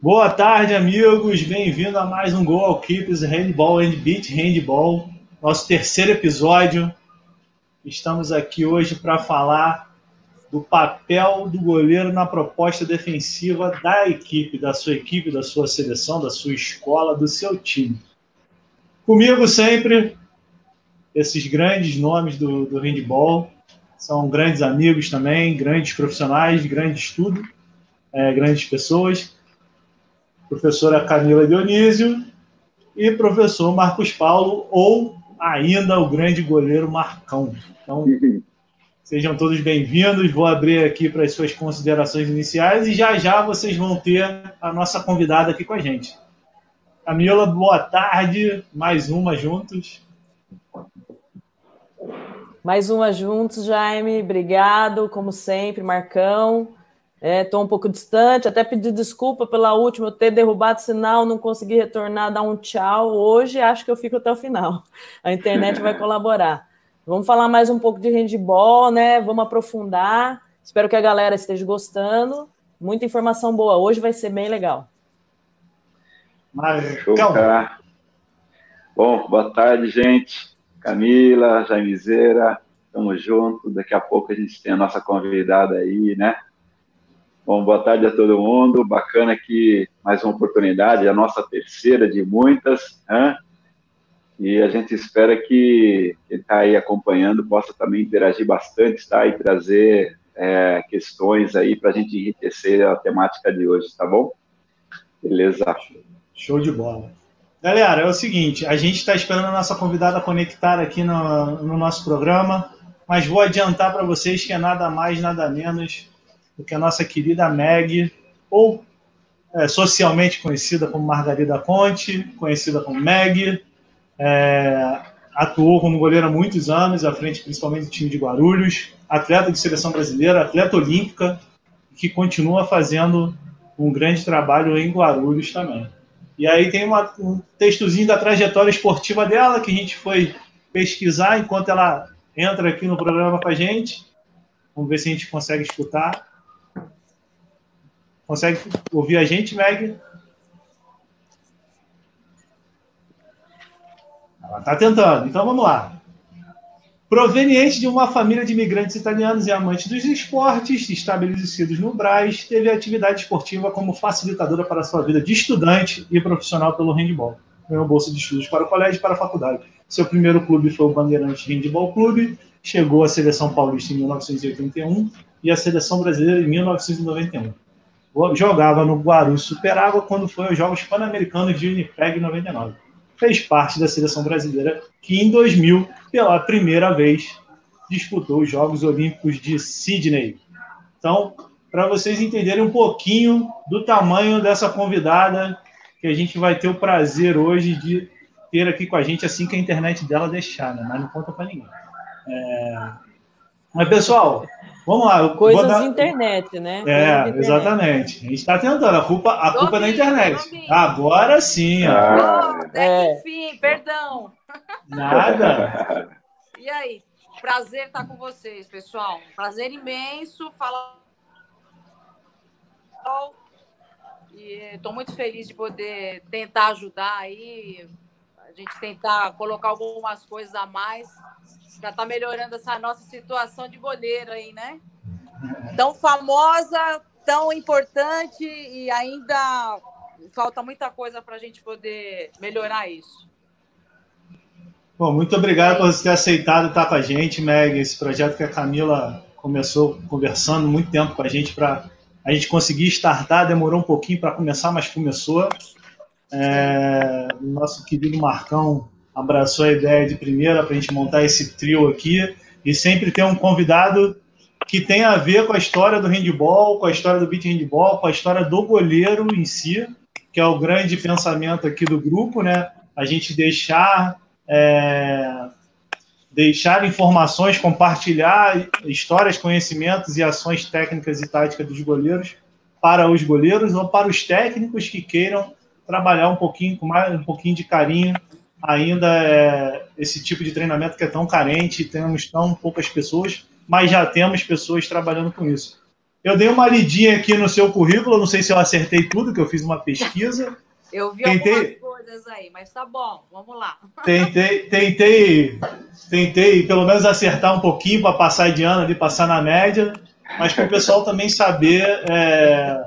Boa tarde, amigos. Bem-vindo a mais um Goal Keeps Handball and Beat Handball, nosso terceiro episódio. Estamos aqui hoje para falar do papel do goleiro na proposta defensiva da equipe, da sua equipe, da sua seleção, da sua escola, do seu time. Comigo sempre, esses grandes nomes do, do handball, são grandes amigos também, grandes profissionais, grande estudo, é, grandes pessoas. Professora Camila Dionísio e professor Marcos Paulo, ou ainda o grande goleiro Marcão. Então, sejam todos bem-vindos. Vou abrir aqui para as suas considerações iniciais e já já vocês vão ter a nossa convidada aqui com a gente. Camila, boa tarde. Mais uma juntos. Mais uma juntos, Jaime. Obrigado, como sempre, Marcão. Estou é, um pouco distante, até pedi desculpa pela última eu ter derrubado o sinal, não consegui retornar, dar um tchau. Hoje acho que eu fico até o final. A internet vai colaborar. Vamos falar mais um pouco de handball, né? Vamos aprofundar. Espero que a galera esteja gostando. Muita informação boa. Hoje vai ser bem legal. Marcão. Bom, boa tarde, gente. Camila, Jaimezeira, tamo junto. Daqui a pouco a gente tem a nossa convidada aí, né? Bom, boa tarde a todo mundo. Bacana que mais uma oportunidade, a nossa terceira de muitas, né? E a gente espera que quem está aí acompanhando possa também interagir bastante, tá? E trazer é, questões aí para a gente enriquecer a temática de hoje, tá bom? Beleza. Show de bola. Galera, é o seguinte, a gente está esperando a nossa convidada conectar aqui no, no nosso programa, mas vou adiantar para vocês que é nada mais, nada menos do que a nossa querida Meg, ou é, socialmente conhecida como Margarida Conte, conhecida como Meg, é, atuou como goleira há muitos anos, à frente principalmente do time de Guarulhos, atleta de seleção brasileira, atleta olímpica, que continua fazendo um grande trabalho em Guarulhos também. E aí tem uma, um textozinho da trajetória esportiva dela que a gente foi pesquisar enquanto ela entra aqui no programa com a gente. Vamos ver se a gente consegue escutar. Consegue ouvir a gente, Meg? Ela está tentando. Então vamos lá. Proveniente de uma família de imigrantes italianos e amantes dos esportes, estabelecidos no Braz, teve atividade esportiva como facilitadora para sua vida de estudante e profissional pelo handball. Ganhou bolsa de estudos para o colégio e para a faculdade. Seu primeiro clube foi o Bandeirantes Handball Clube, chegou à seleção paulista em 1981 e à seleção brasileira em 1991. Jogava no Guarulhos Superágua quando foi aos Jogos Pan-Americanos de Winnipeg 99 fez parte da seleção brasileira, que em 2000, pela primeira vez, disputou os Jogos Olímpicos de Sydney. Então, para vocês entenderem um pouquinho do tamanho dessa convidada, que a gente vai ter o prazer hoje de ter aqui com a gente assim que a internet dela deixar, né? mas não conta para ninguém. É... Mas, pessoal, Vamos lá. Coisas dar... de internet, né? É, internet. exatamente. A gente está tentando. A culpa, a culpa é da internet. Agora sim. Ah, é. Enfim, perdão. Nada. E aí? Prazer estar com vocês, pessoal. Prazer imenso falar. E estou muito feliz de poder tentar ajudar aí, a gente tentar colocar algumas coisas a mais já está melhorando essa nossa situação de goleiro aí, né? Tão famosa, tão importante e ainda falta muita coisa para a gente poder melhorar isso. Bom, muito obrigado por você ter aceitado estar com a gente, Meg. Esse projeto que a Camila começou conversando muito tempo com a gente para a gente conseguir startar, demorou um pouquinho para começar, mas começou. É, nosso querido Marcão abraçou a ideia de primeira para a gente montar esse trio aqui e sempre ter um convidado que tem a ver com a história do handball, com a história do beat handball, com a história do goleiro em si, que é o grande pensamento aqui do grupo, né? A gente deixar é, deixar informações, compartilhar histórias, conhecimentos e ações técnicas e táticas dos goleiros para os goleiros ou para os técnicos que queiram trabalhar um pouquinho com mais um pouquinho de carinho ainda é esse tipo de treinamento que é tão carente, temos tão poucas pessoas, mas já temos pessoas trabalhando com isso. eu dei uma lidinha aqui no seu currículo, não sei se eu acertei tudo, que eu fiz uma pesquisa. Eu vi tentei, algumas coisas aí, mas tá bom, vamos lá. Tentei, tentei, tentei pelo menos acertar um pouquinho para passar de ano ali, passar na média, mas para o pessoal também saber é,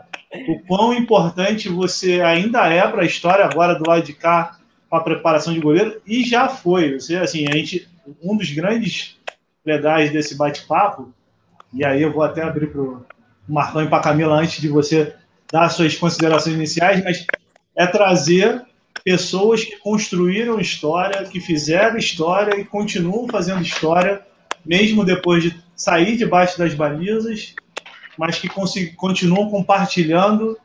o quão importante você ainda é para a história agora do lado de cá com a preparação de goleiro e já foi. Você, assim, a gente, um dos grandes legais desse bate-papo, e aí eu vou até abrir para o Marcão e para a Camila antes de você dar suas considerações iniciais, mas é trazer pessoas que construíram história, que fizeram história e continuam fazendo história, mesmo depois de sair debaixo das balizas, mas que continuam compartilhando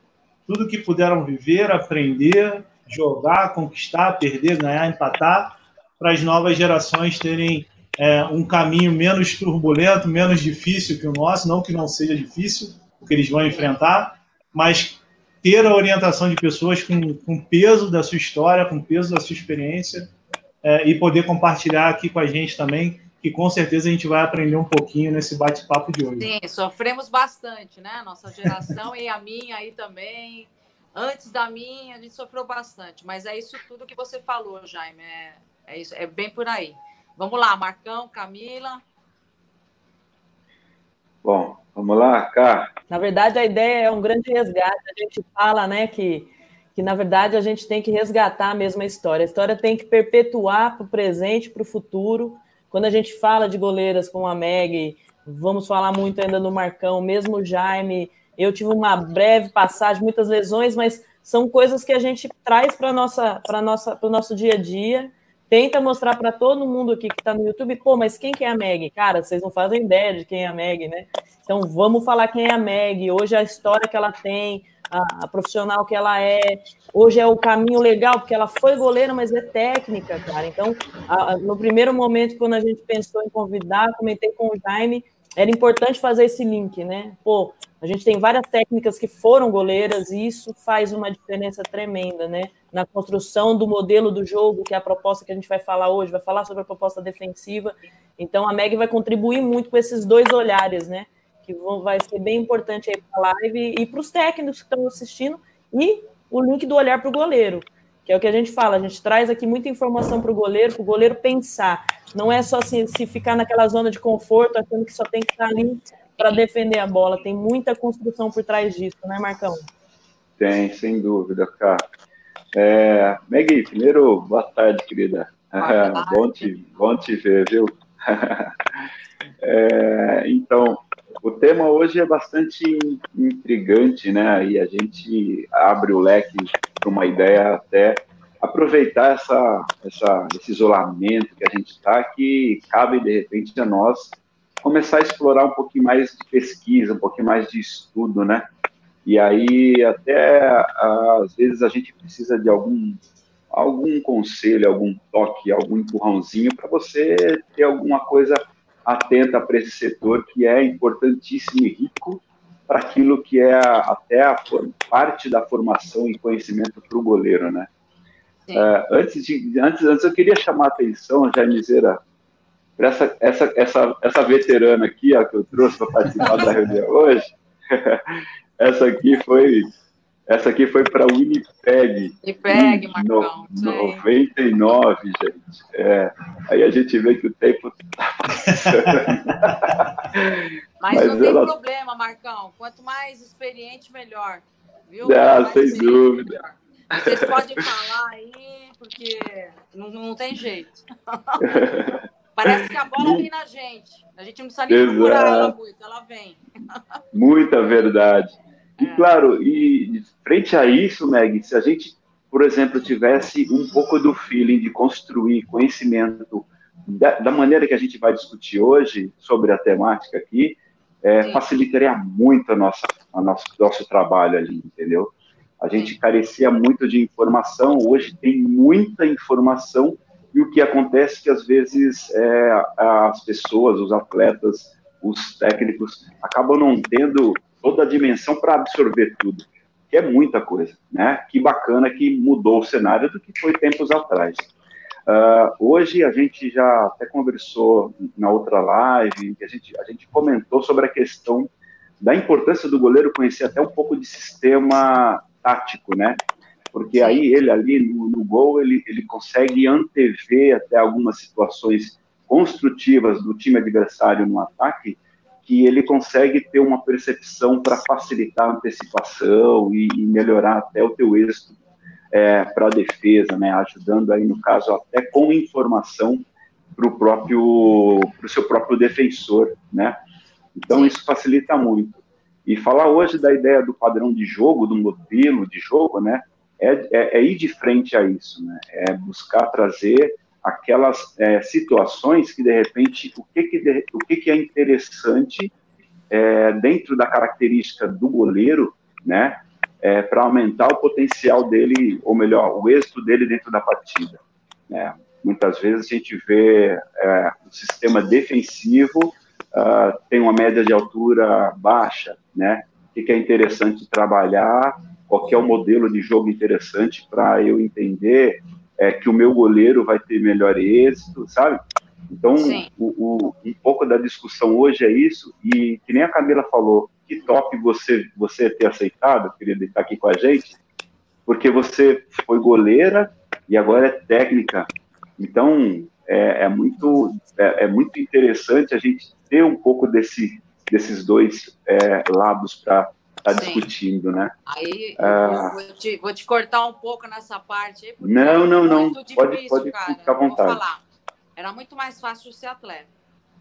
tudo que puderam viver, aprender, jogar, conquistar, perder, ganhar, empatar, para as novas gerações terem é, um caminho menos turbulento, menos difícil que o nosso, não que não seja difícil, o que eles vão enfrentar, mas ter a orientação de pessoas com, com peso da sua história, com peso da sua experiência, é, e poder compartilhar aqui com a gente também, que com certeza a gente vai aprender um pouquinho nesse bate-papo de hoje. Sim, sofremos bastante, né? Nossa geração e a minha aí também. Antes da minha, a gente sofreu bastante, mas é isso tudo que você falou, Jaime. É, é isso, é bem por aí. Vamos lá, Marcão, Camila. Bom, vamos lá, cá. Na verdade, a ideia é um grande resgate. A gente fala, né, que, que na verdade a gente tem que resgatar a mesma história. A história tem que perpetuar para o presente, para o futuro. Quando a gente fala de goleiras como a Meg, vamos falar muito ainda no Marcão, mesmo o Jaime. Eu tive uma breve passagem, muitas lesões, mas são coisas que a gente traz para nossa, para nossa, para o nosso dia a dia tenta mostrar para todo mundo aqui que está no YouTube, pô, mas quem que é a Meg? Cara, vocês não fazem ideia de quem é a Meg, né? Então vamos falar quem é a Meg, hoje a história que ela tem, a, a, profissional que ela é, hoje é o caminho legal, porque ela foi goleira, mas é técnica, cara. Então, a, no primeiro momento, quando a gente pensou em convidar, comentei com o Jaime, era importante fazer esse link, né? Pô, a gente tem várias técnicas que foram goleiras e isso faz uma diferença tremenda, né? Na construção do modelo do jogo, que é a proposta que a gente vai falar hoje, vai falar sobre a proposta defensiva. Então a Meg vai contribuir muito com esses dois olhares, né? Que vão, vai ser bem importante aí para a live e para os técnicos que estão assistindo e o link do olhar para o goleiro, que é o que a gente fala. A gente traz aqui muita informação para o goleiro, para o goleiro pensar. Não é só assim, se ficar naquela zona de conforto, achando que só tem que estar ali para defender a bola. Tem muita construção por trás disso, né, Marcão? Tem, sem dúvida, cara. É, Maggie, primeiro, boa tarde, querida. É, bom, te, bom te ver, viu? é, então, o tema hoje é bastante intrigante, né? E a gente abre o leque para uma ideia até aproveitar essa, essa, esse isolamento que a gente está, que cabe de repente a nós começar a explorar um pouquinho mais de pesquisa, um pouquinho mais de estudo, né? E aí até às vezes a gente precisa de algum algum conselho, algum toque, algum empurrãozinho para você ter alguma coisa atenta para esse setor que é importantíssimo e rico para aquilo que é até a parte da formação e conhecimento para o goleiro, né? Uh, antes, de, antes, antes eu queria chamar a atenção, Jaimizeira, para essa, essa, essa, essa veterana aqui, ó, que eu trouxe para participar da reunião hoje, essa aqui foi essa aqui foi para Winnipeg. Winnipeg, Marcão. No, 99, gente. É, aí a gente vê que o tempo está passando. Mas, Mas, não ela... tem problema, Marcão. Quanto mais experiente, melhor. Viu? Ah, sem dúvida. Melhor. Vocês podem falar aí, porque não, não tem jeito. Parece que a bola vem na gente. A gente não precisa nem procurar ela muito, ela vem. Muita verdade. E é. claro, e frente a isso, Meg, se a gente, por exemplo, tivesse um pouco do feeling de construir conhecimento da, da maneira que a gente vai discutir hoje sobre a temática aqui, é, facilitaria muito a nossa, a nosso, nosso trabalho ali, entendeu? A gente carecia muito de informação, hoje tem muita informação e o que acontece é que, às vezes, é, as pessoas, os atletas, os técnicos, acabam não tendo toda a dimensão para absorver tudo, que é muita coisa, né? Que bacana que mudou o cenário do que foi tempos atrás. Uh, hoje a gente já até conversou na outra live, a gente, a gente comentou sobre a questão da importância do goleiro conhecer até um pouco de sistema tático, né? Porque aí ele ali no, no gol ele, ele consegue antever até algumas situações construtivas do time adversário no ataque que ele consegue ter uma percepção para facilitar a antecipação e, e, melhorar até o teu êxito é, para a defesa, né? Ajudando aí no caso até com informação para o próprio, para o seu próprio defensor, né? Então isso facilita muito. E falar hoje da ideia do padrão de jogo, do modelo de jogo, né? É, é, é ir de frente a isso, né? É buscar trazer aquelas é, situações que de repente o que que, de, o que, que é interessante é, dentro da característica do goleiro, né? É, para aumentar o potencial dele, ou melhor, o êxito dele dentro da partida. Né? Muitas vezes a gente vê é, o sistema defensivo uh, tem uma média de altura baixa, né? O que é interessante trabalhar, qual é o modelo de jogo interessante para eu entender é, que o meu goleiro vai ter melhor êxito, sabe? Então, o, o, um pouco da discussão hoje é isso, e que nem a Camila falou, que top você, você ter aceitado, querida, estar aqui com a gente, porque você foi goleira e agora é técnica, então, é, é muito, é, é, muito interessante a gente ter um pouco desse, desses dois é, lados para estar tá discutindo, né? Aí ah, vou, te, vou, te, cortar um pouco nessa parte aí. Não, não, não. Difícil, pode, pode cara. ficar à vontade. Vou falar. Era muito mais fácil ser atleta.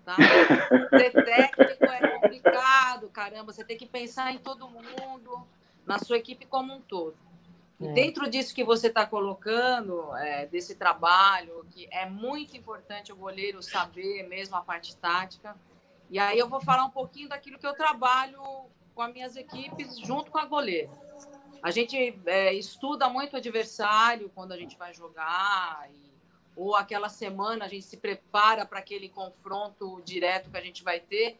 Tá? Ser técnico é complicado, caramba. Você tem que pensar em todo mundo, na sua equipe como um todo. E é. dentro disso que você está colocando, é, desse trabalho, que é muito importante o goleiro saber mesmo a parte tática. E aí eu vou falar um pouquinho daquilo que eu trabalho com as minhas equipes junto com a goleira. A gente é, estuda muito o adversário quando a gente vai jogar, e, ou aquela semana a gente se prepara para aquele confronto direto que a gente vai ter.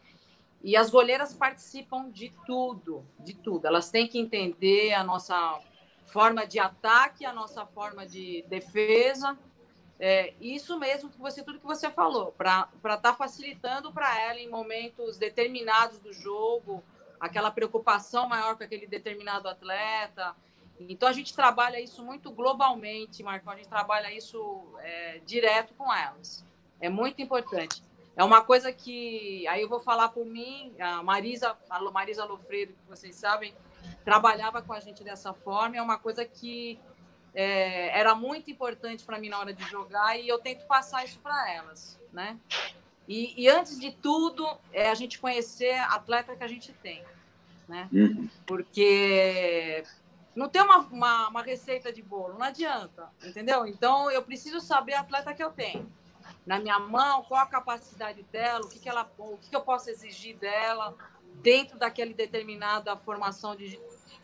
E as goleiras participam de tudo, de tudo. Elas têm que entender a nossa forma de ataque, a nossa forma de defesa. É, isso mesmo que você tudo que você falou, para estar tá facilitando para ela em momentos determinados do jogo, aquela preocupação maior com aquele determinado atleta. Então a gente trabalha isso muito globalmente, Marcão. A gente trabalha isso é, direto com elas. É muito importante. É uma coisa que aí eu vou falar por mim, a Marisa, a Marisa Lofredo, que vocês sabem, trabalhava com a gente dessa forma. É uma coisa que é, era muito importante para mim na hora de jogar e eu tento passar isso para elas, né? E, e, antes de tudo, é a gente conhecer a atleta que a gente tem, né? Uhum. Porque não tem uma, uma, uma, receita de bolo, não adianta, entendeu? Então, eu preciso saber a atleta que eu tenho. Na minha mão, qual a capacidade dela, o que, que ela, o que, que eu posso exigir dela, dentro daquela determinada formação de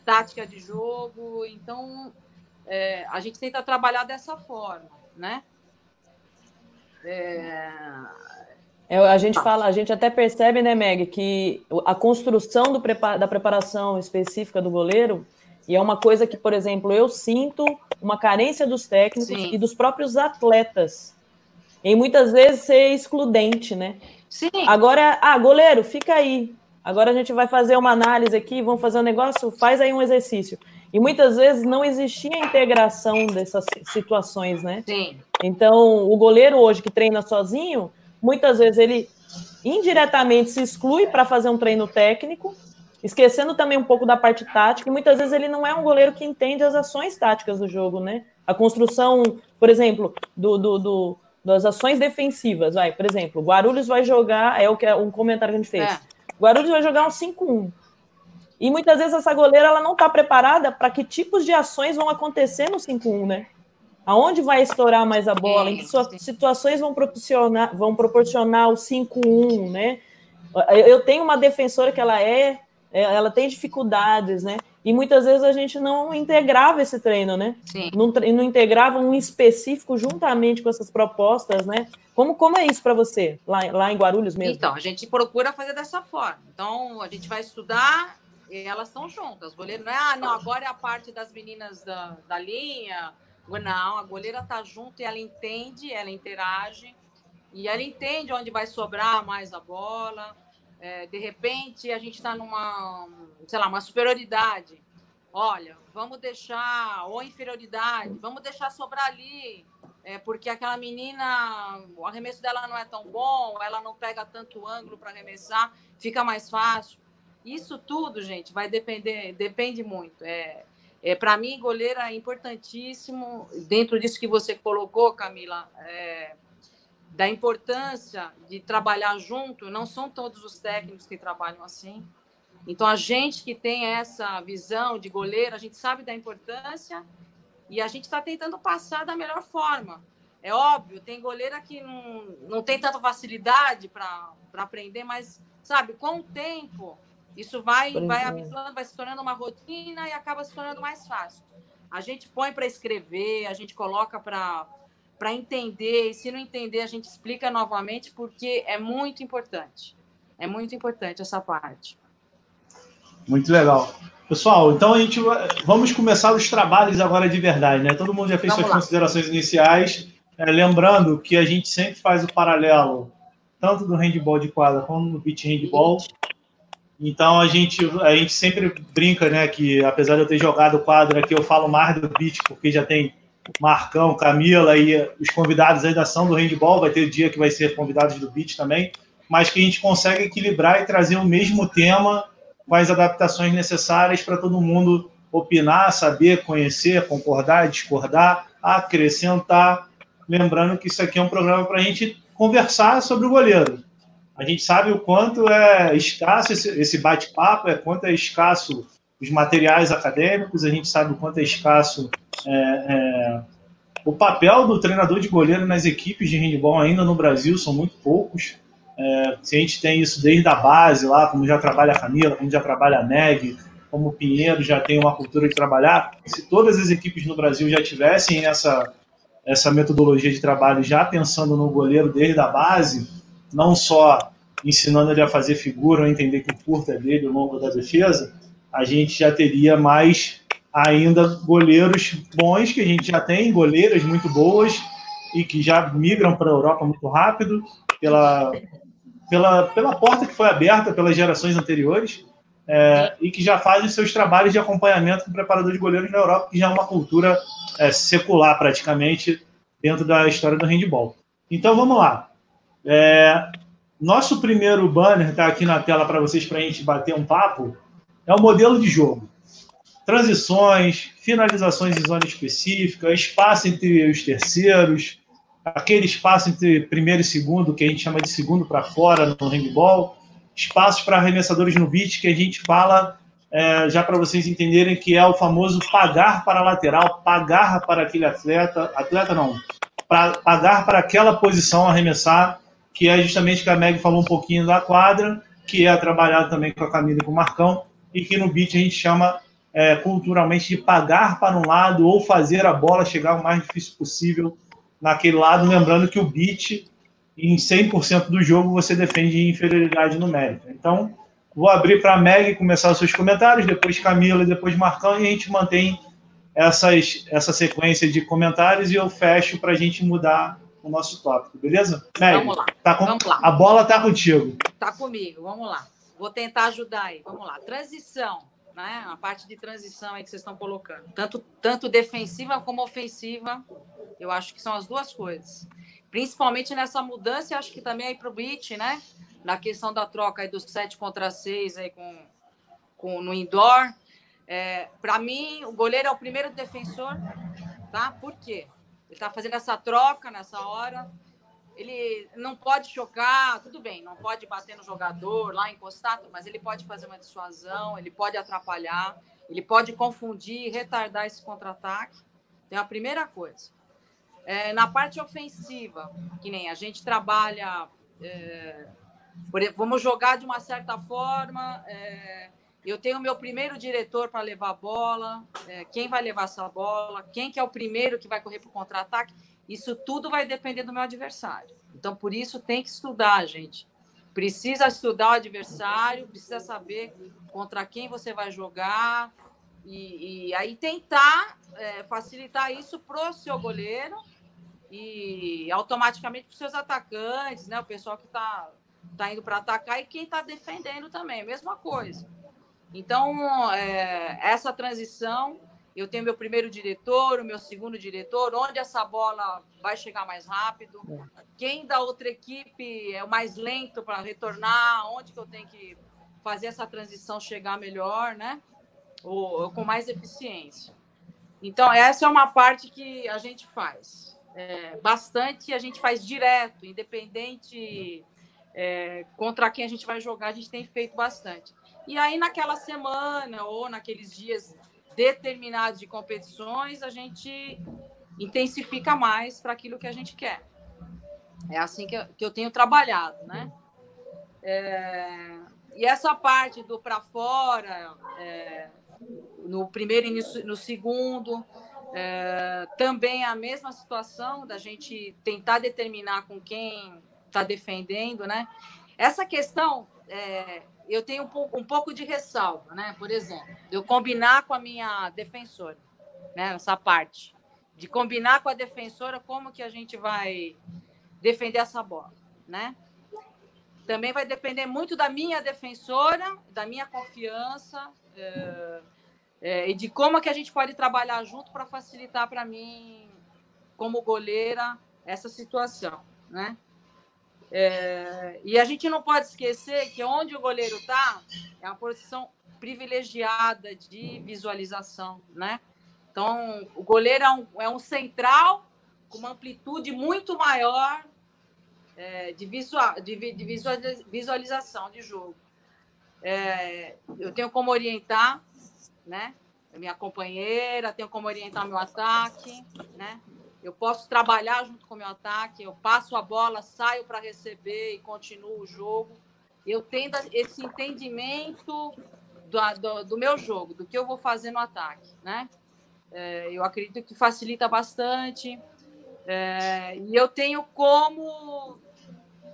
tática de jogo. Então, é, a gente tenta trabalhar dessa forma, né? É... É, a gente fala, a gente até percebe, né, Meg, que a construção do da preparação específica do goleiro e é uma coisa que, por exemplo, eu sinto uma carência dos técnicos Sim. e dos próprios atletas. E muitas vezes ser excludente, né? Sim. Agora, ah, goleiro, fica aí. Agora a gente vai fazer uma análise aqui, vamos fazer um negócio, faz aí um exercício. E muitas vezes não existia integração dessas situações, né? Sim. Então, o goleiro hoje que treina sozinho, muitas vezes ele indiretamente se exclui para fazer um treino técnico, esquecendo também um pouco da parte tática, e muitas vezes ele não é um goleiro que entende as ações táticas do jogo, né? A construção, por exemplo, do, do, do das ações defensivas, vai, por exemplo, o Guarulhos vai jogar, é o que é um comentário que a gente fez. É. Guarulhos vai jogar um 5-1. E muitas vezes essa goleira ela não está preparada para que tipos de ações vão acontecer no 5-1, né? Aonde vai estourar mais a bola? Em que situações vão proporcionar, vão proporcionar o 5-1, né? Eu tenho uma defensora que ela é, é, ela tem dificuldades, né? E muitas vezes a gente não integrava esse treino, né? Sim. Não, não integrava um específico juntamente com essas propostas, né? Como, como é isso para você, lá, lá em Guarulhos mesmo? Então, a gente procura fazer dessa forma. Então, a gente vai estudar e elas estão juntas. Goleiro não é, ah, não, agora é a parte das meninas da, da linha. Não, a goleira tá junto e ela entende, ela interage. E ela entende onde vai sobrar mais a bola É, de repente, a gente está numa, sei lá, uma superioridade. Olha, vamos deixar, ou inferioridade, vamos deixar sobrar ali, é, porque aquela menina, o arremesso dela não é tão bom, ela não pega tanto ângulo para arremessar, fica mais fácil. Isso tudo, gente, vai depender, depende muito. É, é para mim, goleiro é importantíssimo. Dentro disso que você colocou, Camila, é, da importância de trabalhar junto. Não são todos os técnicos que trabalham assim. Então, a gente que tem essa visão de goleiro, a gente sabe da importância e a gente está tentando passar da melhor forma. É óbvio, tem goleira que não, não tem tanta facilidade para aprender, mas, sabe, com o tempo, isso vai, vai habituando, vai se tornando uma rotina e acaba se tornando mais fácil. A gente põe para escrever, a gente coloca para entender, e se não entender, a gente explica novamente, porque é muito importante. É muito importante essa parte. Muito legal. Pessoal, então a gente vamos começar os trabalhos agora de verdade, né? Todo mundo já fez vamos suas lá. considerações iniciais. É, lembrando que a gente sempre faz o paralelo tanto do handball de quadra como do beach handball. Então a gente, a gente sempre brinca, né, que apesar de eu ter jogado quadra aqui, eu falo mais do beat, porque já tem Marcão, Camila e os convidados aí da ação do handball, vai ter dia que vai ser convidados do beat também, mas que a gente consegue equilibrar e trazer o mesmo tema com as adaptações necessárias para todo mundo opinar, saber, conhecer, concordar, discordar, acrescentar. Lembrando que isso aqui é um programa para a gente conversar sobre o goleiro. A gente sabe o quanto é escasso esse, bate-papo, é quanto é escasso os materiais acadêmicos, a gente sabe o quanto é escasso é, é, o papel do treinador de goleiro nas equipes de handball ainda no Brasil, são muito poucos. É, se a gente tem isso desde a base lá, como já trabalha a Camila, como já trabalha a Neg, como o Pinheiro já tem uma cultura de trabalhar, se todas as equipes no Brasil já tivessem essa, essa metodologia de trabalho já pensando no goleiro desde a base, não só ensinando ele a fazer figura, ou entender que o curto é dele, o longo da defesa, a gente já teria mais ainda goleiros bons, que a gente já tem, goleiras muito boas e que já migram para a Europa muito rápido, pela, pela, pela porta que foi aberta pelas gerações anteriores, é, e que já fazem seus trabalhos de acompanhamento com preparador de goleiros na Europa, que já é uma cultura é, secular praticamente dentro da história do handball. Então vamos lá. É, nosso primeiro banner está aqui na tela para vocês, para a gente bater um papo, é o modelo de jogo. Transições, finalizações em zona específica, espaço entre os terceiros, aquele espaço entre primeiro e segundo, que a gente chama de segundo para fora no handball, espaços para arremessadores no beat, que a gente fala, é, já para vocês entenderem, que é o famoso pagar para a lateral, pagar para aquele atleta, atleta não, para pagar para aquela posição arremessar que é justamente que a Meg falou um pouquinho da quadra, que é trabalhado também com a Camila e com o Marcão, e que no beat a gente chama é, culturalmente de pagar para um lado ou fazer a bola chegar o mais difícil possível naquele lado, lembrando que o beat, em 100% do jogo, você defende inferioridade numérica. Então, vou abrir para a Meg começar os seus comentários, depois Camila, depois Marcão, e a gente mantém essas, essa sequência de comentários e eu fecho para a gente mudar o nosso tópico, beleza? Meg, vamos lá. Tá com... vamos lá. A bola tá contigo. Tá comigo, vamos lá. Vou tentar ajudar aí. Vamos lá. Transição, né? A parte de transição aí que vocês estão colocando. Tanto, tanto defensiva como ofensiva, eu acho que são as duas coisas. Principalmente nessa mudança, acho que também aí para o beat, né? Na questão da troca aí dos 7 contra 6 aí com, com, no indoor. É, para mim, o goleiro é o primeiro defensor, tá? Por quê? Ele está fazendo essa troca nessa hora. Ele não pode chocar, tudo bem, não pode bater no jogador lá encostado, mas ele pode fazer uma dissuasão, ele pode atrapalhar, ele pode confundir, retardar esse contra-ataque. Então, é a primeira coisa. É, na parte ofensiva, que nem a gente trabalha, é, por, vamos jogar de uma certa forma, é, eu tenho meu primeiro diretor para levar a bola, é, quem vai levar essa bola, quem que é o primeiro que vai correr para o contra-ataque. Isso tudo vai depender do meu adversário. Então, por isso, tem que estudar, gente. Precisa estudar o adversário, precisa saber contra quem você vai jogar e, e aí tentar é, facilitar isso para o seu goleiro e automaticamente para os seus atacantes, né? O pessoal que está está indo para atacar e quem está defendendo também, mesma coisa. Então, é, essa transição, eu tenho meu primeiro diretor, o meu segundo diretor, onde essa bola vai chegar mais rápido, quem da outra equipe é o mais lento para retornar, onde que eu tenho que fazer essa transição chegar melhor, né? Ou, ou com mais eficiência. Então, essa é uma parte que a gente faz é, bastante, a gente faz direto, independente é, contra quem a gente vai jogar, a gente tem feito bastante. E aí, naquela semana ou naqueles dias determinados de competições, a gente intensifica mais para aquilo que a gente quer. É assim que eu, que eu tenho trabalhado, né? É, e essa parte do para fora, é, no primeiro e no segundo, é, também a mesma situação da gente tentar determinar com quem está defendendo, né? Essa questão, é, eu tenho um, um, pouco de ressalva, né? Por exemplo, eu combinar com a minha defensora, né? Essa parte de combinar com a defensora como que a gente vai defender essa bola, né? Também vai depender muito da minha defensora, da minha confiança é, é, e de como que a gente pode trabalhar junto para facilitar para mim, como goleira, essa situação, né? É, e a gente não pode esquecer que onde o goleiro está é uma posição privilegiada de visualização, né? Então, o goleiro é um, é um central com uma amplitude muito maior é, de, visual, de, de visualização de jogo. É, eu tenho como orientar, né? Minha companheira, tenho como orientar meu ataque, né? Eu posso trabalhar junto com o meu ataque, eu passo a bola, saio para receber e continuo o jogo. Eu tenho esse entendimento do, do, do, meu jogo, do que eu vou fazer no ataque, né? É, eu acredito que facilita bastante. É, e eu tenho como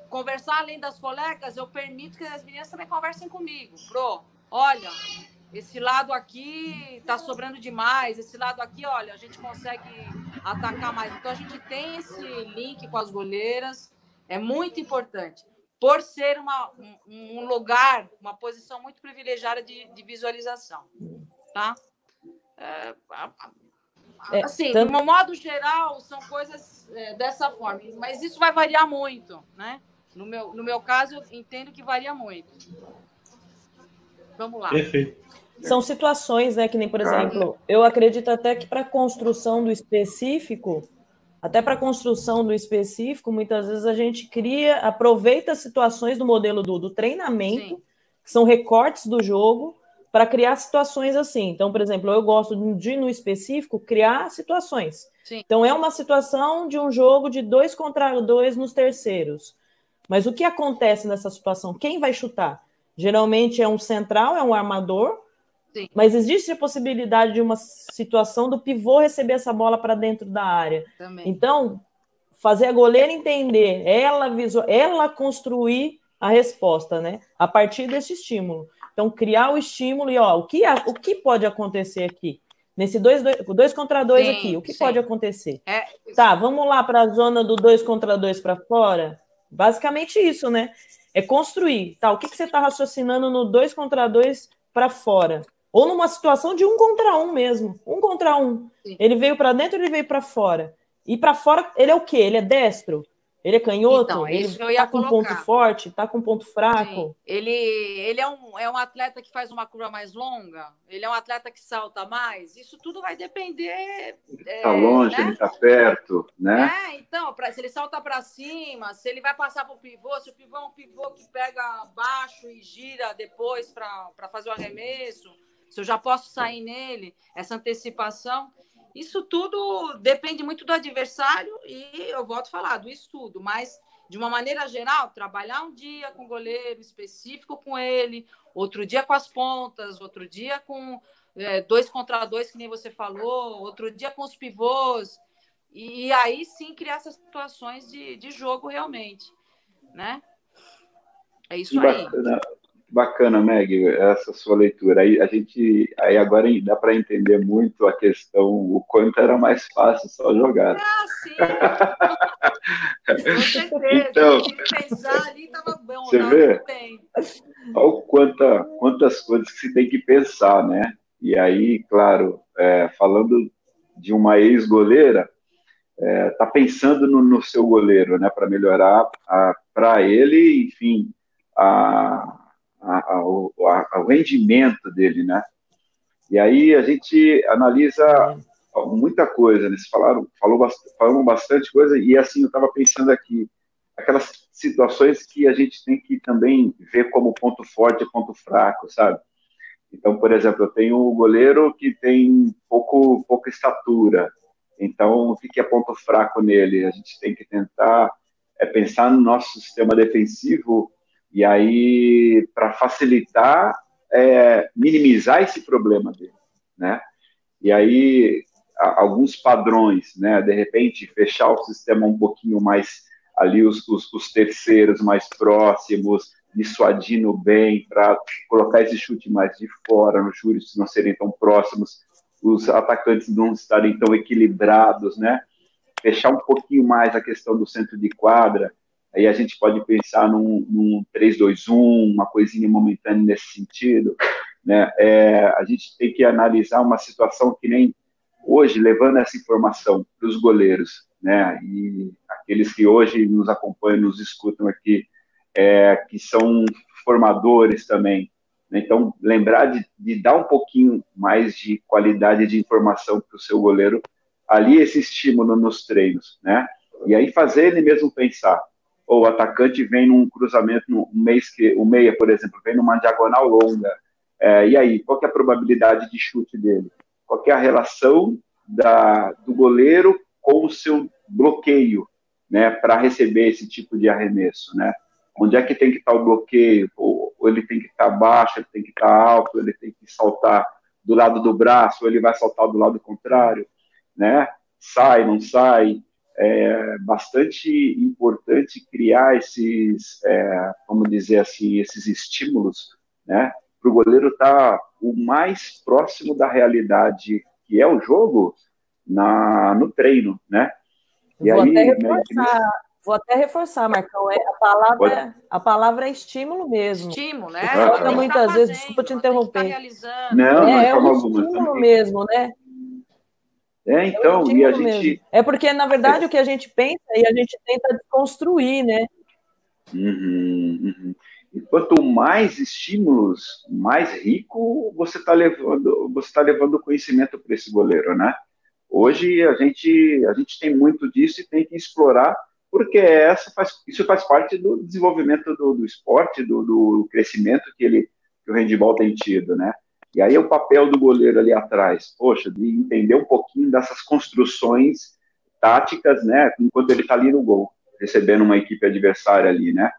conversar além das colegas, eu permito que as meninas também conversem comigo. Pro, olha, esse lado aqui está sobrando demais, esse lado aqui, olha, a gente consegue atacar mais. Então a gente tem esse link com as goleiras, é muito importante. Por ser uma, um, um lugar, uma posição muito privilegiada de, de visualização. Tá? É, é assim, de um modo geral, são coisas é, dessa forma, mas isso vai variar muito, né? No meu, no meu caso, eu entendo que varia muito. Vamos lá. Perfeito. São situações, né? Que nem, por exemplo, eu acredito até que para a construção do específico, até para a construção do específico, muitas vezes a gente cria, aproveita situações do modelo do, do treinamento, Sim. que são recortes do jogo, para criar situações assim. Então, por exemplo, eu gosto de, no específico, criar situações. Sim. Então, é uma situação de um jogo de dois contra dois nos terceiros. Mas o que acontece nessa situação? Quem vai chutar? Geralmente é um central, é um armador, Sim. Mas existe a possibilidade de uma situação do pivô receber essa bola para dentro da área. Também. Então, fazer a goleira entender, ela visual, ela construir a resposta, né? A partir desse estímulo. Então, criar o estímulo e ó, o que, o que pode acontecer aqui? Nesse dois, dois, dois contra dois sim, aqui, o que sim. pode acontecer? É... Tá, vamos lá para a zona do dois contra dois para fora? Basicamente isso, né? É construir. Tá, o que, que você está raciocinando no dois contra dois para fora? Ou numa situação de um contra um mesmo. Um contra um. Sim. Ele veio para dentro, ele veio para fora. E para fora, ele é o quê? Ele é destro? Ele é canhoto? Então, ele está com ponto forte? Está com ponto fraco? Sim. Ele, ele é, um, é um atleta que faz uma curva mais longa? Ele é um atleta que salta mais? Isso tudo vai depender. Está é, longe, né? ele está perto, né? É, então, pra, se ele salta para cima, se ele vai passar para o pivô, se o pivô é um pivô que pega baixo e gira depois para fazer o arremesso se eu já posso sair nele, essa antecipação. Isso tudo depende muito do adversário e eu volto a falar do estudo, mas de uma maneira geral, trabalhar um dia com goleiro específico com ele, outro dia com as pontas, outro dia com é, dois contra dois, que nem você falou, outro dia com os pivôs, e, e aí sim criar essas situações de, de jogo realmente, né? É isso aí Bacana, Meg, essa sua leitura. Aí a gente, aí agora dá para entender muito a questão, o quanto era mais fácil só jogar. Ah, sim. Com certeza. Então, pensar ali estava bom. Você vê? Olha quanta, quantas coisas que se tem que pensar, né? E aí, claro, é, falando de uma ex-goleira, é, tá pensando no, no, seu goleiro, né, para melhorar para ele, enfim, a, a, a, o, o rendimento dele, né? E aí a gente analisa muita coisa, né? Vocês falaram, falou, falamos bastante coisa e assim eu estava pensando aqui aquelas situações que a gente tem que também ver como ponto forte e ponto fraco, sabe? Então, por exemplo, eu tenho um goleiro que tem pouco, pouca estatura, então o que é ponto fraco nele? A gente tem que tentar é, pensar no nosso sistema defensivo e aí, para facilitar, é, minimizar esse problema dele, né? E aí, alguns padrões, né? De repente, fechar o sistema um pouquinho mais ali, os, os, os terceiros mais próximos, dissuadindo bem, para colocar esse chute mais de fora, nos juros não serem tão próximos, os atacantes não estarem tão equilibrados, né? Fechar um pouquinho mais a questão do centro de quadra, Aí a gente pode pensar num, num 3-2-1, uma coisinha momentânea nesse sentido. Né? É, a gente tem que analisar uma situação que nem hoje, levando essa informação para os goleiros, né? e aqueles que hoje nos acompanham, nos escutam aqui, é, que são formadores também. Né? Então, lembrar de, de, dar um pouquinho mais de qualidade de informação para o seu goleiro, ali esse estímulo nos treinos, né? E aí fazer ele mesmo pensar, ou o atacante vem num cruzamento, no mês que o meia, por exemplo, vem numa diagonal longa, é, e aí, qual é a probabilidade de chute dele? Qual é a relação da, do goleiro com o seu bloqueio, né, para receber esse tipo de arremesso, né? Onde é que tem que estar o bloqueio? Ou, ou ele tem que estar baixo, ele tem que estar alto, ele tem que saltar do lado do braço, ou ele vai saltar do lado contrário, né? Sai, não sai, é bastante importante criar esses, é, vamos dizer assim, esses estímulos, né, para o goleiro estar tá o mais próximo da realidade que é o jogo na, no treino, né? E vou, aí, até reforçar, né, vou até reforçar, Marcão, é, a, palavra, é, a palavra é estímulo mesmo. Estímulo, né? Muitas tá vezes, desculpa te interromper. Tá não, é, é um estímulo mesmo, né? É, então, e a gente. Mesmo. É porque, na verdade, é. o que a gente pensa e a gente tenta desconstruir, né? Uhum, uhum. E quanto mais estímulos, mais rico você está levando, você está levando conhecimento para esse goleiro, né? Hoje a gente a gente tem muito disso e tem que explorar, porque essa faz, isso faz parte do desenvolvimento do, do esporte, do, do crescimento que ele que o handball tem tido, né? E aí o papel do goleiro ali atrás, poxa, de entender um pouquinho dessas construções táticas, né, enquanto ele está ali no gol, recebendo uma equipe adversária ali, né.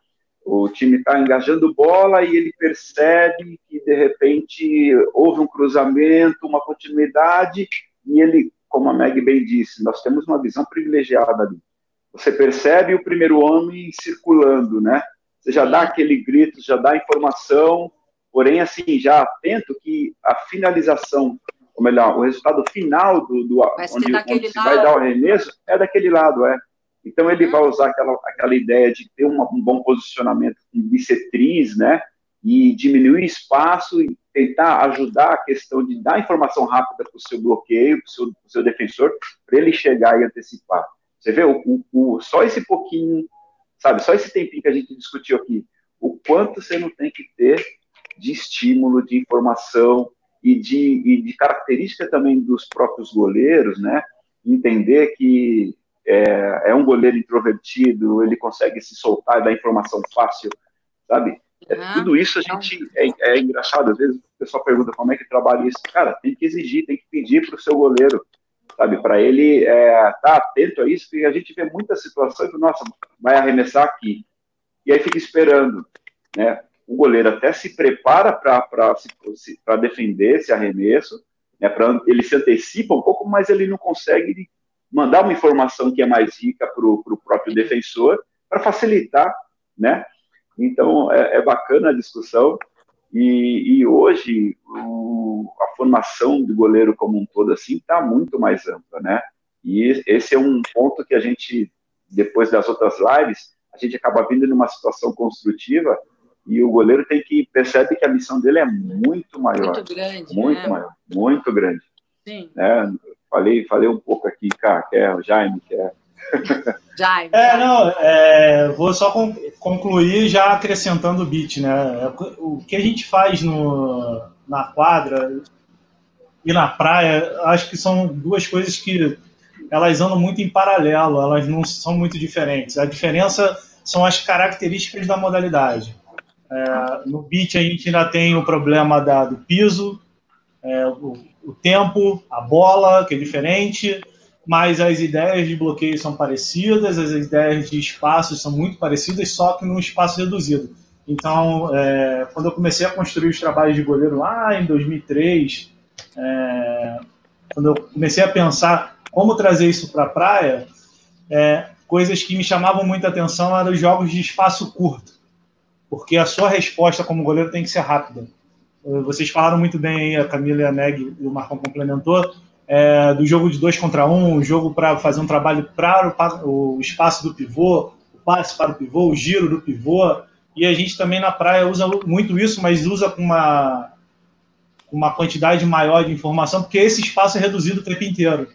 O time está engajando bola e ele percebe que de repente houve um cruzamento, uma continuidade e ele, como a Meg bem disse, nós temos uma visão privilegiada ali. Você percebe o primeiro homem circulando, né? Você já dá aquele grito, já dá informação, Porém, assim, já atento que a finalização, ou melhor, o resultado final do, do onde, onde se vai dar o arremesso é daquele lado, é. Então ele hum. vai usar aquela, aquela ideia de ter uma, um bom posicionamento com bissetriz, né? E diminuir espaço e tentar ajudar a questão de dar informação rápida para o seu bloqueio, para o seu, seu, defensor, para ele chegar e antecipar. Você vê, o, o, o, só esse pouquinho, sabe, só esse tempinho que a gente discutiu aqui, o quanto você não tem que ter de estímulo, de informação e de, e de característica também dos próprios goleiros, né? Entender que é, é, um goleiro introvertido, ele consegue se soltar dar informação fácil, sabe? É, uhum. Tudo isso a gente é, é, engraçado, às vezes o pessoal pergunta como é que trabalha isso. Cara, tem que exigir, tem que pedir para o seu goleiro, sabe? Para ele é, tá atento a isso, porque a gente vê muitas situações nossa, vai arremessar aqui. E aí fica esperando, né? O goleiro até se prepara para defender esse arremesso, né, pra, ele se antecipa um pouco, mas ele não consegue mandar uma informação que é mais rica para o próprio defensor, para facilitar, né? Então, é, é, bacana a discussão, E, e hoje o, a formação do goleiro como um todo assim está muito mais ampla, né? E esse é um ponto que a gente, depois das outras lives, a gente acaba vindo numa situação construtiva e o goleiro tem que percebe que a missão dele é muito maior, muito grande, muito né? maior, muito grande. Sim. Né? Falei, falei um pouco aqui, cara, que é o Jaime, que é Jaime. É, não, é, vou só concluir já acrescentando o beat, né? O que a gente faz no, na quadra e na praia, acho que são duas coisas que elas andam muito em paralelo, elas não são muito diferentes. A diferença são as características da modalidade. É, no beat a gente ainda tem o problema da, do piso, é, o, o tempo, a bola, que é diferente mas as ideias de bloqueio são parecidas, as ideias de espaços são muito parecidas, só que num espaço reduzido. Então, é, quando eu comecei a construir os trabalhos de goleiro lá em 2003, é, quando eu comecei a pensar como trazer isso para a praia, é, coisas que me chamavam muita atenção eram os jogos de espaço curto, porque a sua resposta como goleiro tem que ser rápida. Vocês falaram muito bem aí, a Camila e a Meg e o Marcão complementou, é, do jogo de dois contra um, o jogo para fazer um trabalho para o, o, espaço do pivô, o passe para o pivô, o giro do pivô. E a gente também na praia usa muito isso, mas usa com uma, uma quantidade maior de informação, porque esse espaço é reduzido o tempo inteiro.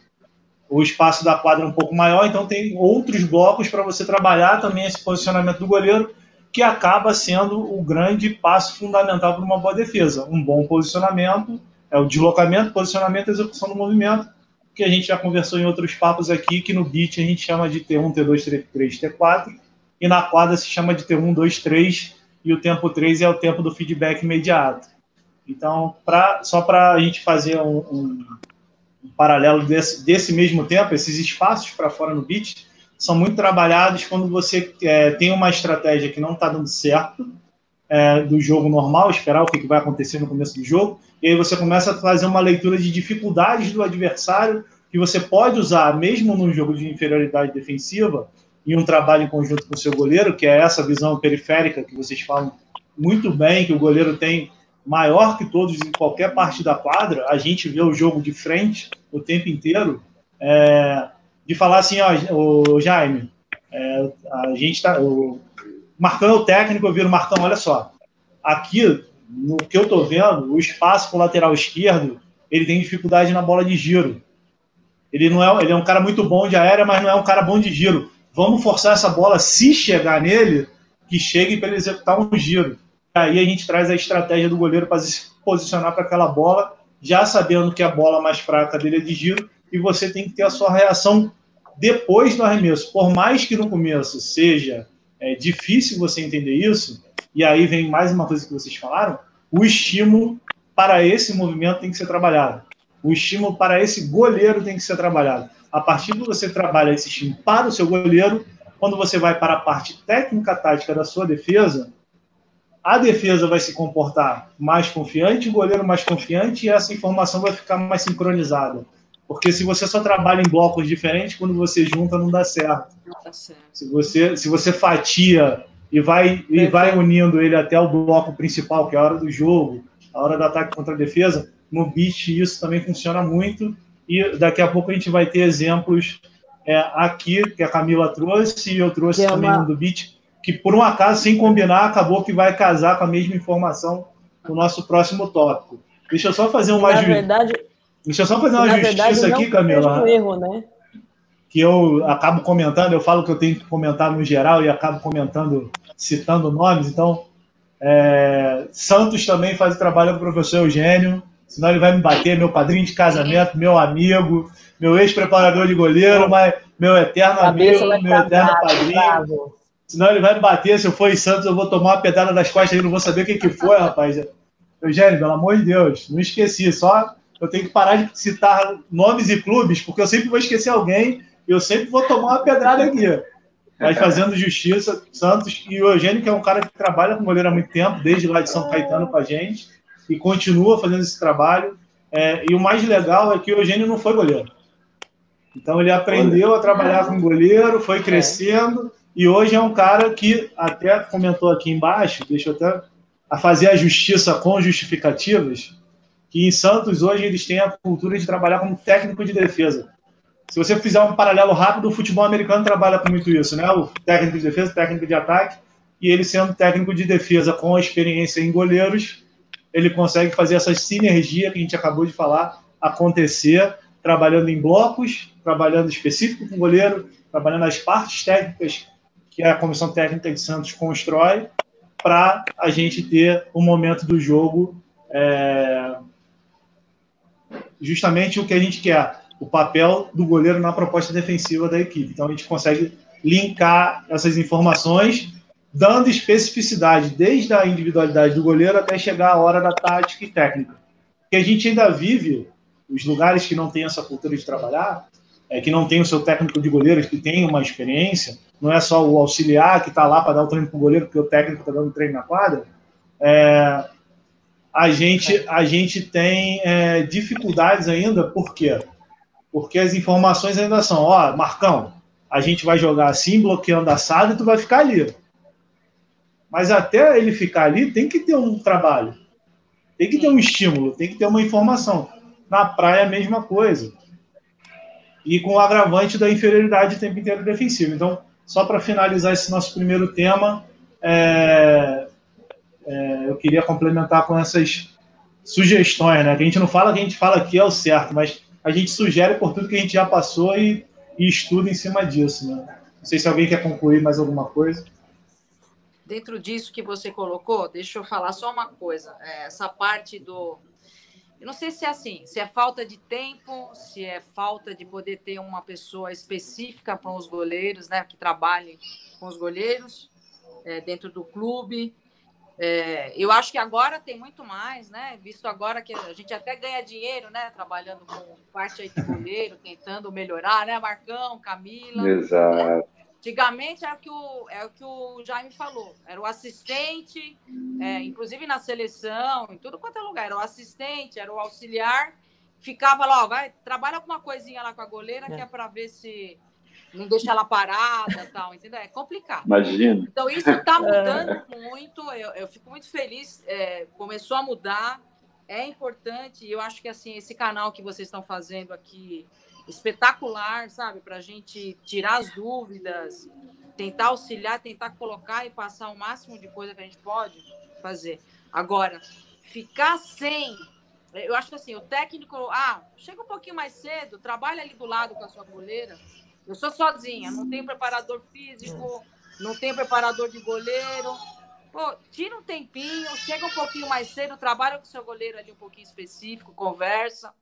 O espaço da quadra é um pouco maior, então tem outros blocos para você trabalhar também esse posicionamento do goleiro, que acaba sendo o grande passo fundamental para uma boa defesa. Um bom posicionamento é o deslocamento, posicionamento e execução do movimento, que a gente já conversou em outros papos aqui, que no beat a gente chama de T1, T2, T3, T4, e na quadra se chama de T1, 2, 3, e o tempo 3 é o tempo do feedback imediato. Então, pra, só para a gente fazer um, um, um paralelo desse, desse, mesmo tempo, esses espaços para fora no beat são muito trabalhados quando você é, tem uma estratégia que não está dando certo, é, do jogo normal, esperar o que, que vai acontecer no começo do jogo, e aí você começa a fazer uma leitura de dificuldades do adversário que você pode usar, mesmo num jogo de inferioridade defensiva, em um trabalho em conjunto com o seu goleiro, que é essa visão periférica que vocês falam muito bem, que o goleiro tem maior que todos em qualquer parte da quadra, a gente vê o jogo de frente o tempo inteiro, é, de falar assim, ó, o Jaime, é, a gente tá, o, Marcão é o técnico, eu viro Marcão, olha só. Aqui, no que eu tô vendo, o espaço para o lateral esquerdo, ele tem dificuldade na bola de giro. Ele não é, ele é um cara muito bom de aérea, mas não é um cara bom de giro. Vamos forçar essa bola, se chegar nele, que chegue para ele executar um giro. Aí a gente traz a estratégia do goleiro para se posicionar para aquela bola, já sabendo que a bola mais fraca dele é de giro, e você tem que ter a sua reação depois do arremesso. Por mais que no começo seja é difícil você entender isso, e aí vem mais uma coisa que vocês falaram, o estímulo para esse movimento tem que ser trabalhado. O estímulo para esse goleiro tem que ser trabalhado. A partir do que você trabalha esse estímulo para o seu goleiro, quando você vai para a parte técnica tática da sua defesa, a defesa vai se comportar mais confiante, o goleiro mais confiante, e essa informação vai ficar mais sincronizada. Porque se você só trabalha em blocos diferentes, quando você junta, não dá certo. Não dá certo. Se você, se você fatia e vai, e vai unindo ele até o bloco principal, que é a hora do jogo, a hora do ataque contra a defesa, no beat isso também funciona muito. E daqui a pouco a gente vai ter exemplos é, aqui, que a Camila trouxe, e eu trouxe que também é uma... um do beat, que por um acaso, sem combinar, acabou que vai casar com a mesma informação no nosso próximo tópico. Deixa eu só fazer uma... Na verdade, Deixa eu só fazer uma Na justiça verdade, aqui, Camila. Um erro, né? Que eu acabo comentando, eu falo que eu tenho que comentar no geral e acabo comentando, citando nomes. Então, é, Santos também faz o trabalho com o professor Eugênio, senão ele vai me bater, meu padrinho de casamento, meu amigo, meu ex-preparador de goleiro, mas meu eterno amigo, meu eterno padrinho. Bravo. Senão ele vai me bater, se eu for em Santos, eu vou tomar uma pedada das costas e não vou saber o que, que foi, rapaz. Eugênio, pelo amor de Deus, não esqueci, só eu tenho que parar de citar nomes e clubes, porque eu sempre vou esquecer alguém e eu sempre vou tomar uma pedrada aqui. Mas fazendo justiça, Santos e o Eugênio, que é um cara que trabalha com goleiro há muito tempo, desde lá de São Caetano com a gente, e continua fazendo esse trabalho. É, e o mais legal é que o Eugênio não foi goleiro. Então ele aprendeu a trabalhar com goleiro, foi crescendo, e hoje é um cara que até comentou aqui embaixo, deixa eu até a fazer a justiça com justificativas, que em Santos hoje eles têm a cultura de trabalhar como técnico de defesa. Se você fizer um paralelo rápido, o futebol americano trabalha com muito isso, né? O técnico de defesa, técnico de ataque, e ele sendo técnico de defesa com experiência em goleiros, ele consegue fazer essa sinergia que a gente acabou de falar acontecer, trabalhando em blocos, trabalhando específico com o goleiro, trabalhando as partes técnicas que a comissão técnica de Santos constrói, para a gente ter o um momento do jogo é, justamente o que a gente quer, o papel do goleiro na proposta defensiva da equipe. Então a gente consegue linkar essas informações, dando especificidade desde a individualidade do goleiro até chegar a hora da tática e técnica. Porque a gente ainda vive os lugares que não tem essa cultura de trabalhar, é, que não tem o seu técnico de goleiros que tem uma experiência, não é só o auxiliar que está lá para dar o treino para o goleiro, porque o técnico está dando treino na quadra. É, a gente, a gente tem é, dificuldades ainda, por quê? Porque as informações ainda são, ó, Marcão, a gente vai jogar assim, bloqueando assado, e tu vai ficar ali. Mas até ele ficar ali, tem que ter um trabalho. Tem que ter um estímulo, tem que ter uma informação. Na praia, a mesma coisa. E com o agravante da inferioridade o tempo inteiro defensivo. Então, só para finalizar esse nosso primeiro tema, é, é, eu queria complementar com essas sugestões, né? Que a gente não fala que a gente fala aqui é o certo, mas a gente sugere por tudo que a gente já passou e, e estuda em cima disso, né? Não sei se alguém quer concluir mais alguma coisa. Dentro disso que você colocou, deixa eu falar só uma coisa. É, essa parte do. Eu não sei se é assim, se é falta de tempo, se é falta de poder ter uma pessoa específica para os goleiros, né? Que trabalhe com os goleiros é, dentro do clube. É, eu acho que agora tem muito mais, né? Visto agora que a gente até ganha dinheiro, né? Trabalhando com parte aí de goleiro, tentando melhorar, né? Marcão, Camila. Exato. Antigamente era o que o, é o que o Jaime falou, era o assistente, é, inclusive na seleção, em tudo quanto é lugar, era o assistente, era o auxiliar, ficava lá, ó, vai, trabalha alguma coisinha lá com a goleira, é. que é para ver se não deixa ela parada tal, entendeu? É complicado. Imagina. Então, isso está mudando muito, eu, eu fico muito feliz, é, começou a mudar, é importante, e eu acho que, assim, esse canal que vocês estão fazendo aqui, espetacular, sabe? Para a gente tirar as dúvidas, tentar auxiliar, tentar colocar e passar o máximo de coisa que a gente pode fazer. Agora, ficar sem eu acho que assim, o técnico, ah, chega um pouquinho mais cedo, trabalha ali do lado com a sua goleira, eu sou sozinha, não tenho preparador físico, não tenho preparador de goleiro. Pô, tira um tempinho, chega um pouquinho mais cedo, trabalha com o seu goleiro ali um pouquinho específico, conversa,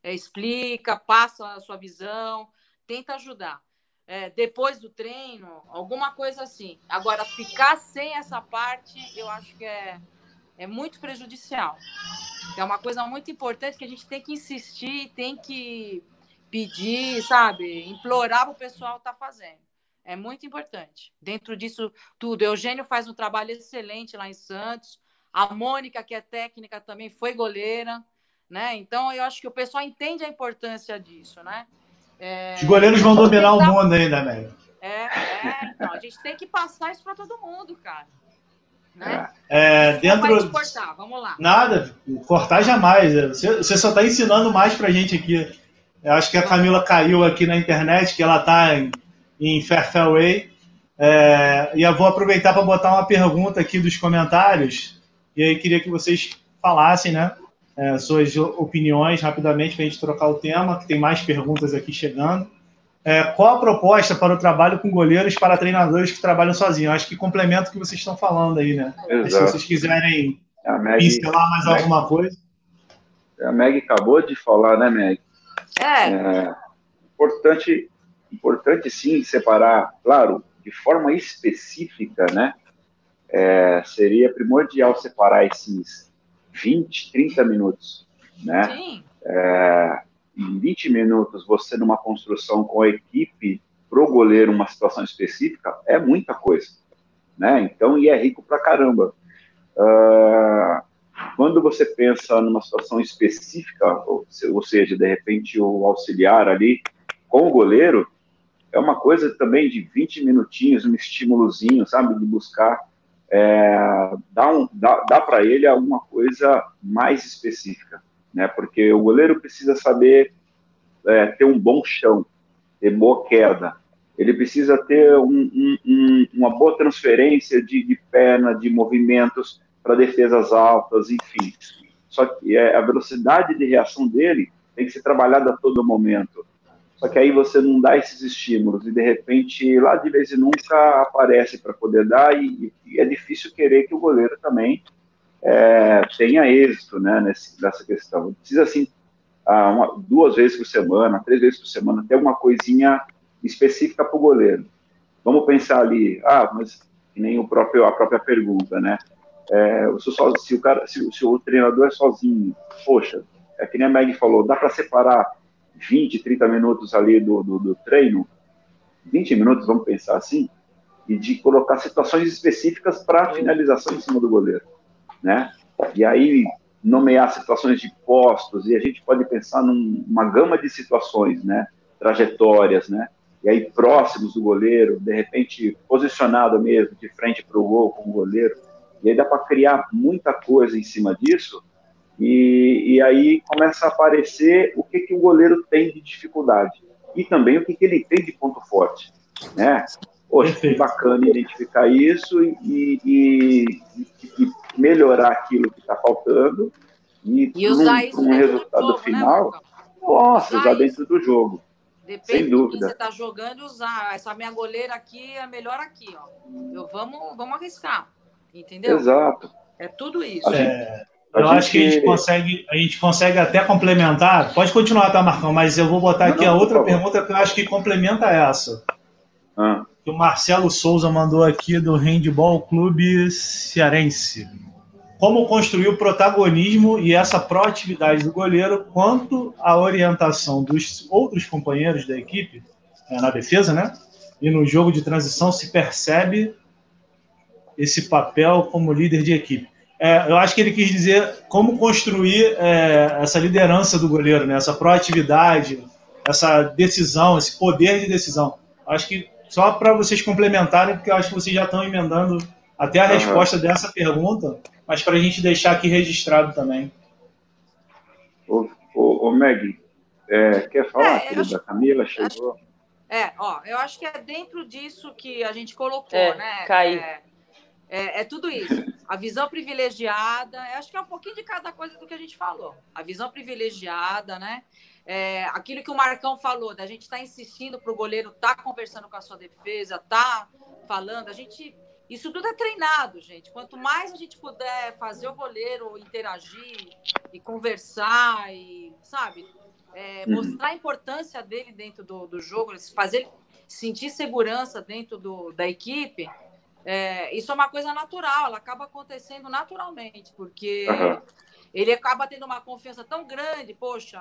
é, explica, passa a sua visão, tenta ajudar. É, depois do treino, alguma coisa assim. Agora, ficar sem essa parte, eu acho que é, é muito prejudicial. É uma coisa muito importante que a gente tem que insistir, tem que pedir, sabe, implorar para o pessoal estar tá fazendo. É muito importante. Dentro disso tudo, Eugênio faz um trabalho excelente lá em Santos. A Mônica, que é técnica, também foi goleira, né? Então eu acho que o pessoal entende a importância disso, né? É... Os goleiros vão dominar tentar... o mundo ainda, né? É, é, então, a gente tem que passar isso para todo mundo, cara. Né? É, dentro. Cortar, vamos lá. Nada, cortar jamais. Você, você só está ensinando mais para gente aqui. Eu acho que a Camila caiu aqui na internet, que ela está em, em Fairfairway. É, e eu vou aproveitar para botar uma pergunta aqui dos comentários. E aí queria que vocês falassem, né? É, suas opiniões rapidamente para a gente trocar o tema, que tem mais perguntas aqui chegando. É, qual a proposta para o trabalho com goleiros para treinadores que trabalham sozinhos? Acho que complementa o que vocês estão falando aí, né? Se vocês quiserem Maggie, pincelar mais Maggie, alguma coisa. A Meg acabou de falar, né, Meg? É. é. importante, importante sim separar, claro, de forma específica, né? É, seria primordial separar esses 20, 30 minutos, né? Sim. É, em 20 minutos, você numa construção com a equipe pro goleiro uma situação específica, é muita coisa, né? Então, e é rico pra caramba. Uh, quando você pensa numa situação específica, ou, ou seja, de repente o auxiliar ali com o goleiro, é uma coisa também de 20 minutinhos, um estímulozinho, sabe, de buscar é, dá, um, dá, dá para ele alguma coisa mais específica, né? Porque o goleiro precisa saber é, ter um bom chão, ter boa queda. Ele precisa ter um, um, um, uma boa transferência de, de perna, de movimentos para defesas altas, enfim. Só que é, a velocidade de reação dele tem que ser trabalhada a todo momento. Só que aí você não dá esses estímulos e de repente lá de vez em nunca aparece para poder dar e, e, é difícil querer que o goleiro também é, tenha êxito né, nesse, nessa questão. Precisa assim uma, duas vezes por semana, três vezes por semana ter uma coisinha específica para o goleiro. Vamos pensar ali, ah, mas nem o próprio a própria pergunta, né? É, se, se, o cara, se, se, o treinador é sozinho, poxa, é que nem a Meg falou, dá para separar 20, 30 minutos ali do, do, do, treino, 20 minutos, vamos pensar assim, e de colocar situações específicas para finalização em cima do goleiro, né? E aí nomear situações de postos, e a gente pode pensar numa gama de situações, né? Trajetórias, né? E aí próximos do goleiro, de repente posicionado mesmo, de frente para o gol com o goleiro, e aí dá para criar muita coisa em cima disso, e, e, aí começa a aparecer o que, que o goleiro tem de dificuldade e também o que, que ele tem de ponto forte, né? Poxa, que bacana identificar isso e, e, e melhorar aquilo que está faltando e, e usar num, isso um resultado jogo, né, final, né, nossa, usar, dentro do jogo. Depende sem dúvida. do que você está jogando, usar. Essa minha goleira aqui é melhor aqui, ó. Eu, vamos, vamos arriscar, entendeu? Exato. É tudo isso. É, eu gente... acho que a gente consegue, a gente consegue até complementar. Pode continuar, tá, Marcão? Mas eu vou botar não, aqui não, a outra pergunta que eu acho que complementa essa. Ah. Que o Marcelo Souza mandou aqui do Handball Clube Cearense. Como construir o protagonismo e essa proatividade do goleiro quanto à orientação dos outros companheiros da equipe é, na defesa, né? E no jogo de transição se percebe esse papel como líder de equipe. É, eu acho que ele quis dizer como construir é, essa liderança do goleiro, né? essa proatividade, essa decisão, esse poder de decisão. Acho que só para vocês complementarem, porque eu acho que vocês já estão emendando até a uhum. resposta dessa pergunta, mas para a gente deixar aqui registrado também. Ô, ô, ô Meg, é, quer falar, é, da Camila? Chegou. Acho, é, ó, eu acho que é dentro disso que a gente colocou, é, né? Cai. É, é, tudo isso. A visão privilegiada, acho que é um pouquinho de cada coisa do que a gente falou. A visão privilegiada, né? É, aquilo que o Marcão falou, da gente estar tá insistindo para o goleiro estar tá conversando com a sua defesa, tá falando. A gente. Isso tudo é treinado, gente. Quanto mais a gente puder fazer o goleiro interagir e conversar e, sabe, é, uhum. mostrar a importância dele dentro do, do jogo, fazer sentir segurança dentro do, da equipe, é, isso é uma coisa natural, ela acaba acontecendo naturalmente, porque uhum. ele acaba tendo uma confiança tão grande, poxa,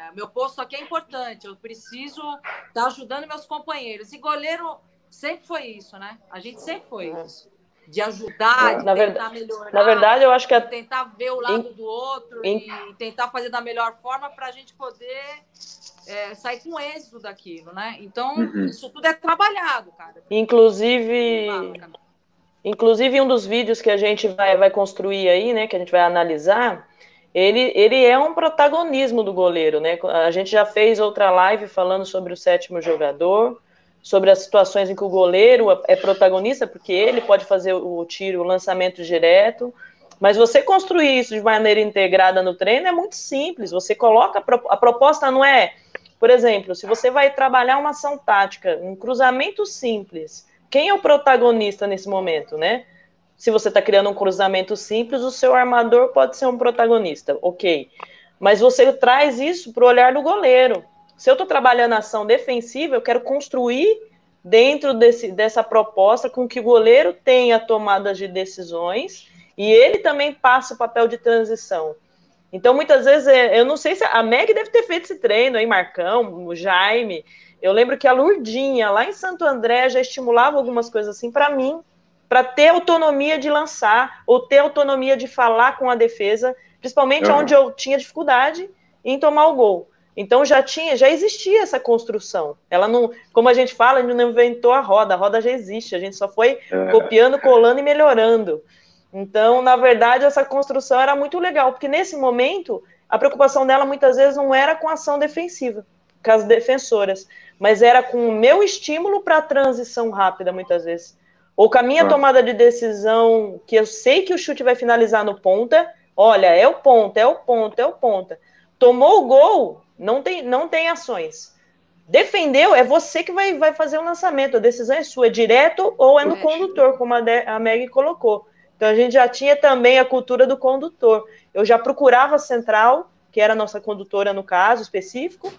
é, meu posto aqui é importante, eu preciso estar tá ajudando meus companheiros. E goleiro sempre foi isso, né? A gente sempre foi isso. De ajudar, de na tentar verdade, melhorar. Na verdade, eu acho que é... tentar ver o lado in... do outro in... e tentar fazer da melhor forma para a gente poder é, sair com êxito daquilo, né? Então, uhum. isso tudo é trabalhado, cara. Inclusive, inclusive um dos vídeos que a gente vai, vai construir aí, né, que a gente vai analisar, ele, ele é um protagonismo do goleiro, né? A gente já fez outra live falando sobre o sétimo jogador, sobre as situações em que o goleiro é protagonista, porque ele pode fazer o tiro, o lançamento direto, mas você construir isso de maneira integrada no treino é muito simples. Você coloca a proposta não é por exemplo, se você vai trabalhar uma ação tática, um cruzamento simples, quem é o protagonista nesse momento, né? Se você está criando um cruzamento simples, o seu armador pode ser um protagonista, ok. Mas você traz isso para o olhar do goleiro. Se eu estou trabalhando ação defensiva, eu quero construir dentro desse, dessa proposta com que o goleiro tenha tomadas de decisões e ele também passa o papel de transição. Então, muitas vezes, é, eu não sei se a Meg deve ter feito esse treino aí, Marcão, o Jaime. Eu lembro que a Lurdinha, lá em Santo André, já estimulava algumas coisas assim para mim, para ter autonomia de lançar, ou ter autonomia de falar com a defesa, principalmente uhum. onde eu tinha dificuldade em tomar o gol. Então já tinha, já existia essa construção. Ela não, como a gente fala, a gente não inventou a roda, a roda já existe, a gente só foi é. copiando, colando e melhorando. Então, na verdade, essa construção era muito legal, porque nesse momento a preocupação dela muitas vezes não era com a ação defensiva, com as defensoras, mas era com o meu estímulo para a transição rápida, muitas vezes. Ou com a minha tomada de decisão, que eu sei que o chute vai finalizar no ponta, olha, é o ponta, é o ponta, é o ponta. Tomou o gol, não tem, não tem ações. Defendeu, é você que vai, vai fazer o lançamento, a decisão é sua, é direto ou é no condutor, como a, de, a Meg colocou. Então a gente já tinha também a cultura do condutor. Eu já procurava a central, que era a nossa condutora no caso específico,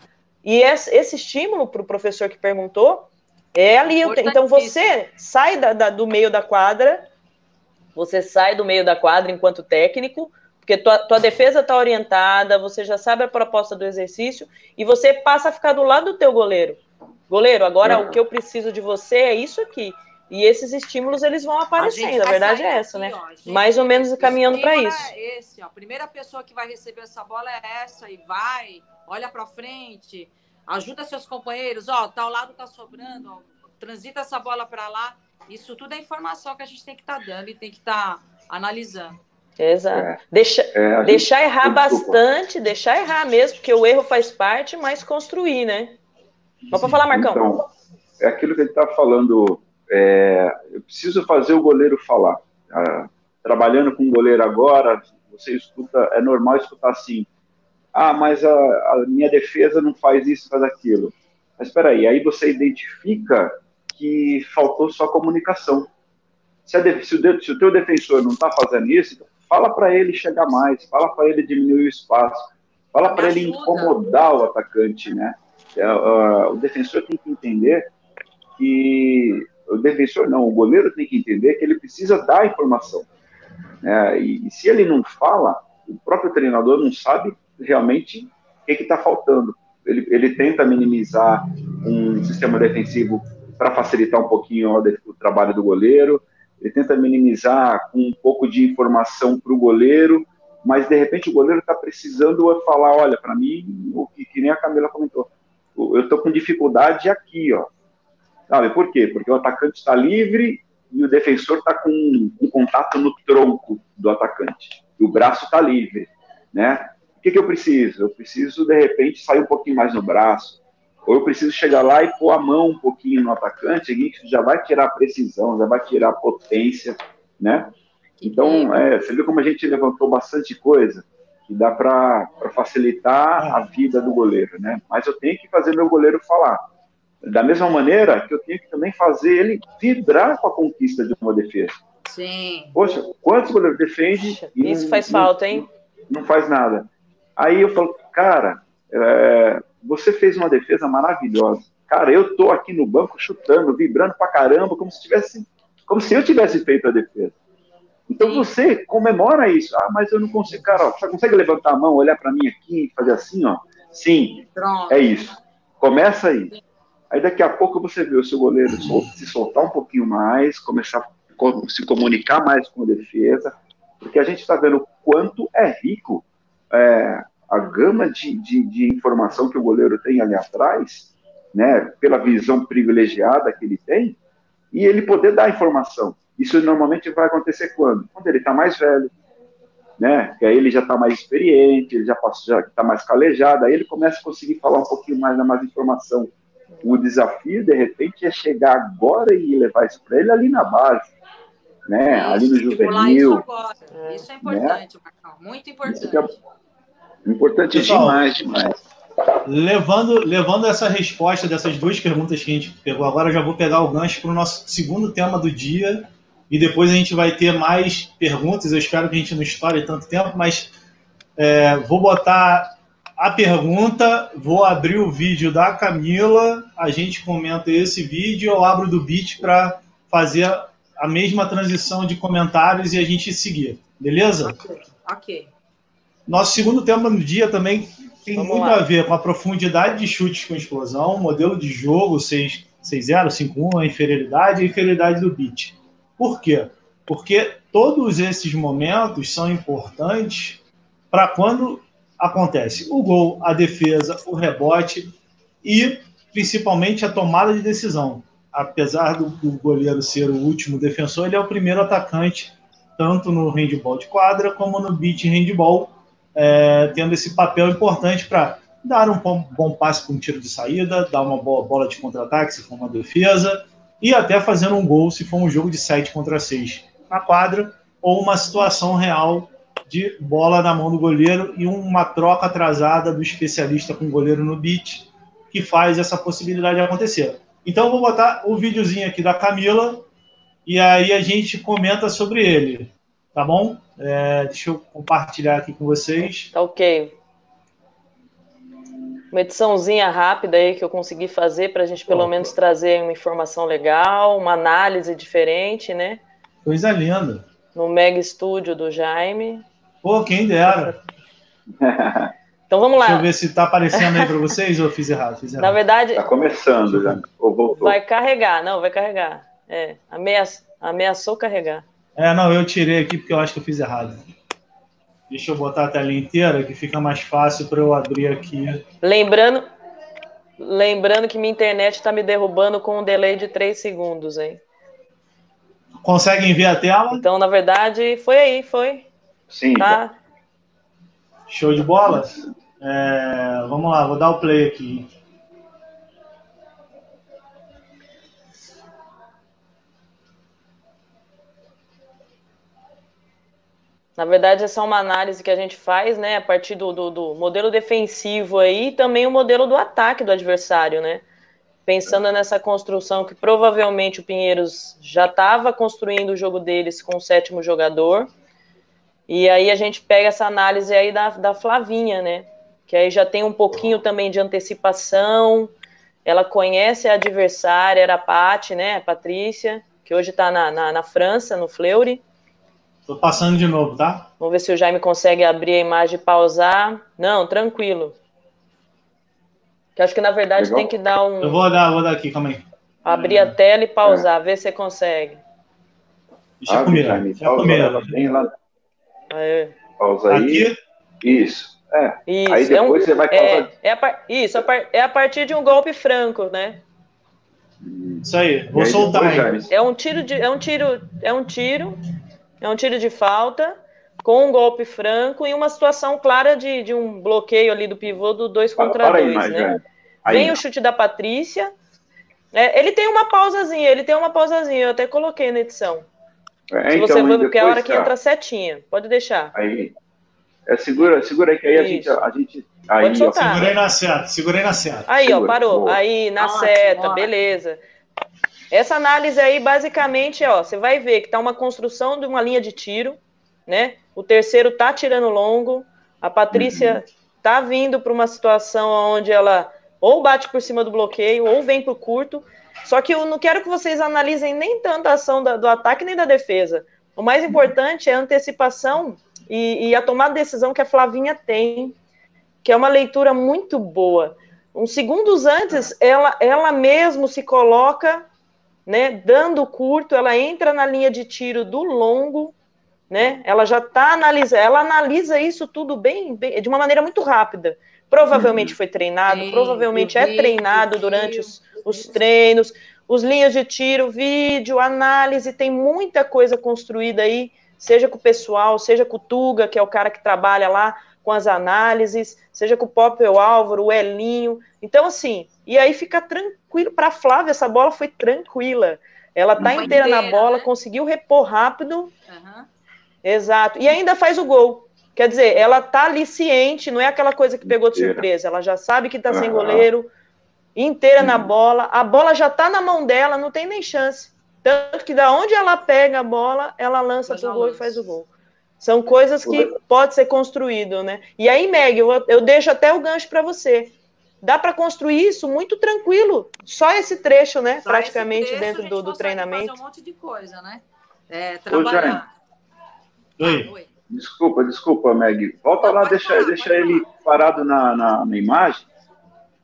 e esse, estímulo para o professor que perguntou é ali. Então você sai da, da, do meio da quadra, você sai do meio da quadra enquanto técnico, porque tua, tua defesa está orientada, você já sabe a proposta do exercício e você passa a ficar do lado do teu goleiro. Goleiro, agora o que eu preciso de você é isso aqui. E esses estímulos eles vão aparecendo, a, a verdade é essa, aqui, né? Ó, gente, Mais ou menos caminhando para isso. É esse, ó. A primeira pessoa que vai receber essa bola é essa e vai, olha para frente, ajuda seus companheiros, ó, tal lado tá sobrando, ó, transita essa bola para lá. Isso tudo é informação que a gente tem que estar tá dando e tem que estar tá analisando. Exato. É, Deixa, é, deixar errar bastante, deixar errar mesmo, porque o erro faz parte, mas construir, né? Mas para falar, Marcão. Então, é aquilo que ele está falando é, eu preciso fazer o goleiro falar. Ah, trabalhando com o goleiro agora, você escuta, é normal escutar assim, ah, mas a, a minha defesa não faz isso, faz aquilo. Mas espera aí, aí você identifica que faltou só comunicação. Se, a, se, o, se o teu defensor não está fazendo isso, fala para ele chegar mais, fala para ele diminuir o espaço, fala para ele incomodar o atacante, né? É, uh, o defensor tem que entender que o defensor não, o goleiro tem que entender que ele precisa dar informação. Né? E, e, se ele não fala, o próprio treinador não sabe realmente o que está faltando. Ele, ele tenta minimizar um sistema defensivo para facilitar um pouquinho o, o trabalho do goleiro, ele tenta minimizar com um pouco de informação para o goleiro, mas de repente o goleiro está precisando falar, olha, para mim, o que, que nem a Camila comentou, eu estou com dificuldade aqui, ó. Sabe por quê? Porque o atacante está livre e o defensor está com um contato no tronco do atacante. E o braço está livre, né? O que, que eu preciso? Eu preciso, de repente, sair um pouquinho mais no braço. Ou eu preciso chegar lá e pôr a mão um pouquinho no atacante, e isso já vai tirar precisão, já vai tirar potência, né? Então, é, você viu como a gente levantou bastante coisa que dá para facilitar a vida do goleiro, né? Mas eu tenho que fazer meu goleiro falar. Da mesma maneira que eu tenho que também fazer ele vibrar com a conquista de uma defesa. Sim. Poxa, quantos goleiros defende? Isso não, faz não, falta, hein? Não faz nada. Aí eu falo, cara, é, você fez uma defesa maravilhosa. Cara, eu tô aqui no banco chutando, vibrando pra caramba, como se tivesse, como se eu tivesse feito a defesa. Então Sim. você comemora isso. Ah, mas eu não consigo, cara, ó, você consegue levantar a mão, olhar para mim aqui e fazer assim, ó? Sim, Pronto. é isso. Começa aí. Aí daqui a pouco você vê o seu goleiro se soltar um pouquinho mais, começar a se comunicar mais com a defesa, porque a gente está vendo o quanto é rico é, a gama de, de, de, informação que o goleiro tem ali atrás, né, pela visão privilegiada que ele tem, e ele poder dar informação. Isso normalmente vai acontecer quando? Quando ele está mais velho, né? Que aí ele já está mais experiente, ele já está mais calejado, aí ele começa a conseguir falar um pouquinho mais, dar mais informação o desafio, de repente, é chegar agora e levar isso para ele ali na base, né? Isso, ali no juvenil. Isso, agora. isso é importante, né? Marcão, muito importante. É importante Pessoal, demais, demais. Levando, levando essa resposta dessas duas perguntas que a gente pegou agora, eu já vou pegar o gancho para o nosso segundo tema do dia. E depois a gente vai ter mais perguntas. Eu espero que a gente não estoure tanto tempo, mas é, vou botar a pergunta, vou abrir o vídeo da Camila, a gente comenta esse vídeo, eu abro do Beat para fazer a mesma transição de comentários e a gente seguir, beleza? Ok. okay. Nosso segundo tema do dia também tem Vamos muito lá. a ver com a profundidade de chutes com explosão, modelo de jogo 6-0, 5-1, a inferioridade e a inferioridade do beat. Por quê? Porque todos esses momentos são importantes para quando acontece o gol, a defesa, o rebote e principalmente a tomada de decisão. Apesar do, do goleiro ser o último defensor, ele é o primeiro atacante, tanto no handball de quadra como no beat handball, é, tendo esse papel importante para dar um bom, bom passe para um tiro de saída, dar uma boa bola de contra-ataque se for uma defesa, e até fazendo um gol se for um jogo de 7 contra 6 na quadra, ou uma situação real de bola na mão do goleiro e uma troca atrasada do especialista com o goleiro no beat, que faz essa possibilidade acontecer. Então, eu vou botar o videozinho aqui da Camila e aí a gente comenta sobre ele, tá bom? É, deixa eu compartilhar aqui com vocês. Tá ok. Uma ediçãozinha rápida aí que eu consegui fazer para a gente pelo Opa. menos trazer uma informação legal, uma análise diferente, né? Coisa linda. No Mega Studio do Jaime. Pô, quem dera. Então vamos lá. Deixa eu ver se está aparecendo aí para vocês ou eu fiz errado, fiz errado. Na verdade. Está começando já. Vai carregar, não, vai carregar. É, ameaça, ameaçou carregar. É, não, eu tirei aqui porque eu acho que eu fiz errado. Deixa eu botar a tela inteira que fica mais fácil para eu abrir aqui. Lembrando, lembrando que minha internet está me derrubando com um delay de 3 segundos, hein? Conseguem ver a tela? Então, na verdade, foi aí, foi. Sim. Tá. Show de bola? É, vamos lá, vou dar o play aqui. Na verdade, essa é uma análise que a gente faz, né, a partir do, do, do, modelo defensivo aí e também o modelo do ataque do adversário, né? Pensando nessa construção que provavelmente o Pinheiros já estava construindo o jogo deles com o sétimo jogador. E aí a gente pega essa análise aí da, da Flavinha, né? que aí já tem um pouquinho também de antecipação. Ela conhece a adversária, era a Paty, né? A Patrícia, que hoje está na, na, na, França, no Fleury. Tô passando de novo, tá? Vamos ver se o Jaime consegue abrir a imagem e pausar. Não, tranquilo. Que acho que na verdade Legal. tem que dar um. Eu vou dar, vou dar aqui, calma aí. Abrir é. a tela e pausar, é. ver se você consegue. Deixa eu comer. Deixa eu comer. Bem lá. Pausa aí. Aqui? Isso. É. Isso, aí depois é um, você vai causar... é, é a, Isso, é a partir de um golpe franco, né? Isso aí, vou soltar. É um tiro de. É um tiro. É um tiro. É um tiro de falta com um golpe franco e uma situação clara de, de um bloqueio ali do pivô do 2 contra 2, né? Aí, Vem o chute da Patrícia. É, ele tem uma pausazinha, ele tem uma pausazinha, eu até coloquei na edição. É, Se então, você for, porque é a hora que entra a setinha. Pode deixar. Aí, é, segura, segura aí que aí a gente, a gente. Aí, Pode soltar. Ó, segurei na seta, segurei na seta. Aí, segura, ó, parou. Boa. Aí, na seta, beleza. Essa análise aí, basicamente, ó, você vai ver que tá uma construção de uma linha de tiro, né? O terceiro tá tirando longo, a Patrícia uhum. tá vindo para uma situação onde ela ou bate por cima do bloqueio ou vem pro curto. Só que eu não quero que vocês analisem nem tanto a ação da, do ataque nem da defesa. O mais importante é a antecipação e, e a tomada de decisão que a Flavinha tem, que é uma leitura muito boa. Uns segundos antes, ela, ela mesmo se coloca, né, dando curto, ela entra na linha de tiro do longo, né? Ela já está analisando, ela analisa isso tudo bem, bem, de uma maneira muito rápida. Provavelmente uhum. foi treinado, Sim, provavelmente é vi, treinado durante os, os treinos, os linhas de tiro, vídeo, análise, tem muita coisa construída aí seja com o pessoal, seja com o Tuga, que é o cara que trabalha lá com as análises, seja com o Popel Álvaro, o Elinho. Então, assim, e aí fica tranquilo. Para a Flávia, essa bola foi tranquila. Ela tá inteira, inteira, na bola, né? conseguiu repor rápido. Uhum. Exato. E ainda faz o gol. Quer dizer, ela tá ali ciente, não é aquela coisa que pegou de surpresa. Ela já sabe que tá uhum. sem goleiro, inteira uhum. na bola. A bola já tá na mão dela, não tem nem chance. Tanto que da onde ela pega a bola, ela lança para o gol e faz o gol. São coisas que pode ser construído, né? E aí, Meg, eu, eu deixo até o gancho para você. Dá para construir isso muito tranquilo. Só esse trecho, né? Só praticamente trecho, dentro do, do treinamento. Fazer um monte de coisa, né? É, trabalhar. Ô, Oi. Oi. Desculpa, desculpa, Meg. Volta Não, lá, deixa, falar, deixa ele parado na, na, na, imagem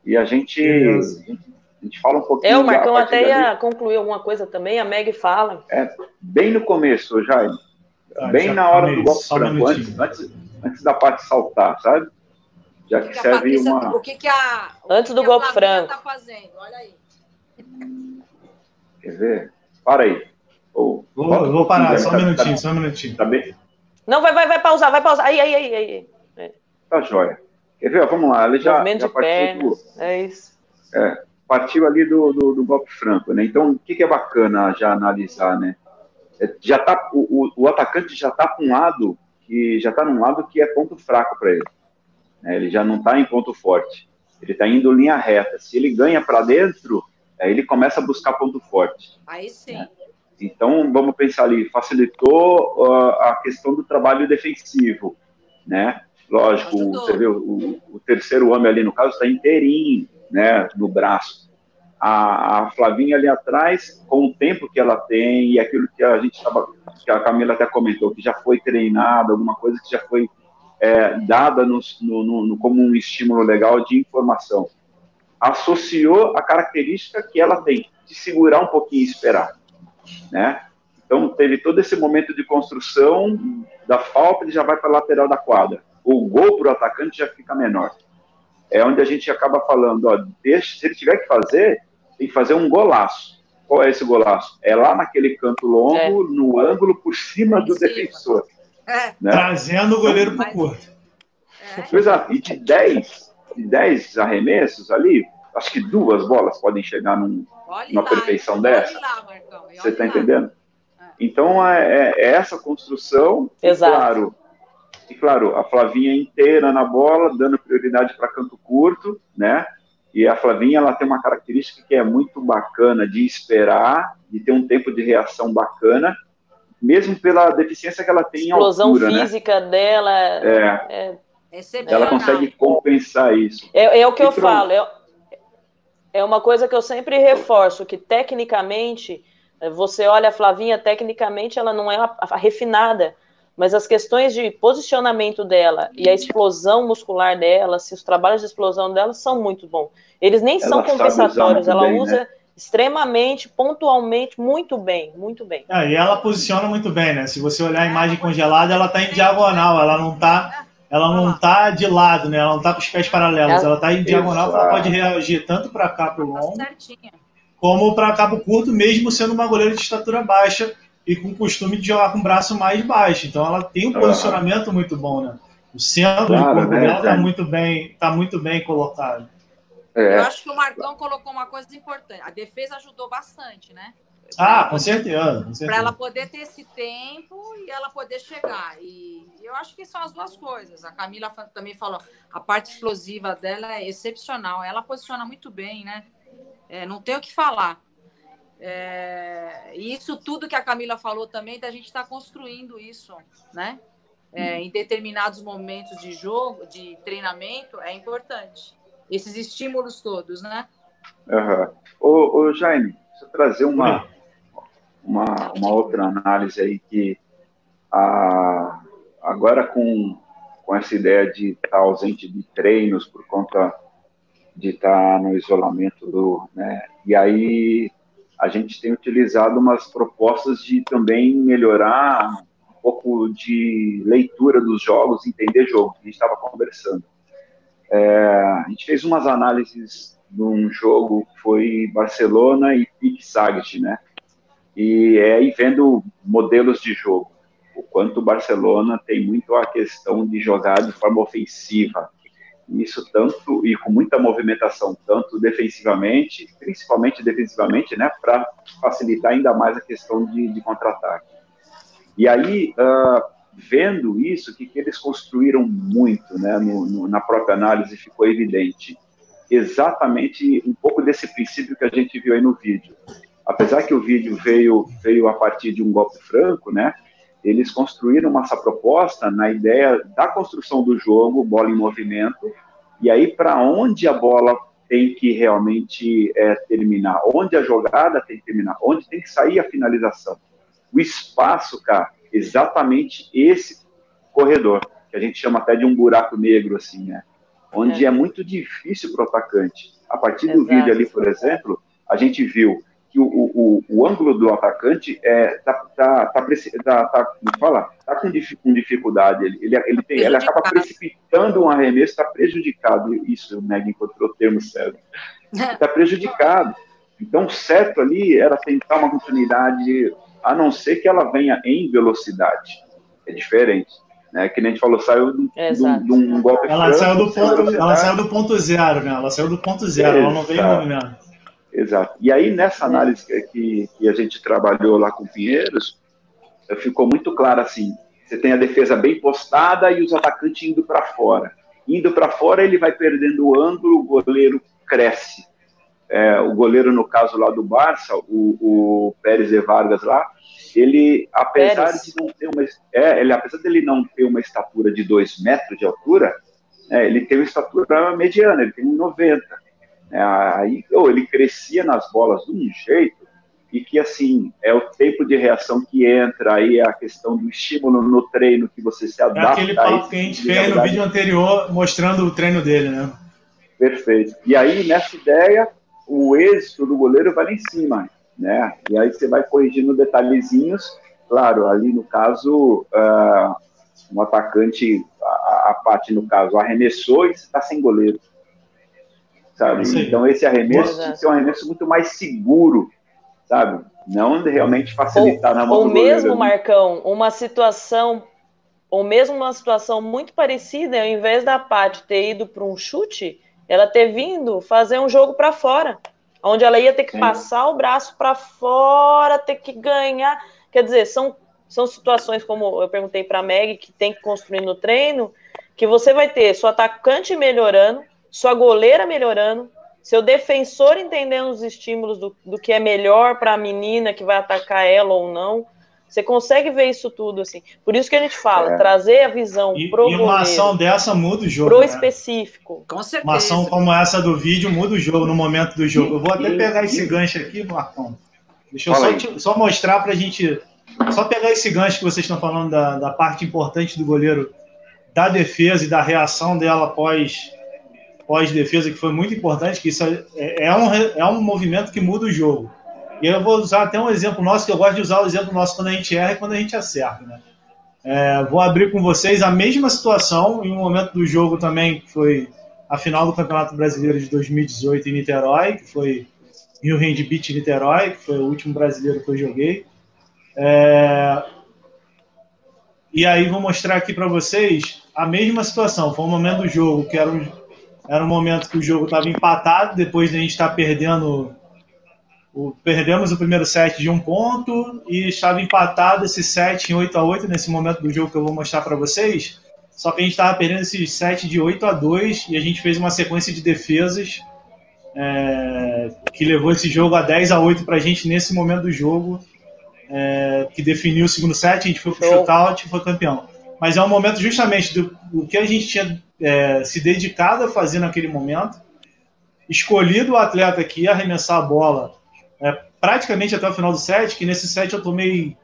e a gente, a gente a gente fala um pouquinho. É, o Marcão até ia concluir alguma coisa também, a Meg fala. É, bem no começo, Jaime. Ah, bem na hora do golpe franco, antes, antes, antes, da parte saltar, sabe? já que, que serve Patrícia, uma. O que, que a. Antes do golpe franco. Tá fazendo? Olha aí. Quer ver? Para aí. Oh, vou, vou parar, só um tá, minutinho, tá, só um minutinho. Tá bem? Não, vai, vai, vai pausar, vai pausar. Aí, aí, aí, aí. É. Tá jóia. Quer ver? Vamos lá. Ele já, Movimento já de pernas, do, é isso. É, partiu ali do, do, do, golpe franco, né? Então, o que, que é bacana já analisar, né? É, já tá, o, o, o atacante já está com um lado que já está num lado que é ponto fraco para ele. Né? Ele já não está em ponto forte. Ele está indo linha reta. Se ele ganha para dentro, aí ele começa a buscar ponto forte. Aí sim. Né? Então, vamos pensar ali, facilitou uh, a questão do trabalho defensivo, né? Lógico, você vê o, o, terceiro homem ali, no caso, está inteirinho, né, no braço. A, a, Flavinha ali atrás, com o tempo que ela tem e aquilo que a gente estava, que a Camila até comentou, que já foi treinada, alguma coisa que já foi é, dada no, no, no, como um estímulo legal de informação. Associou a característica que ela tem, de segurar um pouquinho e esperar. Né? Então, teve todo esse momento de construção da falta, ele já vai para a lateral da quadra. O gol para o atacante já fica menor. É onde a gente acaba falando, ó, deixa, se ele tiver que fazer, tem que fazer um golaço. Qual é esse golaço? É lá naquele canto longo, é. no ângulo por cima do defensor. É. Né? Trazendo o goleiro para o curto. É. Exato. E de 10, de 10 arremessos ali, acho que duas bolas podem chegar num, numa lá, perfeição dessa. Lá, Você está entendendo? É. Então, é, é, essa construção, Exato. claro, e claro, a Flavinha inteira na bola, dando prioridade para canto curto, né? E a Flavinha ela tem uma característica que é muito bacana de esperar, de ter um tempo de reação bacana, mesmo pela deficiência que ela tem Explosão em altura, né? física né? dela é, é, ela consegue compensar isso. É, é o que e eu pronto. falo, é, é uma coisa que eu sempre reforço, que tecnicamente, você olha a Flavinha, tecnicamente ela não é a, a refinada, mas as questões de posicionamento dela e a explosão muscular dela, se os trabalhos de explosão dela são muito bons. Eles nem ela são compensatórios, ela bem, usa né? extremamente, pontualmente, muito bem, muito bem. Ah, e ela posiciona muito bem, né? Se você olhar a imagem congelada, ela está em diagonal, ela não está ela não tá de lado, né? Ela não tá com os pés paralelos, ela tá em diagonal, ela pode reagir tanto para cá para o tá longo, como para cabo curto, mesmo sendo uma goleira de estatura baixa e com o costume de jogar com o braço mais baixo. Então ela tem um posicionamento muito bom, né? O centro claro, do corpo né? dela tá muito bem, tá muito bem colocado. É. Eu acho que o Marcão colocou uma coisa importante. A defesa ajudou bastante, né? Ah, com certeza. certeza. Para ela poder ter esse tempo e ela poder chegar. E eu acho que são as duas coisas. A Camila também falou, a parte explosiva dela é excepcional. Ela posiciona muito bem, né? É, não tem o que falar. É, e isso tudo que a Camila falou também, da gente estar tá construindo isso, né? É, em determinados momentos de jogo, de treinamento, é importante. Esses estímulos todos, né? Uhum. Ô, ô Jaime, deixa eu trazer uma, uma, uma outra análise aí que a, agora com, com essa ideia de estar tá ausente de treinos por conta de estar tá no isolamento do, né, e aí a gente tem utilizado umas propostas de também melhorar um pouco de leitura dos jogos, entender jogo, que a gente estava conversando. É, a gente fez umas análises de um jogo que foi Barcelona e Pique Saget, né? e é aí vendo modelos de jogo. O quanto o Barcelona tem muito a questão de jogar de forma ofensiva. Isso tanto e com muita movimentação, tanto defensivamente, principalmente defensivamente, né, para facilitar ainda mais a questão de, de contra-ataque. E aí, uh, vendo isso, que, que eles construíram muito, né, no, no, na própria análise ficou evidente. Exatamente um pouco desse princípio que a gente viu aí no vídeo apesar que o vídeo veio, veio a partir de um golpe franco, né? Eles construíram essa proposta na ideia da construção do jogo, bola em movimento, e aí para onde a bola tem que realmente é, terminar, onde a jogada tem que terminar, onde tem que sair a finalização. O espaço, cara, exatamente esse corredor, que a gente chama até de um buraco negro, assim, né? Onde é, é muito difícil para o atacante. A partir do Exato. vídeo ali, por exemplo, a gente viu que o, o, o ângulo do atacante é, tá, tá, tá, tá, tá, fala, tá com, com dificuldade, ele, ele, ele, tem, ele acaba precipitando um arremesso, está prejudicado, isso, o Meg encontrou o termo certo, está prejudicado. Então, o certo ali era tentar uma continuidade, a não ser que ela venha em velocidade, é diferente. Né, que nem a gente falou, saiu de, um golpe ela franco, saiu do ponto, ela saiu do ponto zero, né? Ela saiu do ponto zero, ela não veio em movimento. Exato. E aí, nessa análise que, que a gente trabalhou lá com o Pinheiros, ficou muito claro assim: você tem a defesa bem postada e os atacantes indo para fora. Indo para fora, ele vai perdendo o ângulo, o goleiro cresce. É, o goleiro, no caso lá do Barça, o, o Pérez de Vargas lá, ele, apesar Pérez. de não ter uma. É, ele, apesar dele não ter uma estatura de 2 metros de altura, é, ele tem uma estatura mediana, ele tem 1,90. É, aí oh, ele crescia nas bolas de um jeito e que assim é o tempo de reação que entra aí é a questão do estímulo no treino que você se adapta. É aquele papo que a gente fez no vídeo anterior mostrando o treino dele, né? Perfeito. E aí nessa ideia o êxito do goleiro vai lá em cima, né? E aí você vai corrigindo detalhezinhos. Claro, ali no caso uh, um atacante a, a parte no caso arremessou e está sem goleiro sabe? Então esse arremesso tem que ser um arremesso muito mais seguro, sabe? Não realmente facilitar ou, na mão ou do mesmo, Marcão, uma situação ou mesmo uma situação muito parecida, ao invés da Paty ter ido para um chute, ela ter vindo fazer um jogo para fora, onde ela ia ter que Sim. passar o braço para fora, ter que ganhar. Quer dizer, são, são situações como eu perguntei para a Meg, que tem que construir no treino, que você vai ter seu atacante melhorando, sua goleira melhorando, seu defensor entendendo os estímulos do, do que é melhor para a menina que vai atacar ela ou não. Você consegue ver isso tudo assim. Por isso que a gente fala, é. trazer a visão e, pro e uma goleiro, ação dessa muda o jogo. Pro né? específico. Com certeza. Uma ação como essa do vídeo muda o jogo no momento do jogo. Eu vou até pegar esse gancho aqui, Marcão. Deixa eu só, só, mostrar para a gente. Só pegar esse gancho que vocês estão falando da, da parte importante do goleiro, da defesa e da reação dela após pós-defesa, que foi muito importante, que isso é, é, um, é um movimento que muda o jogo. E eu vou usar até um exemplo nosso, que eu gosto de usar o exemplo nosso quando a gente erra e quando a gente acerta. Né? É, vou abrir com vocês a mesma situação em um momento do jogo também, que foi a final do Campeonato Brasileiro de 2018 em Niterói, que foi Rio Hand Beach Niterói, que foi o último brasileiro que eu joguei. É, e aí vou mostrar aqui para vocês a mesma situação. Foi um momento do jogo que era um, era um momento que o jogo estava empatado, depois de a gente estar tá perdendo. O, perdemos o primeiro set de um ponto e estava empatado esse set em 8 a 8 nesse momento do jogo que eu vou mostrar para vocês. Só que a gente estava perdendo esse set de 8 a 2 e a gente fez uma sequência de defesas é, que levou esse jogo a 10 a 8 para a gente nesse momento do jogo, é, que definiu o segundo set. A gente foi para o shootout e foi campeão. Mas é um momento justamente do, do que a gente tinha é, se dedicado a fazer naquele momento, escolhido o atleta que ia arremessar a bola é, praticamente até o final do set, que nesse set eu tomei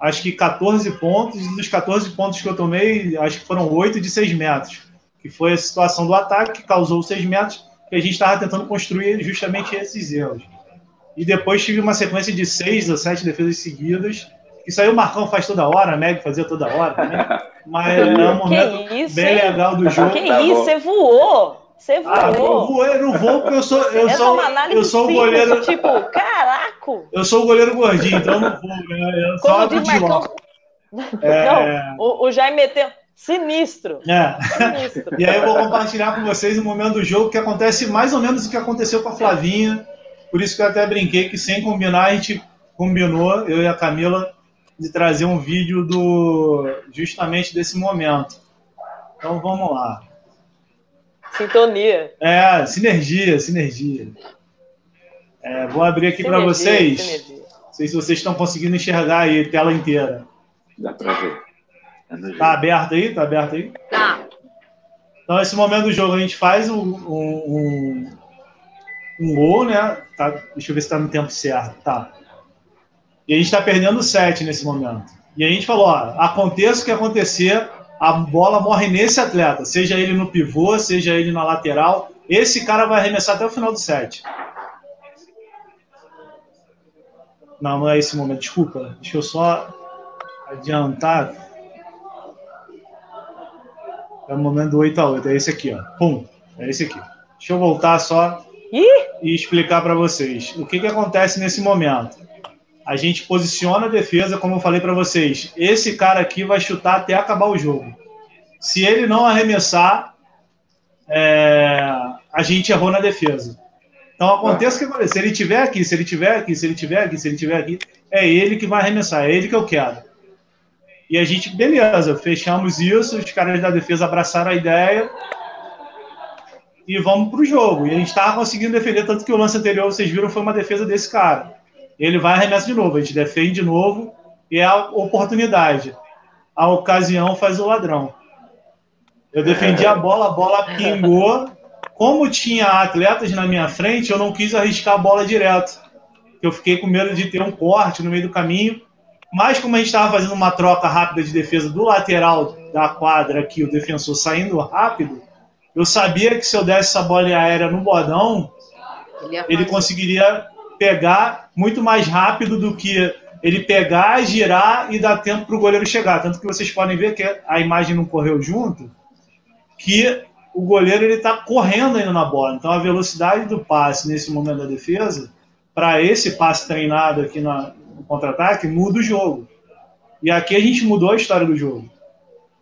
acho que 14 pontos, dos 14 pontos que eu tomei, acho que foram 8 de 6 metros, que foi a situação do ataque que causou os 6 metros, que a gente estava tentando construir justamente esses erros. E depois tive uma sequência de 6 ou 7 defesas seguidas, isso aí o Marcão faz toda hora, a Meg fazia toda hora também. Mas é um momento isso, bem hein? legal do jogo. Que tá isso, você voou! Você voou. Ah, eu voei, não vou porque eu sou, eu sou, eu sou o goleiro. Tipo, caraca! Eu sou o goleiro gordinho, então eu não vou. Né? Eu só abro de Marcão... É... Não, o, o Jaime meteu. Sinistro. É. Sinistro. e aí eu vou compartilhar com vocês o momento do jogo que acontece mais ou menos o que aconteceu com a Flavinha. Por isso que eu até brinquei que sem combinar a gente combinou, eu e a Camila, de trazer um vídeo do justamente desse momento. Então vamos lá. Sintonia. É, sinergia, sinergia. É, vou abrir aqui para vocês. Sinergia. Não sei se vocês estão conseguindo enxergar aí a tela inteira. Dá para ver. É tá aberto aí? Tá aberto aí? Tá. Então, esse momento do jogo a gente faz um, um, um, um gol, né? Tá, deixa eu ver se está no tempo certo. Tá. E a gente está perdendo o set nesse momento. E a gente falou: ó, aconteça o que acontecer, a bola morre nesse atleta, seja ele no pivô, seja ele na lateral, esse cara vai arremessar até o final do set. Não, não é esse momento, desculpa. Deixa eu só adiantar. É o momento do 8 a 8 é esse aqui, ó. Pum, é esse aqui. Deixa eu voltar só Ih! e explicar para vocês. O que, que acontece nesse momento? A gente posiciona a defesa, como eu falei para vocês. Esse cara aqui vai chutar até acabar o jogo. Se ele não arremessar, é, a gente errou na defesa. Então aconteça o que aconteça. Se ele tiver aqui, se ele tiver aqui, se ele tiver aqui, se ele tiver aqui, é ele que vai arremessar, é ele que eu quero. E a gente, beleza, fechamos isso, os caras da defesa abraçaram a ideia e vamos pro jogo. E a gente estava conseguindo defender, tanto que o lance anterior, vocês viram, foi uma defesa desse cara. Ele vai arremessa de novo, a gente defende de novo e é a oportunidade. A ocasião faz o ladrão. Eu defendi a bola, a bola pingou. Como tinha atletas na minha frente, eu não quis arriscar a bola direto. Eu fiquei com medo de ter um corte no meio do caminho. Mas como a gente estava fazendo uma troca rápida de defesa do lateral da quadra aqui, o defensor saindo rápido, eu sabia que se eu desse essa bola aérea no bodão, Ele, ele conseguiria pegar muito mais rápido do que ele pegar, girar e dar tempo para o goleiro chegar. Tanto que vocês podem ver que a imagem não correu junto, que o goleiro ele está correndo ainda na bola. Então a velocidade do passe nesse momento da defesa, para esse passe treinado aqui na- no contra-ataque, muda o jogo. E aqui a gente mudou a história do jogo.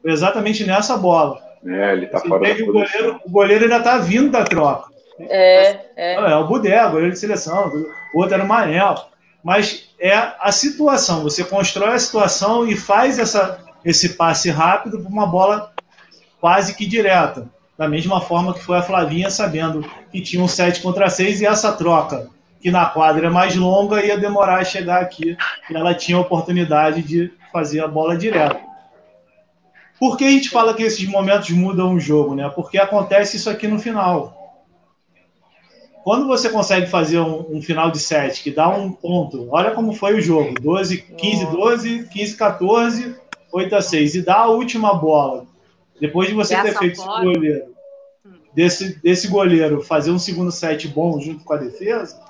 Foi exatamente nessa bola. É, ele tá Você fora o, goleiro, o goleiro ainda está vindo da troca. É, é. É o Budé, goleiro de seleção, o outro era o Manel. Mas é a situação, você constrói a situação e faz essa, esse passe rápido para uma bola quase que direta. Da mesma forma que foi a Flavinha, sabendo que tinha um 7 contra 6 e essa troca, que na quadra é mais longa, ia demorar a chegar aqui. E ela tinha a oportunidade de fazer a bola direta. Por que a gente fala que esses momentos mudam o jogo? Né? Porque acontece isso aqui no final quando você consegue fazer um, um final de set que dá um ponto, olha como foi o jogo: 12, 15, 12, 15, 14, 8 a 6, e dá a última bola. Depois de você ter Dessa feito esse goleiro, desse, desse goleiro fazer um segundo set bom junto com a defesa,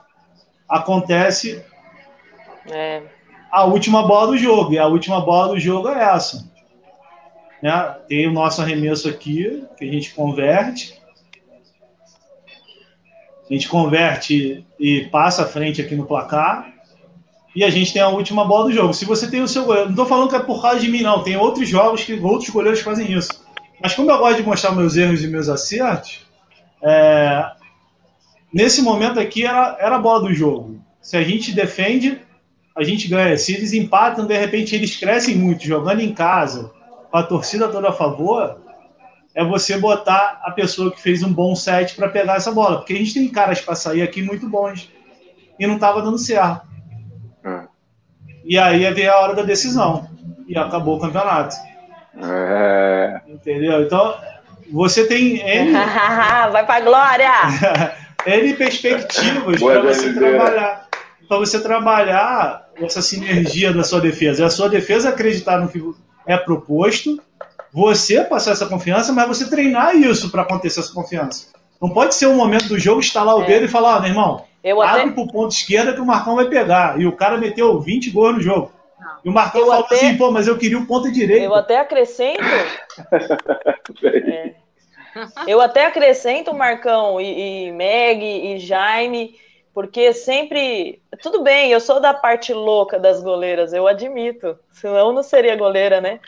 acontece é. a última bola do jogo. E a última bola do jogo é essa. Né? Tem o nosso arremesso aqui, que a gente converte. A gente converte e passa à frente aqui no placar. E a gente tem a última bola do jogo. Se você tem o seu goleiro, não estou falando que é por causa de mim, não. Tem outros jogos que outros goleiros fazem isso. Mas como eu gosto de mostrar meus erros e meus acertos, é, nesse momento aqui era, era a bola do jogo. Se a gente defende, a gente ganha. Se eles empatam, de repente eles crescem muito, jogando em casa, com a torcida toda a favor, é você botar a pessoa que fez um bom set para pegar essa bola. Porque a gente tem caras para sair aqui muito bons. E não estava dando certo. É. E aí veio a hora da decisão. E acabou o campeonato. É, Entendeu? Então, você tem N, Vai pra glória! N perspectivas para você trabalhar. Para você trabalhar essa sinergia da sua defesa. É a sua defesa acreditar no que é proposto, você passar essa confiança, mas você treinar isso para acontecer essa confiança. Não pode ser um momento do jogo estalar o É. dedo e falar, ó, meu irmão, Eu até, abre pro ponto esquerda que o Marcão vai pegar. E o cara meteu 20 gols no jogo. Não. E o Marcão Eu falou até- assim, pô, mas eu queria o ponto direito. eu até acrescento. É. Eu até acrescento, Marcão e, e Meg e Jaime, porque sempre. Tudo bem, eu sou da parte louca das goleiras, eu admito. Senão eu não seria goleira, né?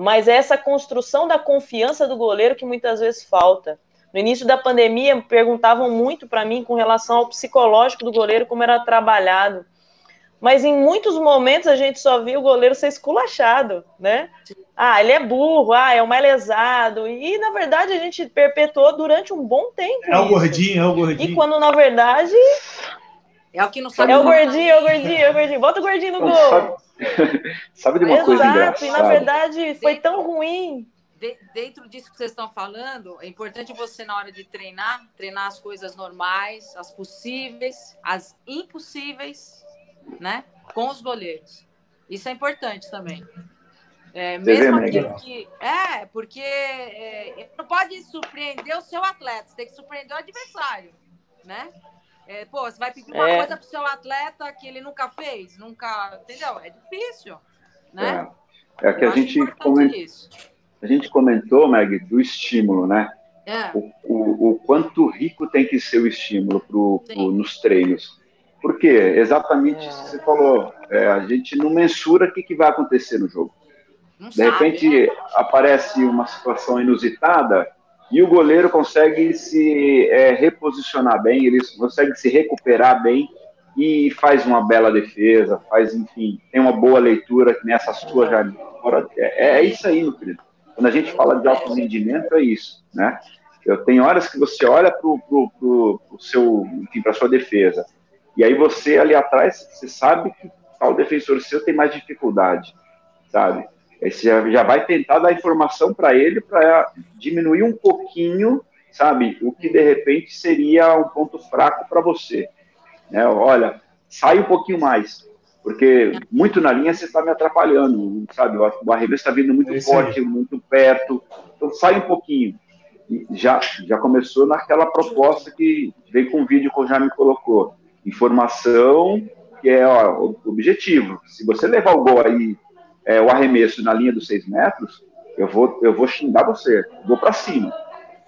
Mas é essa construção da confiança do goleiro que muitas vezes falta. No início da pandemia, perguntavam muito para mim com relação ao psicológico do goleiro, como era trabalhado. Mas em muitos momentos a gente só viu o goleiro ser esculachado, né? Ah, ele é burro, ah, é um mais lesado. E na verdade a gente perpetuou durante um bom tempo. É o isso. gordinho, é o E gordinho. quando na verdade É o que não sabe. é o gordinho, é o gordinho, é o gordinho. Bota o gordinho no gol. sabe, sabe de uma coisa Exato, e na verdade foi tão ruim. De- dentro disso que vocês estão falando, é importante você, na hora de treinar, treinar as coisas normais, as possíveis, as impossíveis, né? Com os goleiros. Isso é importante também. É, mesmo aquilo que. É, porque é, não pode surpreender o seu atleta, você tem que surpreender o adversário, né? É, pô, você vai pedir uma é. coisa pro seu atleta que ele nunca fez, nunca. Entendeu? É difícil. Né? É, é que a gente, a gente comentou, Meg, do estímulo, né? É. O, o, o, quanto rico tem que ser o estímulo pro, pro nos treinos. Por quê? Exatamente isso que você falou. É, a gente não mensura o que, que vai acontecer no jogo. Não de sabe, repente é? aparece uma situação inusitada e o goleiro consegue se é, reposicionar bem, ele consegue se recuperar bem e faz uma bela defesa, faz, enfim, tem uma boa leitura nessa sua já. É, é isso aí, meu querido. Quando a gente fala de alto rendimento, é isso, né? Eu tenho horas que você olha para o seu, enfim, para sua defesa, e aí você ali atrás, você sabe que tal defensor seu tem mais dificuldade, sabe? Você já, já vai tentar dar informação para ele para diminuir um pouquinho, sabe? O que de repente seria um ponto fraco para você. Né? Olha, sai um pouquinho mais, porque muito na linha você está me atrapalhando, sabe? O arremesso está vindo muito é forte, muito perto, então sai um pouquinho. E já, já começou naquela proposta que veio com o vídeo que o já me colocou. Informação que é ó, o objetivo. Se você levar o gol aí, é, o arremesso na linha dos seis metros, eu vou, eu vou xingar você, vou para cima,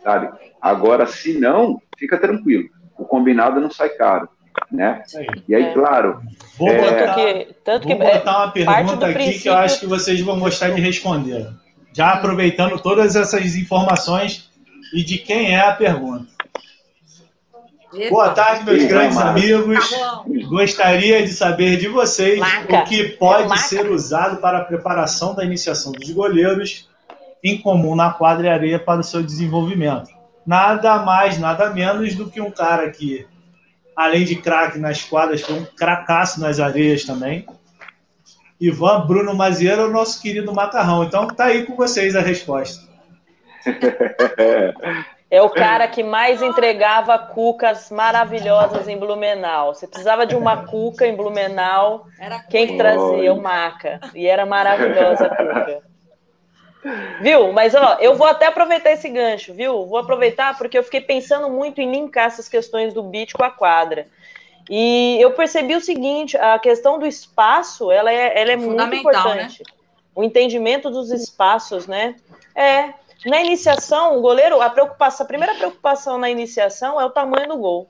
sabe? Agora, se não, fica tranquilo. O combinado não sai caro né? E aí, claro. Vou é... botar, que, tanto vou que, botar uma pergunta aqui princípio... que eu acho que vocês vão gostar de responder. Já aproveitando todas essas informações e de quem é a pergunta. Boa tarde, meus grandes amigos. Tá Gostaria de saber de vocês o que pode ser usado para a preparação da iniciação dos goleiros em comum na quadra e areia para o seu desenvolvimento. Nada mais, nada menos do que um cara que além de craque nas quadras, foi um cracaço nas areias também. Ivan Bruno Mazieira, o nosso querido macarrão. Então tá aí com vocês a resposta. É o cara que mais entregava cucas maravilhosas em Blumenau. Você precisava de uma cuca em Blumenau. Quem que trazia? O Maca. E era maravilhosa a cuca. Viu? Mas ó, eu vou até aproveitar esse gancho, viu? Vou aproveitar porque eu fiquei pensando muito em linkar essas questões do beat com a quadra. E eu percebi o seguinte: a questão do espaço, ela é, ela é muito né? importante. Né? O entendimento dos espaços, né? É. Na iniciação, o goleiro, a preocupação, a primeira preocupação na iniciação é o tamanho do gol.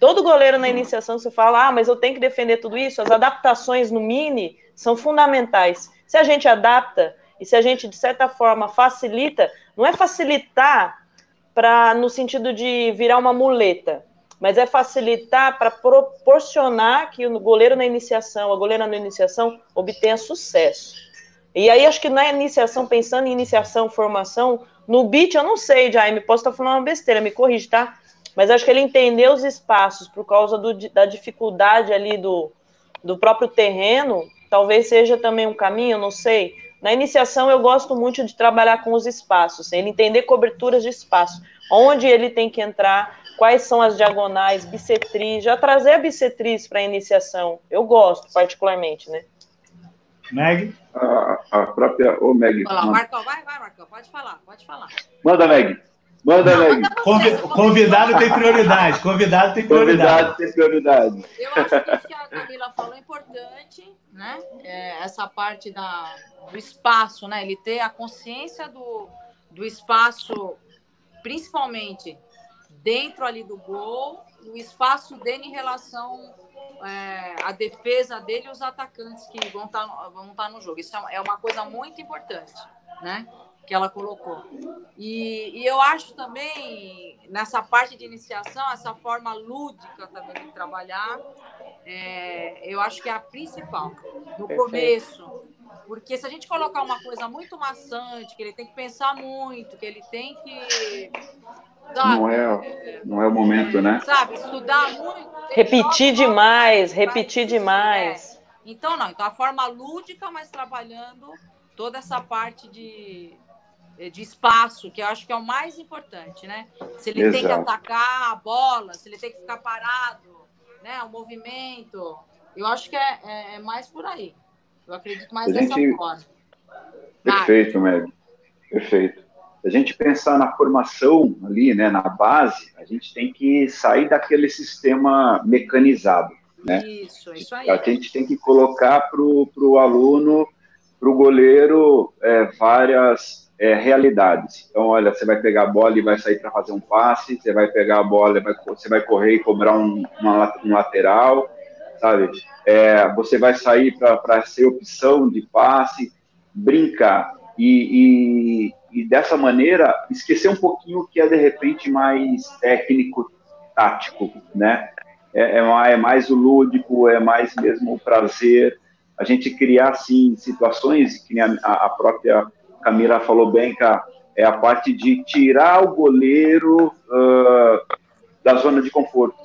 Todo goleiro na iniciação você fala, ah, mas eu tenho que defender tudo isso. As adaptações no mini são fundamentais. Se a gente adapta e se a gente, de certa forma, facilita, não é facilitar para no sentido de virar uma muleta, mas é facilitar para proporcionar que o goleiro na iniciação, a goleira na iniciação, obtenha sucesso. E aí, acho que na iniciação, pensando em iniciação, formação, no beat, eu não sei, Jaime, posso estar falando uma besteira, me corrige, tá? Mas acho que ele entendeu os espaços por causa do, da dificuldade ali do, do próprio terreno, talvez seja também um caminho, não sei. Na iniciação, eu gosto muito de trabalhar com os espaços, ele entender coberturas de espaço, onde ele tem que entrar, quais são as diagonais, bissetriz, já trazer a bissetriz para a iniciação. Eu gosto, particularmente, né? Meg? A, a própria. Ô, Meg. Marcão, vai, vai, Marcão, pode falar, pode falar. Manda, Meg. Manda, Meg. Convi convidado tem prioridade. Convidado tem prioridade. Convidado tem prioridade. Eu acho que isso que a Camila falou é importante, né? É, essa parte da, do espaço, né? Ele ter a consciência do, do espaço, principalmente dentro ali do gol, o espaço dele em relação é, à defesa dele e os atacantes que vão estar tá, vão tá no jogo. Isso é uma é coisa muito importante, né? Que ela colocou. E, e eu acho também, nessa parte de iniciação, essa forma lúdica também de trabalhar, é, eu acho que é a principal. No Perfeito. começo, porque se a gente colocar uma coisa muito maçante, que ele tem que pensar muito, que ele tem que. Não, é, não é o momento, né? Sabe, estudar muito. Repetir demais, repetir demais. É. Então, não. Então, a forma lúdica, mas trabalhando toda essa parte de, de espaço, que eu acho que é o mais importante, né? Se ele Exato. tem que atacar a bola, se ele tem que ficar parado, né? O movimento. Eu acho que é, é, é mais por aí. Eu acredito mais a dessa gente... forma. Perfeito, Meg. Perfeito. Se a gente pensar na formação ali, né, na base, a gente tem que sair daquele sistema mecanizado. Né? Isso, isso aí. A gente tem que colocar para o aluno, para o goleiro, é, várias é, realidades. Então, olha, você vai pegar a bola e vai sair para fazer um passe, você vai pegar a bola, vai, você vai correr e cobrar um, uma, um lateral, sabe? É, você vai sair para ser opção de passe, brincar. E, e, e, dessa maneira, esquecer um pouquinho o que é, de repente, mais técnico, tático, né? É, é, é mais o lúdico, é mais mesmo o prazer. A gente criar, assim, situações que a, a própria Camila falou bem, cara, é a parte de tirar o goleiro uh, da zona de conforto.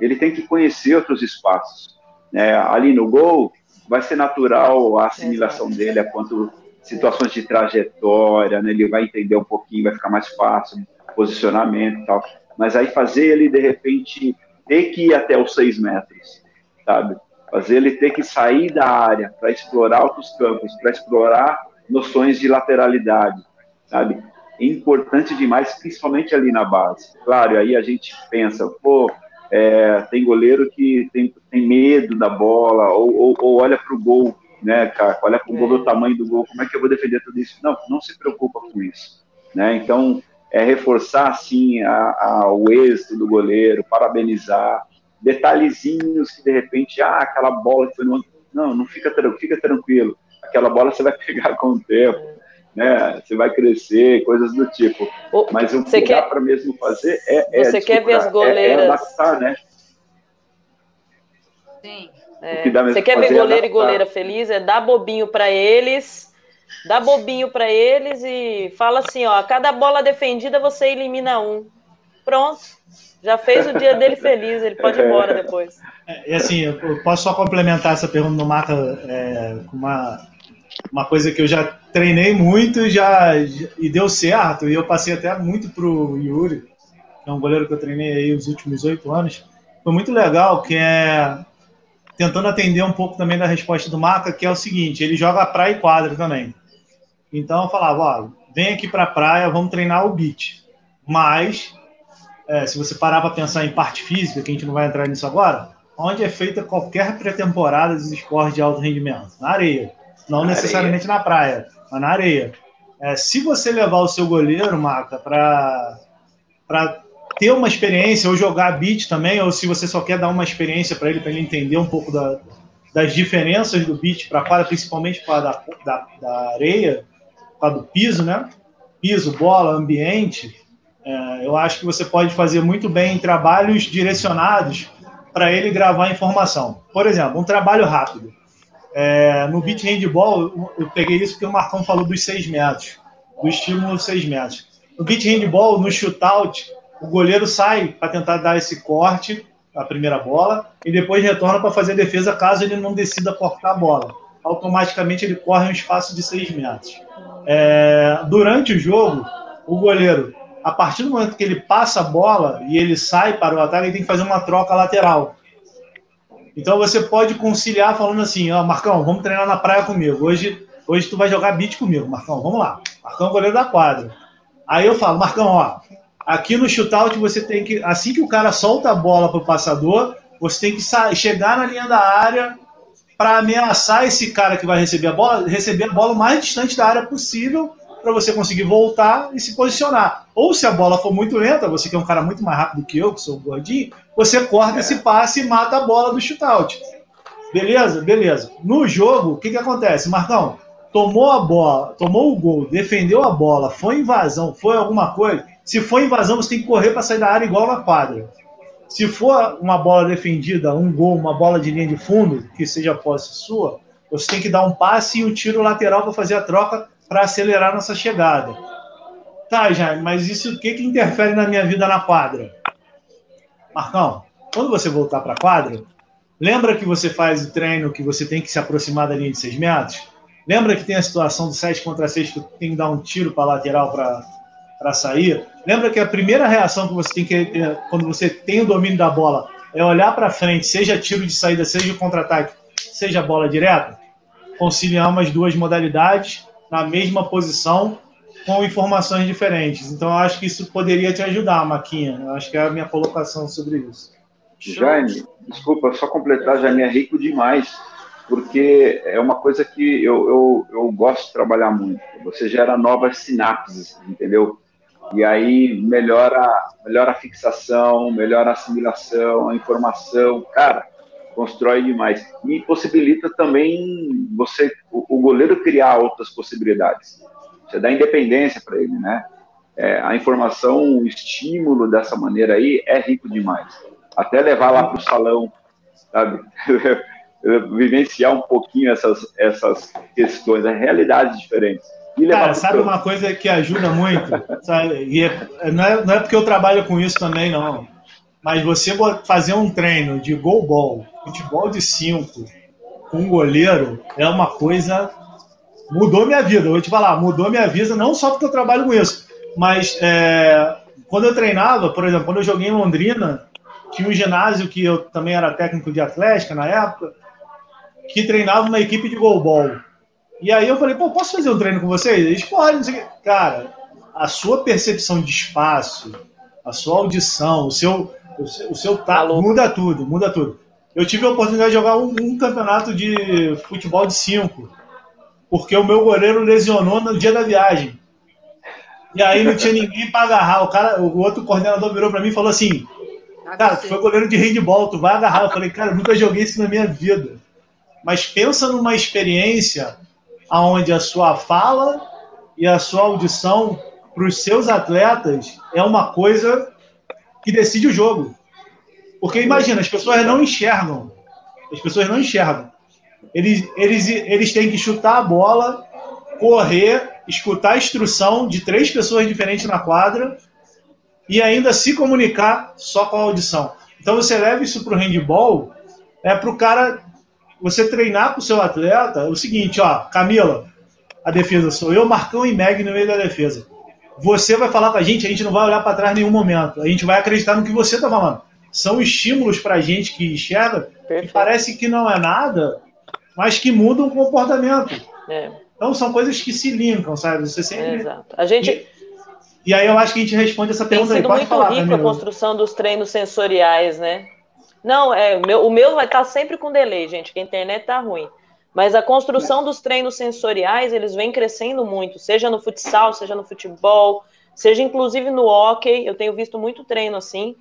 Ele tem que conhecer outros espaços. Né? Ali no gol, vai ser natural a assimilação dele a quanto situações de trajetória, né? ele vai entender um pouquinho, vai ficar mais fácil, posicionamento e tal. Mas aí fazer ele, de repente, ter que ir até os seis metros, sabe? Fazer ele ter que sair da área para explorar outros campos, para explorar noções de lateralidade, sabe? É importante demais, principalmente ali na base. Claro, aí a gente pensa, pô, é, tem goleiro que tem, tem medo da bola, ou, ou, ou olha para o gol, né, cara? Olha para o o tamanho do gol, como é que eu vou defender tudo isso? Não, não se preocupa com isso, né? Então, é reforçar, assim, a, a, o êxito do goleiro, parabenizar, detalhezinhos que, de repente, ah, aquela bola que foi no... Não, não fica, fica tranquilo aquela bola você vai pegar com o tempo, né? Você vai crescer, coisas do tipo. Mas o que quer... dá para mesmo fazer é, é você quer ver as goleiras é, é adaptar, né? Sim. É. Você quer ver é goleiro e goleira feliz? É dar bobinho para eles, dá bobinho para eles e fala assim, ó, a cada bola defendida você elimina um. Pronto. Já fez o dia dele feliz, ele pode ir embora depois. É, e assim, eu posso só complementar essa pergunta do Marca é, com uma uma coisa que eu já treinei muito já, e deu certo, e eu passei até muito pro Yuri, que é um goleiro que eu treinei aí os últimos oito anos. Foi muito legal, que é tentando atender um pouco também da resposta do Maca, que é o seguinte, ele joga praia e quadra também. Então eu falava, ó, vem aqui para a praia, vamos treinar o beat. Mas, é, se você parar para pensar em parte física, que a gente não vai entrar nisso agora, onde é feita qualquer pré-temporada dos esportes de alto rendimento? Na areia. Não na necessariamente areia. na praia, mas na areia. É, se você levar o seu goleiro, Maca, para ter uma experiência, ou jogar beat também, ou se você só quer dar uma experiência para ele, para ele entender um pouco da, das diferenças do beat para quadra, principalmente para da, da, da areia, para do piso, né? Piso, bola, ambiente. É, eu acho que você pode fazer muito bem trabalhos direcionados para ele gravar informação. Por exemplo, um trabalho rápido. É, no beat handball, eu peguei isso porque o Marcão falou dos seis metros, do estímulo seis metros. No beat handball, no shootout, o goleiro sai para tentar dar esse corte, a primeira bola, e depois retorna para fazer a defesa caso ele não decida cortar a bola. Automaticamente ele corre um espaço de seis metros. É, durante o jogo, o goleiro, a partir do momento que ele passa a bola e ele sai para o ataque, ele tem que fazer uma troca lateral. Então você pode conciliar falando assim, ó, Marcão, vamos treinar na praia comigo. Hoje, hoje tu vai jogar beat comigo, Marcão, vamos lá. Marcão, goleiro da quadra. Aí eu falo, Marcão, ó, aqui no shootout você tem que, assim que o cara solta a bola pro passador, você tem que chegar na linha da área para ameaçar esse cara que vai receber a bola, receber a bola o mais distante da área possível para você conseguir voltar e se posicionar. Ou se a bola for muito lenta, você que é um cara muito mais rápido que eu, que sou gordinho, você corta esse passe e mata a bola do shootout. Beleza? Beleza. No jogo, o que, que acontece? Marcão, tomou a bola, tomou o gol, defendeu a bola, foi invasão, foi alguma coisa. Se for invasão, você tem que correr para sair da área igual na quadra. Se for uma bola defendida, um gol, uma bola de linha de fundo, que seja posse sua, você tem que dar um passe e um tiro lateral para fazer a troca para acelerar nossa chegada. Tá, Jaime, mas isso o que, que interfere na minha vida na quadra? Marcão, quando você voltar para a quadra, lembra que você faz o treino que você tem que se aproximar da linha de 6 metros? Lembra que tem a situação do 7 contra 6 que tem que dar um tiro para lateral para sair? Lembra que a primeira reação que você tem que ter quando você tem o domínio da bola é olhar para frente, seja tiro de saída, seja contra-ataque, seja bola direta? Conciliar umas duas modalidades na mesma posição com informações diferentes. Então, eu acho que isso poderia te ajudar, Maquinha. Eu acho que é a minha colocação sobre isso. Jaime, desculpa, só completar, Jaime, é rico demais, porque é uma coisa que eu, eu, eu gosto de trabalhar muito. Você gera novas sinapses, entendeu? E aí melhora, melhora a fixação, melhora a assimilação, a informação. Cara, constrói demais. E possibilita também você, o, o goleiro criar outras possibilidades. Você dá independência para ele, né? É, a informação, o estímulo dessa maneira aí é rico demais. Até levar lá para o salão, sabe? Vivenciar um pouquinho essas, essas questões, as realidades diferentes. Cara, sabe uma coisa que ajuda muito? Sabe? É, não, é, não é porque eu trabalho com isso também, não. Mas você fazer um treino de goalball, futebol de cinco, com um goleiro, é uma coisa. Mudou minha vida. Eu vou te falar, mudou minha vida, não só porque eu trabalho com isso, mas é, quando eu treinava, por exemplo, quando eu joguei em Londrina, tinha um ginásio que eu também era técnico de atlética na época, que treinava uma equipe de goalball. E aí eu falei, pô, posso fazer um treino com vocês? Eles podem, não sei o quê. Cara, a sua percepção de espaço, a sua audição, o seu, o seu, o seu tá, muda tudo, muda tudo. Eu tive a oportunidade de jogar um, um, campeonato de futebol de cinco, porque o meu goleiro lesionou no dia da viagem. E aí não tinha ninguém para agarrar. O cara, o outro coordenador virou para mim e falou assim: Cara, tu foi goleiro de handball, tu vai agarrar. Eu falei, cara, eu nunca joguei isso na minha vida. Mas pensa numa experiência onde a sua fala e a sua audição para os seus atletas é uma coisa que decide o jogo. Porque imagina, as pessoas não enxergam. As pessoas não enxergam. Eles, eles, eles têm que chutar a bola, correr, escutar a instrução de três pessoas diferentes na quadra e ainda se comunicar só com a audição. Então você leva isso para o handball, é para o cara, você treinar com o seu atleta, é o seguinte, ó, Camila, a defesa sou eu, Marcão e Meg no meio da defesa. Você vai falar com a gente, a gente não vai olhar para trás em nenhum momento. A gente vai acreditar no que você está falando. São estímulos para a gente que enxerga que parece que não é nada, mas que mudam o comportamento. É. Então são coisas que se linkam, sabe? Você sempre. É, exato. A gente. E, e, aí eu acho que a gente responde essa pergunta Tem sido aí. Pode muito falar, rico a construção dos treinos sensoriais, né? Não, é, o meu, o meu vai estar sempre com delay, gente, que a internet tá ruim. Mas a construção dos treinos sensoriais, eles vêm crescendo muito, seja no futsal, seja no futebol, seja inclusive no hockey. Eu tenho visto muito treino assim,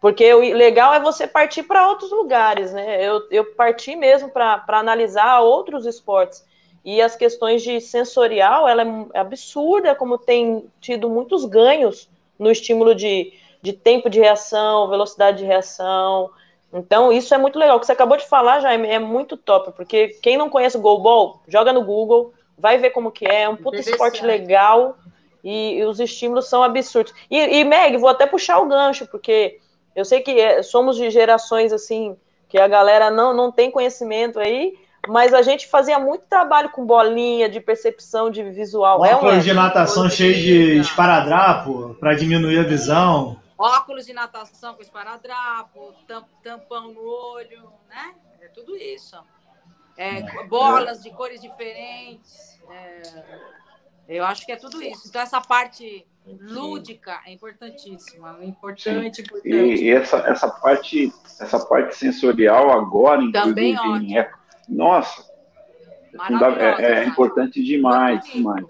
porque o legal é você partir para outros lugares, né? Eu, eu parti mesmo para analisar outros esportes. E as questões de sensorial, ela é absurda, como tem tido muitos ganhos no estímulo de, de tempo de reação, velocidade de reação, então, isso é muito legal. O que você acabou de falar, já é muito top, porque quem não conhece o Goalball, joga no Google, vai ver como que é, é um puto esporte legal e, e, os estímulos são absurdos. E, e, Meg, vou até puxar o gancho, porque eu sei que é, somos de gerações assim, que a galera não, não tem conhecimento aí, mas a gente fazia muito trabalho com bolinha, de percepção de visual. Óculos é de natação cheio de esparadrapo para diminuir a visão óculos de natação com esparadrapo, tampão no olho, né? É tudo isso. É, bolas de cores diferentes. É, eu acho que é tudo isso. Então, essa parte lúdica é importantíssima. Importante, importante. E, e, essa, essa, parte, essa parte sensorial agora, Também ótimo. É, nossa, é, é importante demais, demais.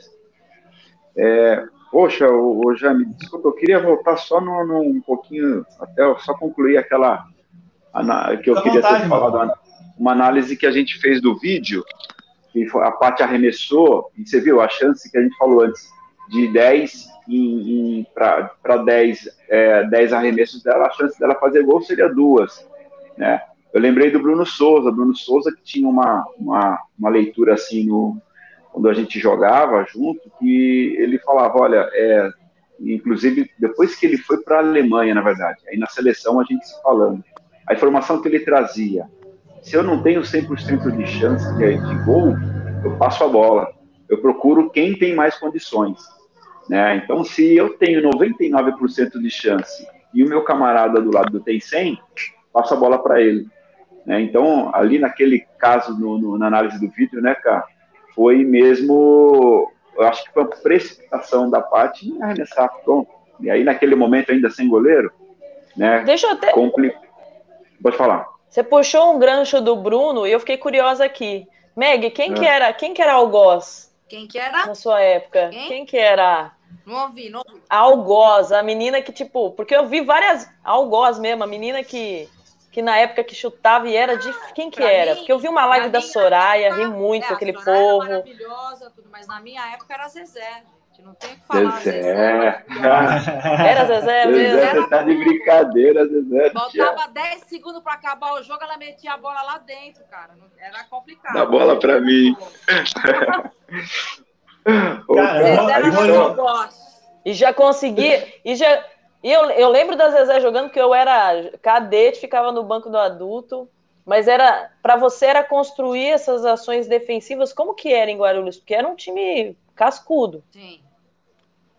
É, Poxa, o, o Jaime, desculpa, eu queria voltar só no, no, um pouquinho, até só concluir aquela que eu queria vontade, ter falado, uma análise que a gente fez do vídeo, que a parte arremessou, e você viu a chance que a gente falou antes, de 10 para 10, é, 10 arremessos dela, a chance dela fazer gol seria duas, né? Eu lembrei do Bruno Souza, Bruno Souza que tinha uma, uma, uma leitura assim no, quando a gente jogava junto, que ele falava, olha, é, inclusive depois que ele foi para a Alemanha, na verdade, aí na seleção a gente se falando, a informação que ele trazia, se eu não tenho 100% de chance de, de gol, eu passo a bola, eu procuro quem tem mais condições, né? Então, se eu tenho 99% de chance e o meu camarada do lado tem 100, passo a bola para ele. Né? Então, ali naquele caso, no, no, na análise do vídeo, né, cara, foi mesmo eu acho que foi uma precipitação da parte em arremessar, pronto. E aí, naquele momento, ainda sem goleiro, né? Deixa eu até. Compli... Pode falar. Você puxou um gancho do Bruno e eu fiquei curiosa aqui. Meg, quem é. que era? Quem que era algoz? Quem que era? Na sua época. Quem, quem que era? Não ouvi, não ouvi. Algoz, a menina que, tipo, porque eu vi várias algoz mesmo, a menina que que na época que chutava e era de quem que era? Mim, Porque eu vi uma live da Soraya, época, ri muito é, aquele povo. maravilhosa, tudo, mas na minha época era Zezé. Não tem o que falar. Zezé. Zezé era Zezé mesmo? Zezé, você tá de brincadeira, Zezé. Faltava 10 segundos para acabar o jogo, ela metia a bola lá dentro, cara. Era complicado. Dá bola para mim. Zezé era E já consegui. E já, e eu, eu lembro da Zezé jogando que eu era cadete, ficava no banco do adulto, mas era para você era construir essas ações defensivas. Como que era em Guarulhos? Porque era um time cascudo. Sim.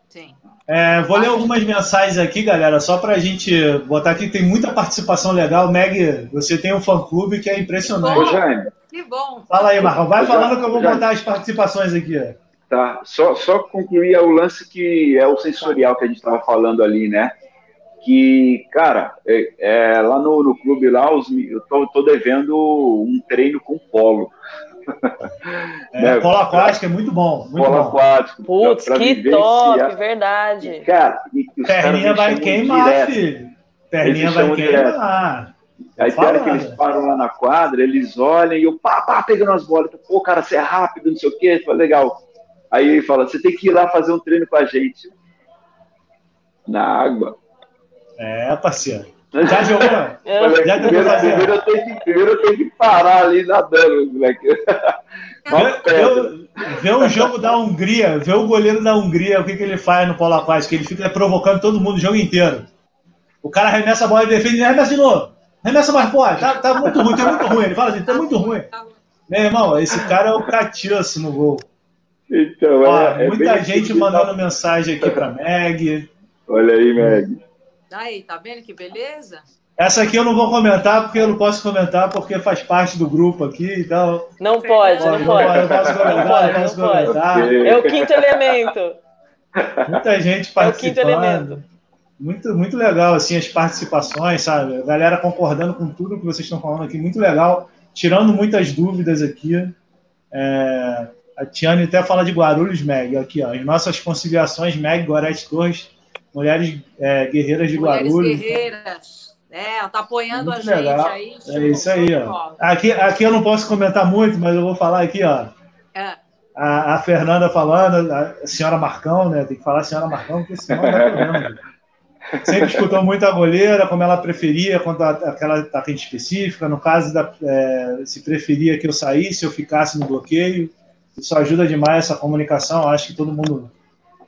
Sim. É, vou ler algumas mensagens aqui, galera, só para a gente botar aqui. Tem muita participação legal. Meg, você tem um fã-clube que é impressionante. Que bom. Que bom. Fala aí, Marcão. Vai falando que eu vou botar as participações aqui. Tá, só, só concluir o lance que é o sensorial que a gente estava falando ali, né? Que, cara, é, é, lá no, no clube lá, os, eu tô, tô devendo um treino com polo. É, né? Polo aquático é muito bom. Muito polo bom. aquático. Putz, que top, verdade. E, cara, e, Perninha vai queimar, direto. filho. Perninha vai queimar. Aí tem hora que eles param lá na quadra, eles olham e eu pá, pá, pegando as bolas. Pô, cara, você é rápido, não sei o quê. Fala, legal. Aí ele fala: você tem que ir lá fazer um treino com a gente. Na água. É, parceiro. Já jogou? É. Já primeiro, primeiro, eu tenho que, primeiro eu tenho que parar ali nadando, moleque. Vê um jogo da Hungria, vê o goleiro da Hungria, o que, que ele faz no polo aquático? Ele fica provocando todo mundo o jogo inteiro. O cara arremessa a bola e defende, arremessa de novo. Arremessa mais forte, tá, tá muito ruim, tá muito ruim. Ele fala assim, tá muito ruim. Meu irmão, esse cara é o catiço no gol. Então, Ó, é, muita é gente mandando mensagem aqui para Meg. Olha aí, Meg. Aí, tá vendo que beleza? Essa aqui eu não vou comentar, porque eu não posso comentar, porque faz parte do grupo aqui, então... Não pode, não, não pode. Não posso comentar, não posso comentar. É o quinto elemento. Muita gente participando. É o quinto elemento. Muito, muito legal, assim, as participações, sabe? A galera concordando com tudo que vocês estão falando aqui, muito legal. Tirando muitas dúvidas aqui. É... A Tiane até fala de Guarulhos, Meg, aqui, ó. As nossas conciliações, Meg, Gorete Torres, Mulheres é, Guerreiras de Mulheres Guarulhos. Guerreiras. É, ela tá apoiando muito a legal. gente aí. É isso aí, ó. Aqui, aqui eu não posso comentar muito, mas eu vou falar aqui, ó. É. A, a, Fernanda falando, a senhora Marcão, né? Tem que falar a senhora Marcão, porque senão não tá problema. Sempre escutou muito a goleira, como ela preferia, quanto aquela atacante específica. No caso, da, é, se preferia que eu saísse, eu ficasse no bloqueio. Isso ajuda demais essa comunicação. Acho que todo mundo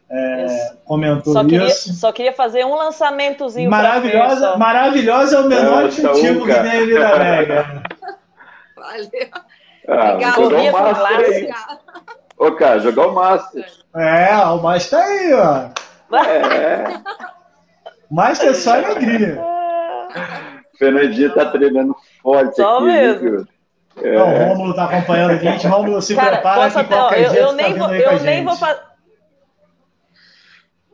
é, comentou só queria, isso. Só queria fazer um lançamentozinho. Maravilhosa, maravilhosa é o menor incentivo que tem Mega. Valeu. Ah, Obrigado. Jogar o Master. Ô, cara, jogar o Master. É, o Master tá aí, ó. É. Master é só alegria. Fernandinha tá treinando forte só aqui. Mesmo. É. Não, o Rômulo tá acompanhando a gente. Rômulo, se Cara, prepara que qualquer eu, eu, nem tá vou, eu nem vou fazer.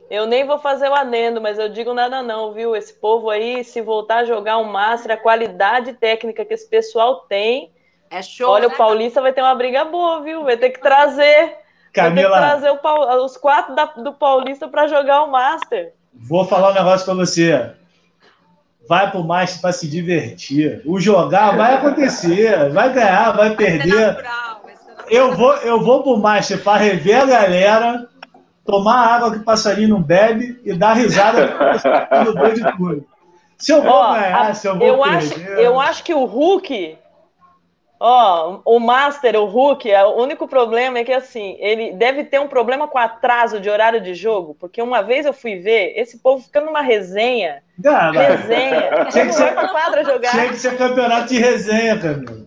Eu nem vou fazer o anendo, mas eu digo nada não, viu? Esse povo aí, se voltar a jogar um Master, a qualidade técnica que esse pessoal tem. É show. Olha, né? o Paulista vai ter uma briga boa, viu? Vai ter que trazer. Camila, vai ter que trazer o, os quatro da, do Paulista para jogar o Master. Vou falar um negócio para você. Vai pro Master para se divertir. O jogar vai acontecer, vai ganhar, vai perder. Eu vou, eu vou pro Master para rever a galera tomar a água que o passarinho não bebe e dar risada no boi de tudo. Se eu vou ganhar, a, se eu vou eu perder... Acho, eu acho que o Hulk... Ó, o Master, o Hulk, é, o único problema é que, assim, ele deve ter um problema com atraso de horário de jogo, porque uma vez eu fui ver, esse povo fica numa resenha, não, resenha, tinha que ser, quadra jogar. Tinha que ser campeonato de resenha, Camilo.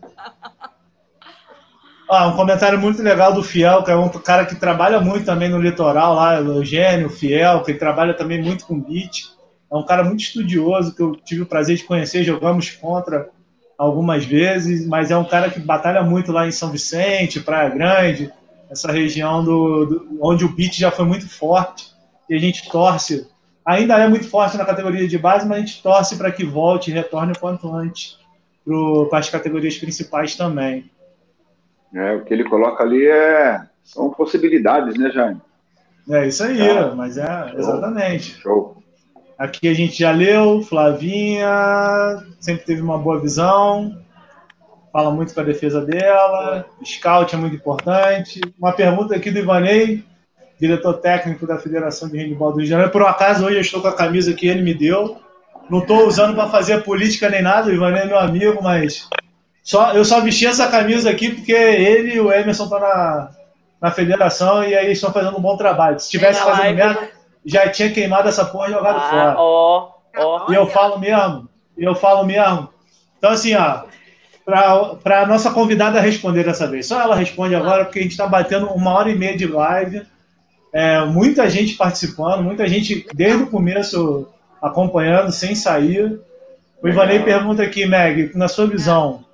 Ah, um comentário muito legal do Fiel, que é um cara que trabalha muito também no litoral lá, o Eugênio Fiel, que trabalha também muito com beat. É um cara muito estudioso que eu tive o prazer de conhecer, jogamos contra algumas vezes, mas é um cara que batalha muito lá em São Vicente, Praia Grande. essa região do, do, onde o beat já foi muito forte e a gente torce. Ainda é muito forte na categoria de base, mas a gente torce para que volte e retorne o quanto antes para as categorias principais também. É, o que ele coloca ali é, são possibilidades, né, Jaime? É isso aí, ah, mas é exatamente. Show. Aqui a gente já leu, Flavinha, sempre teve uma boa visão, fala muito com a defesa dela, scout é muito importante. Uma pergunta aqui do Ivanei, diretor técnico da Federação de Handball do Rio de Janeiro. Por um acaso, hoje eu estou com a camisa que ele me deu. Não estou usando para fazer política nem nada, o Ivanei é meu amigo, mas só, eu só vesti essa camisa aqui porque ele e o Emerson estão na, na federação e aí estão fazendo um bom trabalho. Se tivesse fazendo merda, já tinha queimado essa porra e jogado ah, fora. Ó, ó. E eu falo mesmo, eu falo mesmo. Então, assim, ó, para a nossa convidada responder dessa vez. Só ela responde agora, porque a gente está batendo uma hora e meia de live. É, muita gente participando, muita gente desde o começo acompanhando, sem sair. O Ivanei pergunta aqui, Meg, na sua visão,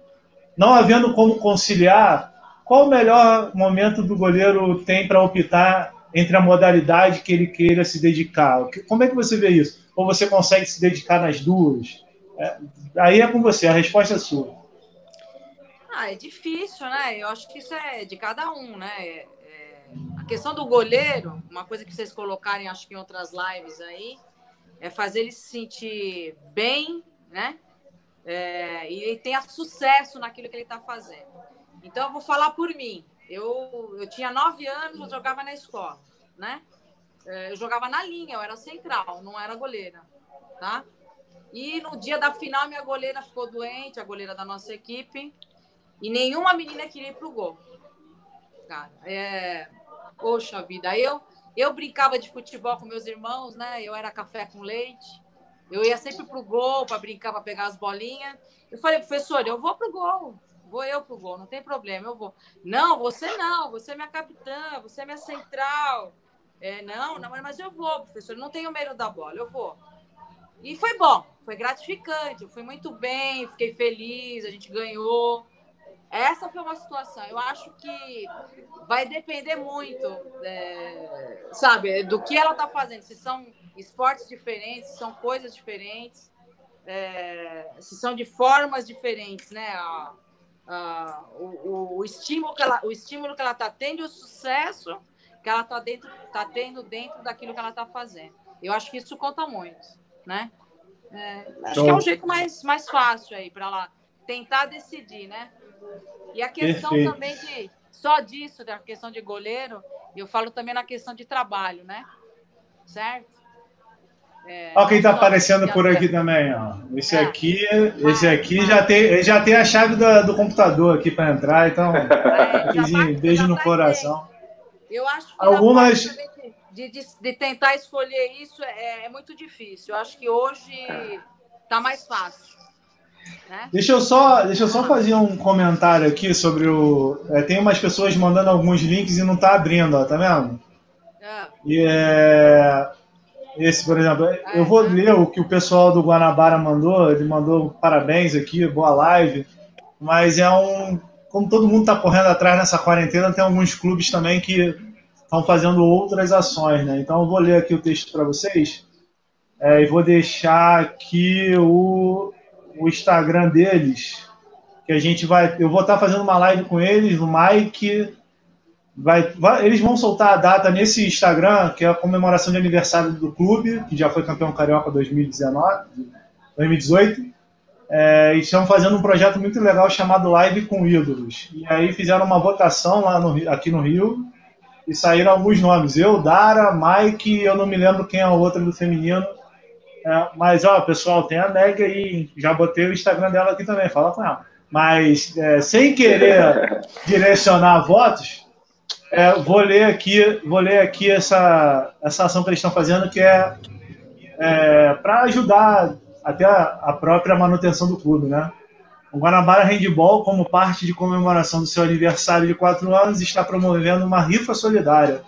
não havendo como conciliar, qual o melhor momento do goleiro tem para optar entre a modalidade que ele queira se dedicar? Como é que você vê isso? Ou você consegue se dedicar nas duas? É, aí é com você, a resposta é sua. Ah, é difícil, né? Eu acho que isso é de cada um, né? É, é, a questão do goleiro, uma coisa que vocês colocarem, acho que em outras lives aí, é fazer ele se sentir bem, né? É, e ele tenha sucesso naquilo que ele está fazendo. Então, eu vou falar por mim. Eu, eu tinha nove anos, eu jogava na escola, né? É, eu jogava na linha, eu era central, não era goleira, tá? E no dia da final, minha goleira ficou doente, a goleira da nossa equipe, e nenhuma menina queria ir pro gol. Cara, é... Poxa vida, eu, eu brincava de futebol com meus irmãos, né? Eu era café com leite. Eu ia sempre pro gol para brincar, para pegar as bolinhas. Eu falei, professor, eu vou pro gol vou eu pro gol, não tem problema, eu vou. Não, você não, você é minha capitã, você é minha central. É, não, não, mas eu vou, professor, não tenho medo da bola, eu vou. E foi bom, foi gratificante, eu fui muito bem, fiquei feliz, a gente ganhou. Essa foi uma situação. Eu acho que vai depender muito, é, sabe, do que ela está fazendo. Se são esportes diferentes, se são coisas diferentes, é, se são de formas diferentes, né? A, uh, o, o, estímulo que ela o estímulo que ela está tendo e o sucesso que ela está dentro tá tendo dentro daquilo que ela está fazendo. Eu acho que isso conta muito né? É, acho então, que é um jeito mais mais fácil aí para ela tentar decidir né? E a questão perfeito. também de só disso da questão de goleiro eu falo também na questão de trabalho né? Certo é, Olha quem está aparecendo por aqui também, ó. Esse é. aqui, esse aqui já tem, já tem a chave do, do computador aqui para entrar, então é, beijo no coração. Eu acho que algumas de, de, de, tentar escolher isso é, é, muito difícil. Eu acho que hoje está mais fácil. Né? Deixa eu só, deixa eu só fazer um comentário aqui sobre o. É, tem umas pessoas mandando alguns links e não está abrindo, ó, tá vendo? É. E é, esse, por exemplo, eu vou ler o que o pessoal do Guanabara mandou. Ele mandou parabéns aqui, boa live. Mas é um. Como todo mundo está correndo atrás nessa quarentena, tem alguns clubes também que estão fazendo outras ações, né? Então eu vou ler aqui o texto para vocês é, e vou deixar aqui o, o Instagram deles, que a gente vai. Eu vou estar tá fazendo uma live com eles, o Mike, Vai, vai, eles vão soltar a data nesse Instagram, que é a comemoração de aniversário do clube, que já foi campeão carioca 2019, 2018. É, e estão fazendo um projeto muito legal chamado Live com Ídolos. E aí fizeram uma votação lá no, aqui no Rio e saíram alguns nomes. Eu, Dara, Mike, eu não me lembro quem é o outro do feminino. É, mas, ó, pessoal, tem a Meg aí. Já botei o Instagram dela aqui também, fala com ela. Mas, é, sem querer direcionar votos, é, vou ler aqui, vou ler aqui essa, essa ação que eles estão fazendo, que é, é para ajudar até a, a, própria manutenção do clube, né? O Guanabara Handball, como parte de comemoração do seu aniversário de quatro anos, está promovendo uma rifa solidária.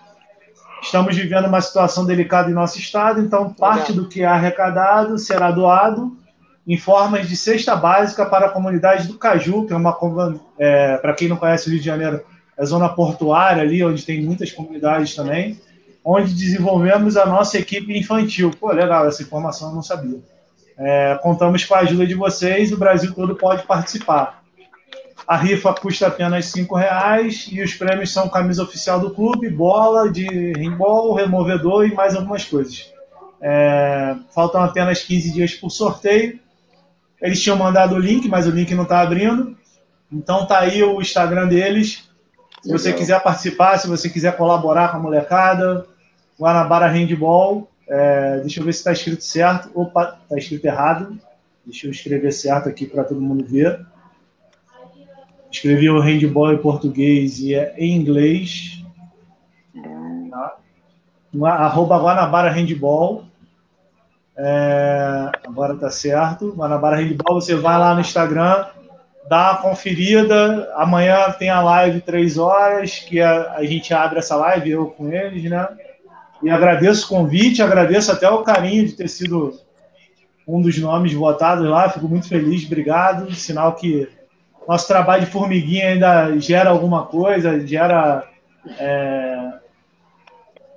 Estamos vivendo uma situação delicada em nosso estado, então parte do que é arrecadado será doado em formas de cesta básica para a comunidade do Caju, que é uma, é, para quem não conhece o Rio de Janeiro, é zona portuária ali, onde tem muitas comunidades também, onde desenvolvemos a nossa equipe infantil. Pô, legal, essa informação eu não sabia. É, contamos com a ajuda de vocês, o Brasil todo pode participar. A rifa custa apenas R$ reais e os prêmios são camisa oficial do clube, bola de handball, removedor e mais algumas coisas. É, faltam apenas 15 dias o sorteio. Eles tinham mandado o link, mas o link não está abrindo. Então tá aí o Instagram deles. Se você quiser participar, se você quiser colaborar com a molecada, Guanabara Handball. É, deixa eu ver se está escrito certo. Opa, está escrito errado. Deixa eu escrever certo aqui para todo mundo ver. Escrevi o handball em português e é em inglês. Tá? Arroba Guanabara Handball. É, agora tá certo. Guanabara Handball, você vai lá no Instagram, dá uma conferida. Amanhã tem a live três horas, que a, a gente abre essa live, eu com eles, né? E agradeço o convite, agradeço até o carinho de ter sido um dos nomes votados lá. Fico muito feliz, obrigado. Sinal que nosso trabalho de formiguinha ainda gera alguma coisa, gera é,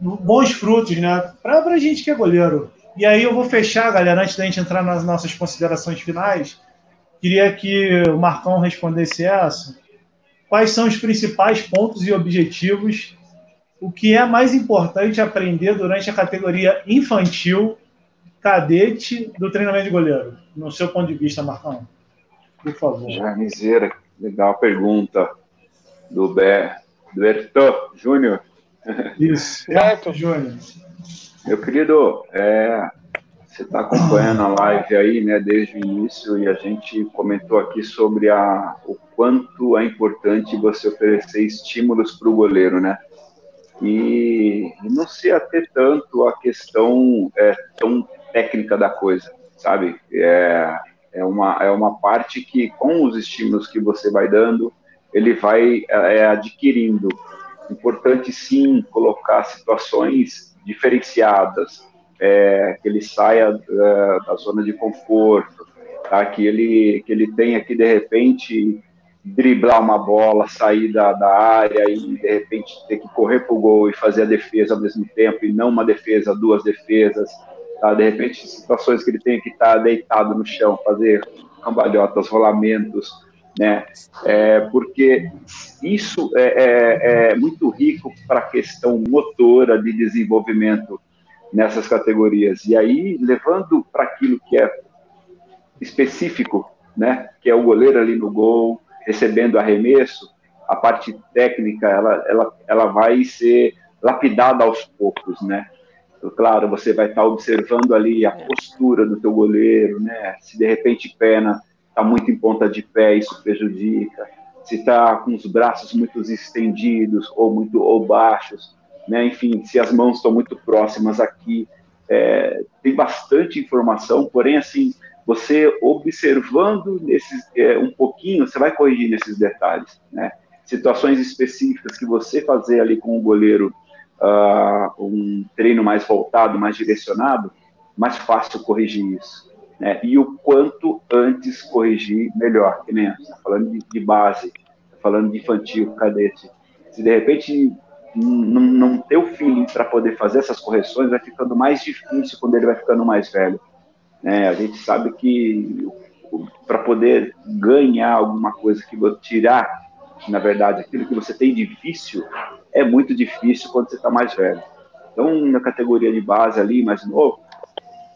bons frutos, né? Para a gente que é goleiro. E aí eu vou fechar, galera, antes da gente entrar nas nossas considerações finais. Queria que o Marcão respondesse essa. Quais são os principais pontos e objetivos? O que é mais importante aprender durante a categoria infantil, cadete, do treinamento de goleiro? No seu ponto de vista, Marcão. Por favor. Jarmizeira, legal pergunta. Do, Be... do Berto Júnior. Isso, Berto Júnior. Meu querido, é, você está acompanhando a live aí, né, desde o início, e a gente comentou aqui sobre a, o quanto é importante você oferecer estímulos para o goleiro, né? E, não se ater tanto a questão é, tão técnica da coisa, sabe? É, é, uma, é uma parte que, com os estímulos que você vai dando, ele vai é, adquirindo. Importante, sim, colocar situações diferenciadas, é, que ele saia é, da zona de conforto, tá? que, ele, que ele tenha que, de repente, driblar uma bola, sair da, da área e, de repente, ter que correr para o gol e fazer a defesa ao mesmo tempo, e não uma defesa, duas defesas, Tá? De repente, situações que ele tem que estar tá deitado no chão, fazer cambalhotas, rolamentos, né? É, porque isso é, é, é muito rico para a questão motora de desenvolvimento nessas categorias. E aí, levando para aquilo que é específico, né? Que é o goleiro ali no gol, recebendo arremesso, a parte técnica, ela, ela, ela vai ser lapidada aos poucos, né? Claro, você vai estar observando ali a postura do teu goleiro, né? Se de repente pena está muito em ponta de pé, isso prejudica. Se está com os braços muito estendidos ou muito ou baixos, né? Enfim, se as mãos estão muito próximas aqui, é, tem bastante informação. Porém, assim, você observando nesses é, um pouquinho, você vai corrigir nesses detalhes, né? Situações específicas que você fazer ali com o goleiro uh, um treino mais voltado, mais direcionado, mais fácil corrigir isso. Né? E o quanto antes corrigir, melhor. Que nem falando de, de base, falando de infantil, cadete. Se de repente não, não ter o feeling para poder fazer essas correções, vai ficando mais difícil quando ele vai ficando mais velho. Né? A gente sabe que para poder ganhar alguma coisa que vou tirar, na verdade, aquilo que você tem de vício, é muito difícil quando você está mais velho. Então, na categoria de base ali, mais novo,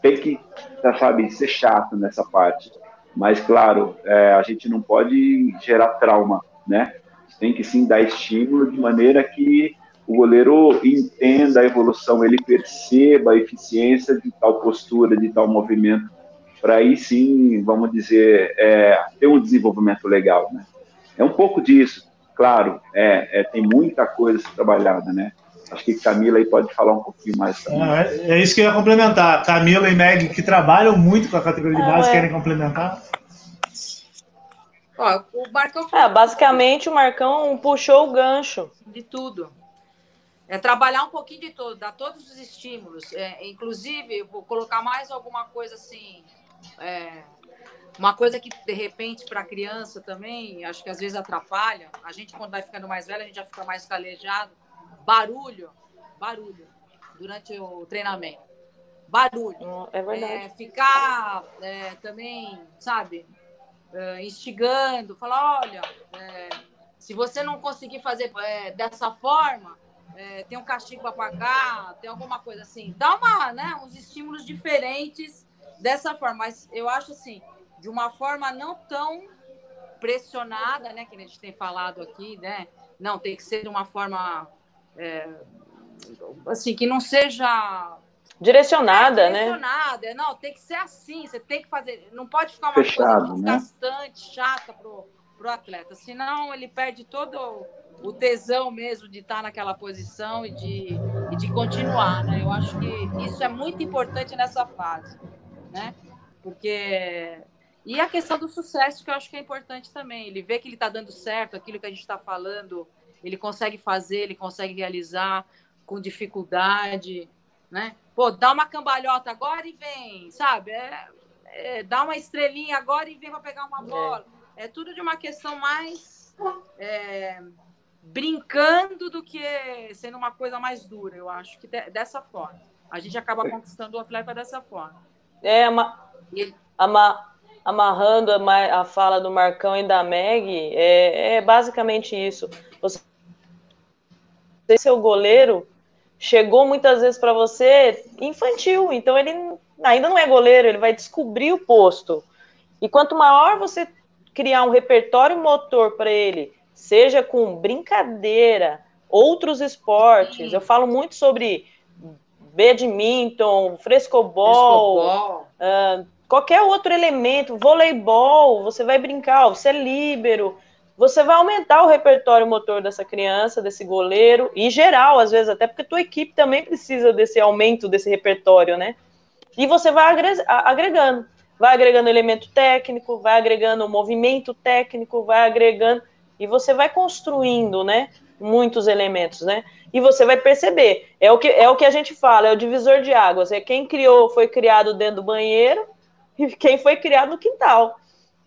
tem que, tá, sabe, ser chato nessa parte. Mas, claro, é, a gente não pode gerar trauma, né? Tem que sim dar estímulo de maneira que o goleiro entenda a evolução, ele perceba a eficiência de tal postura, de tal movimento, para aí sim, vamos dizer, é, ter um desenvolvimento legal, né? É um pouco disso. Claro, é, é, tem muita coisa trabalhada, né? Acho que Camila aí pode falar um pouquinho mais também. É, é isso que eu ia complementar. Camila e Meg, que trabalham muito com a categoria de base, é. querem complementar? Ó, o Marcão. É, basicamente, o Marcão puxou o gancho. De tudo. É trabalhar um pouquinho de tudo, dar todos os estímulos. É, inclusive, vou colocar mais alguma coisa assim. É, Uma coisa que, de repente, para a criança também, acho que às vezes atrapalha. A gente, quando vai ficando mais velho, a gente já fica mais calejado. Barulho, barulho, durante o treinamento. Barulho. É verdade. É, ficar é, também, sabe, é, instigando, falar, olha, é, se você não conseguir fazer dessa forma, é, tem um castigo para pagar, tem alguma coisa assim. Dá uma, né, uns estímulos diferentes dessa forma. Mas eu acho assim, de uma forma não tão pressionada, né, que a gente tem falado aqui, né? Não, tem que ser de uma forma é, assim que não seja direcionada, é, né? Direcionada, não, tem que ser assim, você tem que fazer, não pode ficar uma Fechado, coisa né? desgastante, chata pro, pro atleta, senão ele perde todo o tesão mesmo de estar naquela posição e de, e de continuar, né? Eu acho que isso é muito importante nessa fase, né? Porque e a questão do sucesso que eu acho que é importante também. Ele vê que ele está dando certo, aquilo que a gente está falando, ele consegue fazer, ele consegue realizar com dificuldade, né? Pô, dá uma cambalhota agora e vem, sabe? É, é, dá uma estrelinha agora e vem para pegar uma bola. É. é. tudo de uma questão mais é, brincando do que sendo uma coisa mais dura. Eu acho que de, dessa forma. A gente acaba conquistando o atleta dessa forma. É, ama, ama, amarrando a, a, fala do Marcão e da Meg, é, é basicamente isso. Você seu goleiro chegou muitas vezes para você infantil, então ele ainda não é goleiro, ele vai descobrir o posto. E quanto maior você criar um repertório motor para ele, seja com brincadeira, outros esportes, Sim. eu falo muito sobre badminton, frescobol, frescobol. Uh, qualquer outro elemento, voleibol, você vai brincar, você é líbero, você vai aumentar o repertório motor dessa criança, desse goleiro, e geral, às vezes, até porque tua equipe também precisa desse aumento desse repertório, né? E você vai agregando, vai agregando elemento técnico, vai agregando movimento técnico, vai agregando, e você vai construindo, né? Muitos elementos, né? E você vai perceber, é o que, é o que a gente fala, é o divisor de águas, é quem criou, foi criado dentro do banheiro, e quem foi criado no quintal.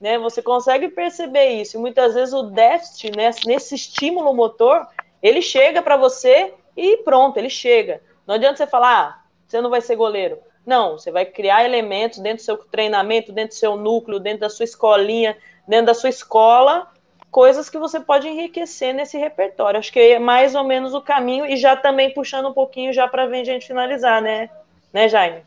Né? Você consegue perceber isso. E muitas vezes o déficit né, nesse estímulo motor, ele chega para você e pronto, ele chega. Não adianta você falar, ah, você não vai ser goleiro. Não, você vai criar elementos dentro do seu treinamento, dentro do seu núcleo, dentro da sua escolinha, dentro da sua escola, coisas que você pode enriquecer nesse repertório. Acho que é mais ou menos o caminho e já também puxando um pouquinho já para a gente finalizar, né? Né, Jaime?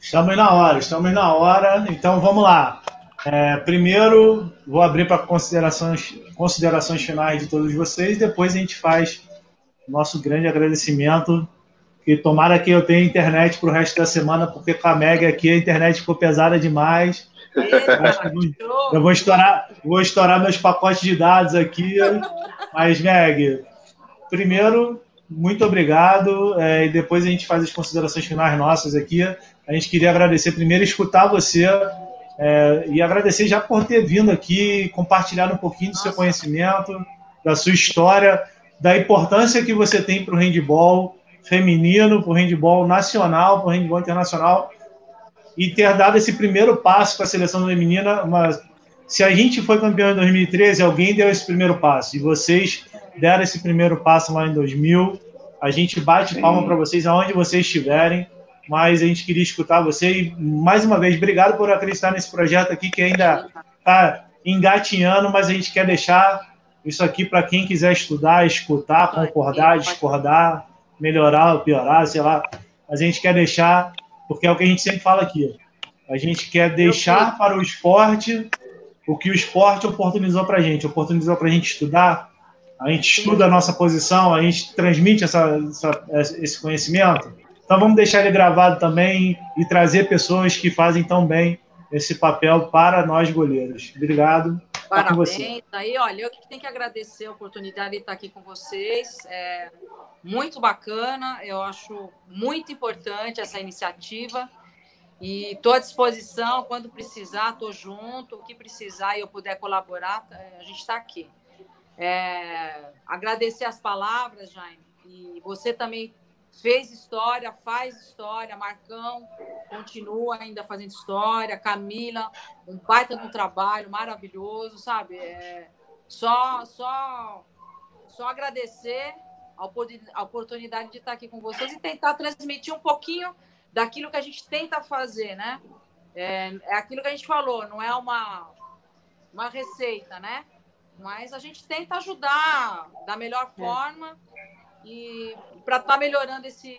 Estamos na hora, estamos na hora. Então vamos lá. É, primeiro, vou abrir para considerações, considerações finais de todos vocês, depois a gente faz nosso grande agradecimento. Que tomara que eu tenha internet para o resto da semana, porque com a Meg aqui a internet ficou pesada demais. Eu vou estourar, vou estourar meus pacotes de dados aqui. Mas, Meg, primeiro, muito obrigado. É, e depois a gente faz as considerações finais nossas aqui. A gente queria agradecer primeiro escutar você é, e agradecer já por ter vindo aqui, compartilhar um pouquinho do Nossa. seu conhecimento, da sua história, da importância que você tem para o handball feminino, para o handball nacional, para o handball internacional, e ter dado esse primeiro passo para a seleção feminina. Uma, se a gente foi campeão em 2013, alguém deu esse primeiro passo, e vocês deram esse primeiro passo lá em 2000. A gente bate Sim. palma para vocês aonde vocês estiverem mas a gente queria escutar você e mais uma vez, obrigado por acreditar nesse projeto aqui que ainda está engatinhando, mas a gente quer deixar isso aqui para quem quiser estudar, escutar, concordar, discordar, melhorar ou piorar, sei lá. Mas a gente quer deixar, porque é o que a gente sempre fala aqui. A gente quer deixar para o esporte o que o esporte oportunizou para a gente. Oportunizou para a gente estudar, a gente estuda a nossa posição, a gente transmite essa, essa, esse conhecimento. Então vamos deixar ele gravado também e trazer pessoas que fazem tão bem esse papel para nós goleiros. Obrigado. Tá Parabéns. Aí, olha, eu que tenho que agradecer a oportunidade de estar aqui com vocês. É muito bacana, eu acho muito importante essa iniciativa. E estou à disposição, quando precisar, estou junto. O que precisar e eu puder colaborar, é, a gente está aqui. É, agradecer as palavras, Jaime. E você também fez história, faz história, Marcão continua ainda fazendo história, Camila, um baita no trabalho maravilhoso, sabe? É, só, só, só agradecer a oportunidade de estar aqui com vocês e tentar transmitir um pouquinho daquilo que a gente tenta fazer, né? É, é aquilo que a gente falou, não é uma, uma receita, né? Mas a gente tenta ajudar da melhor é. forma e para estar tá melhorando esse,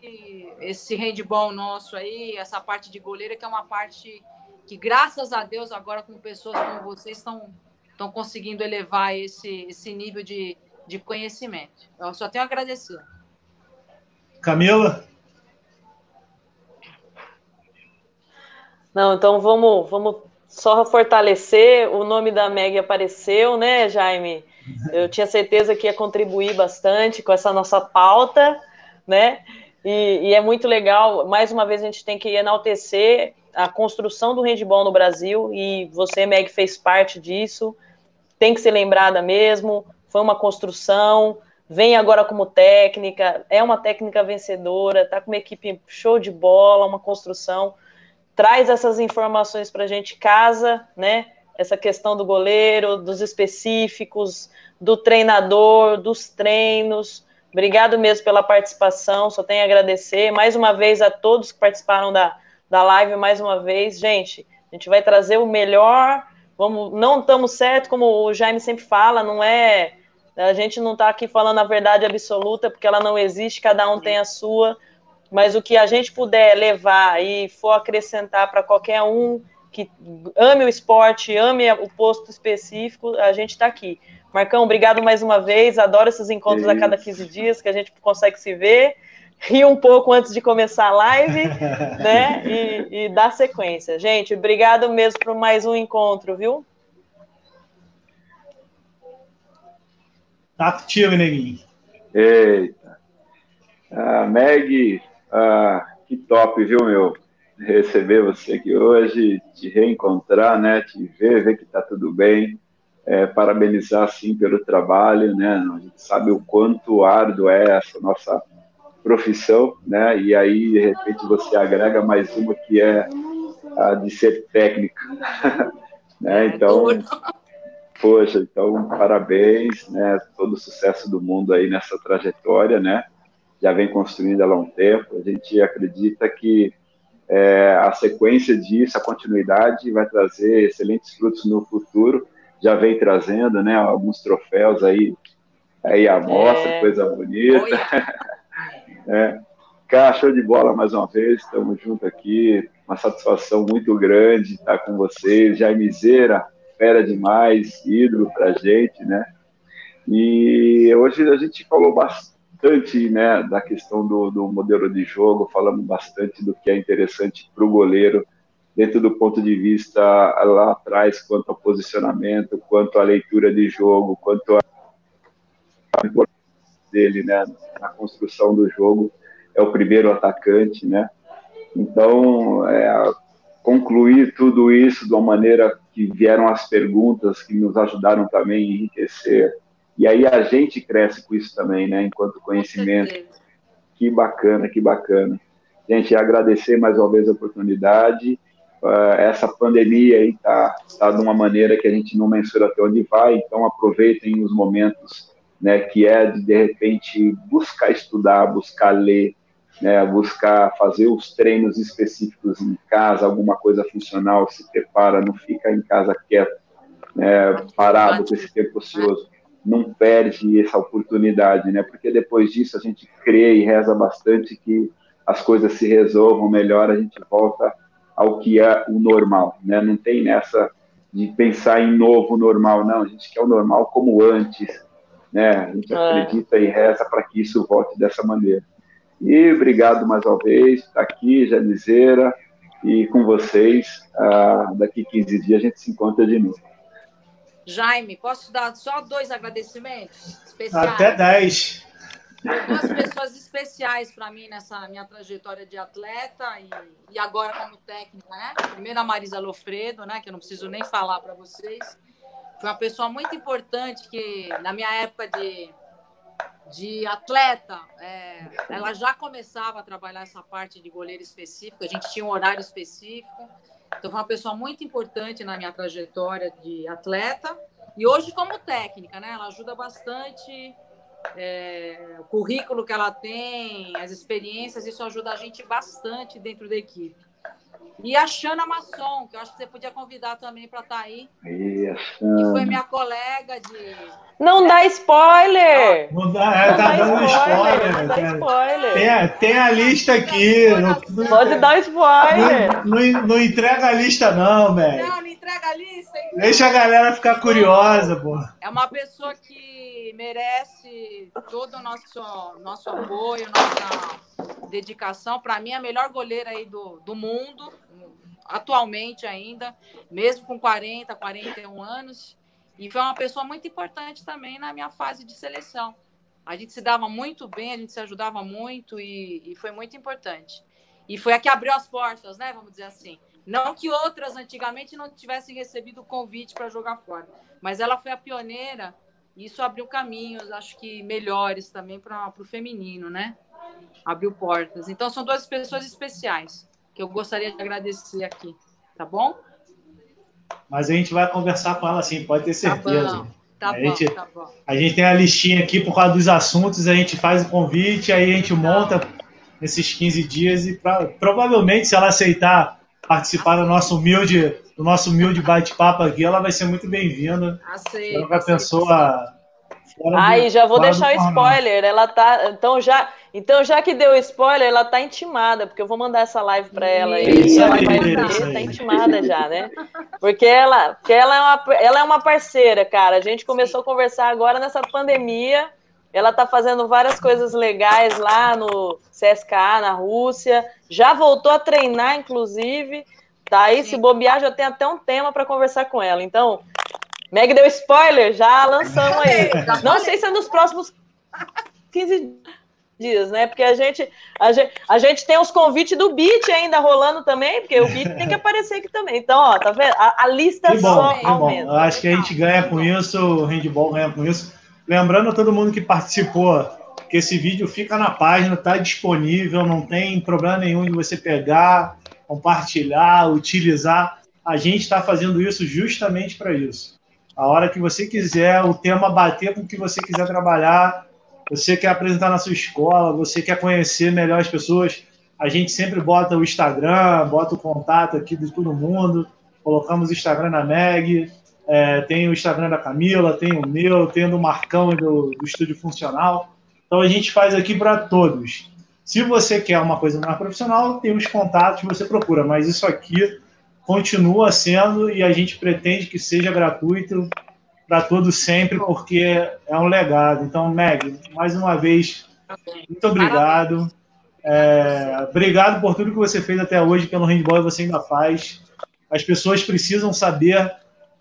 esse handball nosso aí, essa parte de goleira, que é uma parte que, graças a Deus, agora com pessoas como vocês estão estão conseguindo elevar esse, esse nível de, de conhecimento. Eu só tenho a agradecer. Camila? Não, então vamos, vamos só fortalecer. O nome da Meg apareceu, né, Jaime? Eu tinha certeza que ia contribuir bastante com essa nossa pauta, né? E, e, é muito legal. Mais uma vez, a gente tem que enaltecer a construção do handball no Brasil, e você, Meg, fez parte disso. Tem que ser lembrada mesmo. Foi uma construção. Vem agora como técnica, é uma técnica vencedora, tá com uma equipe show de bola, uma construção. Traz essas informações para a gente, casa, né? essa questão do goleiro, dos específicos, do treinador, dos treinos. Obrigado mesmo pela participação, só tenho a agradecer mais uma vez a todos que participaram da, da live, mais uma vez. Gente, a gente vai trazer o melhor, vamos, não estamos certo, como o Jaime sempre fala, não é. A gente não está aqui falando a verdade absoluta, porque ela não existe, cada um tem a sua, mas o que a gente puder levar e for acrescentar para qualquer um que ame o esporte, ame o posto específico, a gente está aqui. Marcão, obrigado mais uma vez. Adoro esses encontros a cada 15 dias que a gente consegue se ver, rir um pouco antes de começar a live, né? E, e dar sequência. Gente, obrigado mesmo por mais um encontro, viu? Tá contigo, neguinho. Eita. Ah, Meg, ah, que top, viu, meu? receber você aqui hoje, te reencontrar, né? Te ver, ver que está tudo bem. É, parabenizar, sim, pelo trabalho, né? A gente sabe o quanto árduo é essa nossa profissão, né? E aí, de repente, você agrega mais uma que é a de ser técnica, né? É então, poxa, então, parabéns, né? Todo o sucesso do mundo aí nessa trajetória, né? Já vem construindo ela há um tempo. A gente acredita que é, a sequência disso, a continuidade, vai trazer excelentes frutos no futuro. Já vem trazendo, né, alguns troféus aí, aí a mostra, é. coisa bonita. é. Cá, show de bola mais uma vez, estamos juntos aqui, uma satisfação muito grande estar com vocês. Jaime Zera, fera demais, ídolo pra gente, né? E hoje a gente falou bastante né, da questão do, do modelo de jogo, falamos bastante do que é interessante para o goleiro, dentro do ponto de vista lá atrás, quanto ao posicionamento, quanto à leitura de jogo, quanto a dele né, na construção do jogo, é o primeiro atacante, né? Então, é, concluir tudo isso de uma maneira que vieram as perguntas que nos ajudaram também a enriquecer e aí a gente cresce com isso também, né? Enquanto conhecimento. Que bacana, que bacana. Gente, agradecer mais uma vez a oportunidade. Uh, essa pandemia aí tá, tá de uma maneira que a gente não mensura até onde vai, então aproveitem os momentos, né, que é de, de repente, buscar estudar, buscar ler, né, buscar fazer os treinos específicos em casa, alguma coisa funcional, se prepara, não fica em casa quieto, né, parado com esse tempo ocioso não perde essa oportunidade, né? Porque depois disso a gente crê e reza bastante que as coisas se resolvam melhor, a gente volta ao que é o normal, né? Não tem nessa de pensar em novo normal, não. A gente quer o normal como antes, né? A gente é. acredita e reza para que isso volte dessa maneira. E obrigado mais uma vez, está aqui, Janizeira, e com vocês. Ah, daqui 15 dias a gente se encontra de novo. Jaime, posso dar só dois agradecimentos especiais? Até dez. Duas pessoas especiais para mim nessa minha trajetória de atleta e, e agora como técnica, né? Primeiro a Marisa Lofredo, né? Que eu não preciso nem falar para vocês. Foi uma pessoa muito importante que na minha época de, de atleta. É, ela já começava a trabalhar essa parte de goleiro específico, a gente tinha um horário específico. Então, foi uma pessoa muito importante na minha trajetória de atleta. E hoje, como técnica, né? Ela ajuda bastante. É, o currículo que ela tem, as experiências, isso ajuda a gente bastante dentro da equipe. E a Xana Masson, que eu acho que você podia convidar também para estar tá aí. E que foi minha colega de. Não dá spoiler! Não dá, não tá dá dando spoiler. spoiler, não spoiler. Tem, a, tem a lista aqui. Não, Pode dar spoiler. Não, não, não, entrega a lista, não, velho. Não, não entrega a lista. Então. Deixa a galera ficar curiosa, pô. É uma pessoa que merece todo o nosso, nosso apoio, nossa dedicação. Para mim, é a melhor goleira aí do, do mundo atualmente ainda, mesmo com 40, 41 anos. E foi uma pessoa muito importante também na minha fase de seleção. A gente se dava muito bem, a gente se ajudava muito e, e foi muito importante. E foi a que abriu as portas, né? Vamos dizer assim. Não que outras antigamente não tivessem recebido o convite para jogar fora, mas ela foi a pioneira isso abriu caminhos, acho que melhores também para o feminino, né? Abriu portas. Então são duas pessoas especiais que eu gostaria de agradecer aqui, tá bom? Mas a gente vai conversar com ela sim, pode ter certeza. Tá bom, tá, a, bom, gente, tá bom. a gente tem a listinha aqui por causa dos assuntos, a gente faz o convite, aí a gente monta nesses 15 dias e pra, provavelmente se ela aceitar participar do nosso humilde, do nosso humilde bate-papo aqui, ela vai ser muito bem-vinda. Aceito. Ela vai pessoa Aí já vou deixar o spoiler. Ela tá. Então já, então, já que deu spoiler, ela tá intimada, porque eu vou mandar essa live para ela e isso ela aí, vai ver, tá intimada já, né? Porque ela, porque ela é uma, ela é uma parceira, cara. A gente começou a conversar agora nessa pandemia. Ela tá fazendo várias coisas legais lá no CSKA, na Rússia. Já voltou a treinar, inclusive. Tá aí, Sim. se bobear, já tem até um tema para conversar com ela. Então, Meg deu spoiler, já lançamos aí. Não sei se é nos próximos 15 dias, né? Porque a gente, a gente, a gente tem os convites do Beat ainda rolando também, porque o Beat tem que aparecer aqui também. Então, ó, tá vendo? A, a lista que só bom, aumenta. Acho que a gente ganha com isso, o handball ganha com isso. Lembrando a todo mundo que participou que esse vídeo fica na página, tá disponível, não tem problema nenhum de você pegar, compartilhar, utilizar. A gente está fazendo isso justamente para isso. A hora que você quiser, o tema bater com o que você quiser trabalhar, você quer apresentar na sua escola, você quer conhecer melhor as pessoas, a gente sempre bota o Instagram, bota o contato aqui de todo mundo, colocamos o Instagram da Meg, é, tem o Instagram da Camila, tem o meu, tem o do Marcão do, do Estúdio Funcional. Então a gente faz aqui para todos. Se você quer uma coisa mais profissional, tem os contatos, você procura, mas isso aqui continua sendo e a gente pretende que seja gratuito para todos sempre, porque é um legado. Então, Meg, mais uma vez, muito obrigado. É, obrigado por tudo que você fez até hoje pelo handball e você ainda faz. As pessoas precisam saber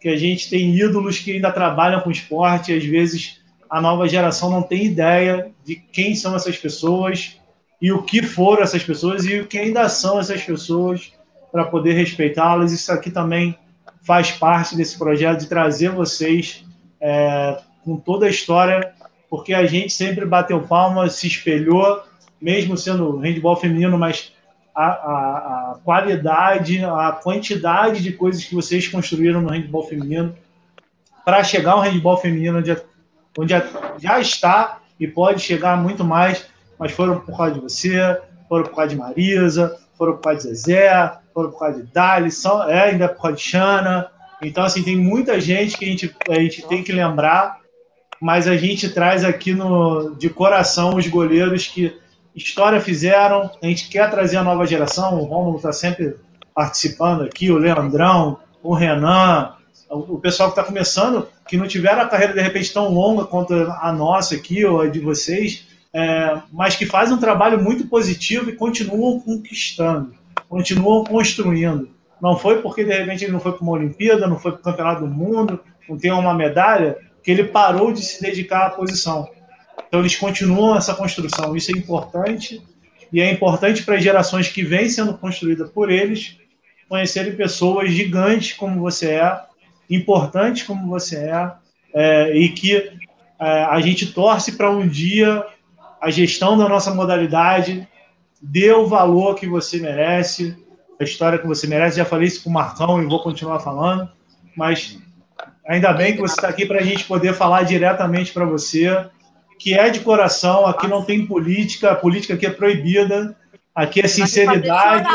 que a gente tem ídolos que ainda trabalham com esporte. Às vezes a nova geração não tem ideia de quem são essas pessoas e o que foram essas pessoas e o que ainda são essas pessoas para poder respeitá-las. Isso aqui também faz parte desse projeto de trazer vocês é, com toda a história, porque a gente sempre bateu palma, se espelhou, mesmo sendo handball feminino, mas a, a, a, qualidade, a quantidade de coisas que vocês construíram no handball feminino para chegar ao handball feminino onde, onde já está e pode chegar muito mais, mas foram por causa de você, foram por causa de Marisa, foram por causa de Zezé, foram por causa de Dali, são, é, ainda por causa de Xana. Então, assim, tem muita gente que a gente, a gente tem que lembrar, mas a gente traz aqui no, de coração os goleiros que história fizeram. A gente quer trazer a nova geração. O Romulo está sempre participando aqui, o Leandrão, o Renan, o pessoal que está começando, que não tiveram a carreira de repente tão longa quanto a nossa aqui, ou a de vocês, é, mas que fazem um trabalho muito positivo e continuam conquistando continuam construindo. Não foi porque de repente ele não foi para uma Olimpíada, não foi para o Campeonato do Mundo, não tem uma medalha, que ele parou de se dedicar à posição. Então eles continuam essa construção. Isso é importante e é importante para as gerações que vêm sendo construídas por eles conhecerem pessoas gigantes como você é, importantes como você é, é e que É, a gente torce para um dia a gestão da nossa modalidade dê o valor que você merece, a história que você merece. Já falei isso com o Marcão e vou continuar falando, mas ainda bem que você está aqui para a gente poder falar diretamente para você, que é de coração, aqui não tem política, a política aqui é proibida, aqui é sinceridade,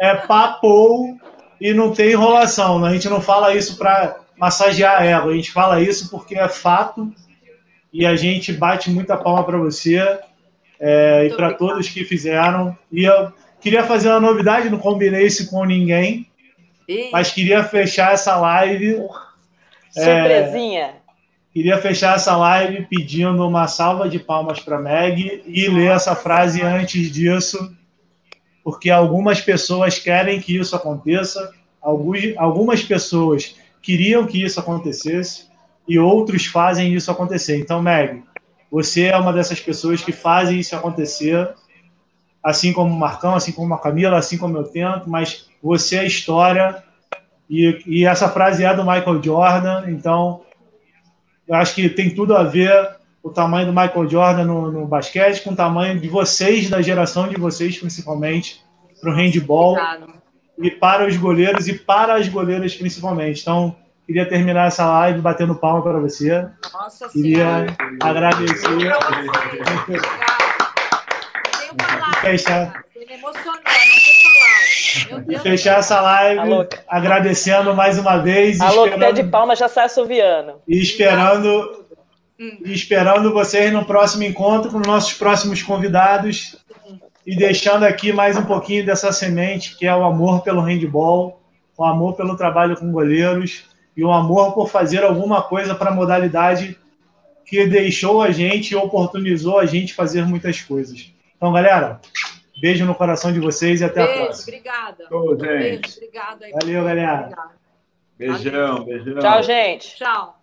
é papo e não tem enrolação. A gente não fala isso para massagear ela, a gente fala isso porque é fato e a gente bate muita palma para você é, e para todos que fizeram. E eu queria fazer uma novidade, não combinei isso com ninguém, mas queria fechar essa live. Surpresinha! É, queria fechar essa live pedindo uma salva de palmas para Meg e ler essa frase antes disso, porque algumas pessoas querem que isso aconteça, algumas pessoas queriam que isso acontecesse e outros fazem isso acontecer. Então, Meg, você é uma dessas pessoas que fazem isso acontecer, assim como o Marcão, assim como a Camila, assim como eu tento, mas você é história e, e essa frase é do Michael Jordan, então eu acho que tem tudo a ver o tamanho do Michael Jordan no, no basquete com o tamanho de vocês, da geração de vocês, principalmente, para o handball e para os goleiros e para as goleiras principalmente. Então, Queria terminar essa live batendo palma para você. Nossa Queria senhora. agradecer. Fechar. E fechar essa live agradecendo mais uma vez. Alô, esperando, pé de palma já sai assoviando. E esperando, hum. e esperando vocês no próximo encontro com nossos próximos convidados. E deixando aqui mais um pouquinho dessa semente, que é o amor pelo handball, o amor pelo trabalho com goleiros e um amor por fazer alguma coisa para a modalidade que deixou a gente e oportunizou a gente fazer muitas coisas. Então, galera, beijo no coração de vocês e até beijo, a próxima. Obrigada. Beijo, obrigada. Valeu, galera. Beijão, beijão. Tchau, gente. Tchau.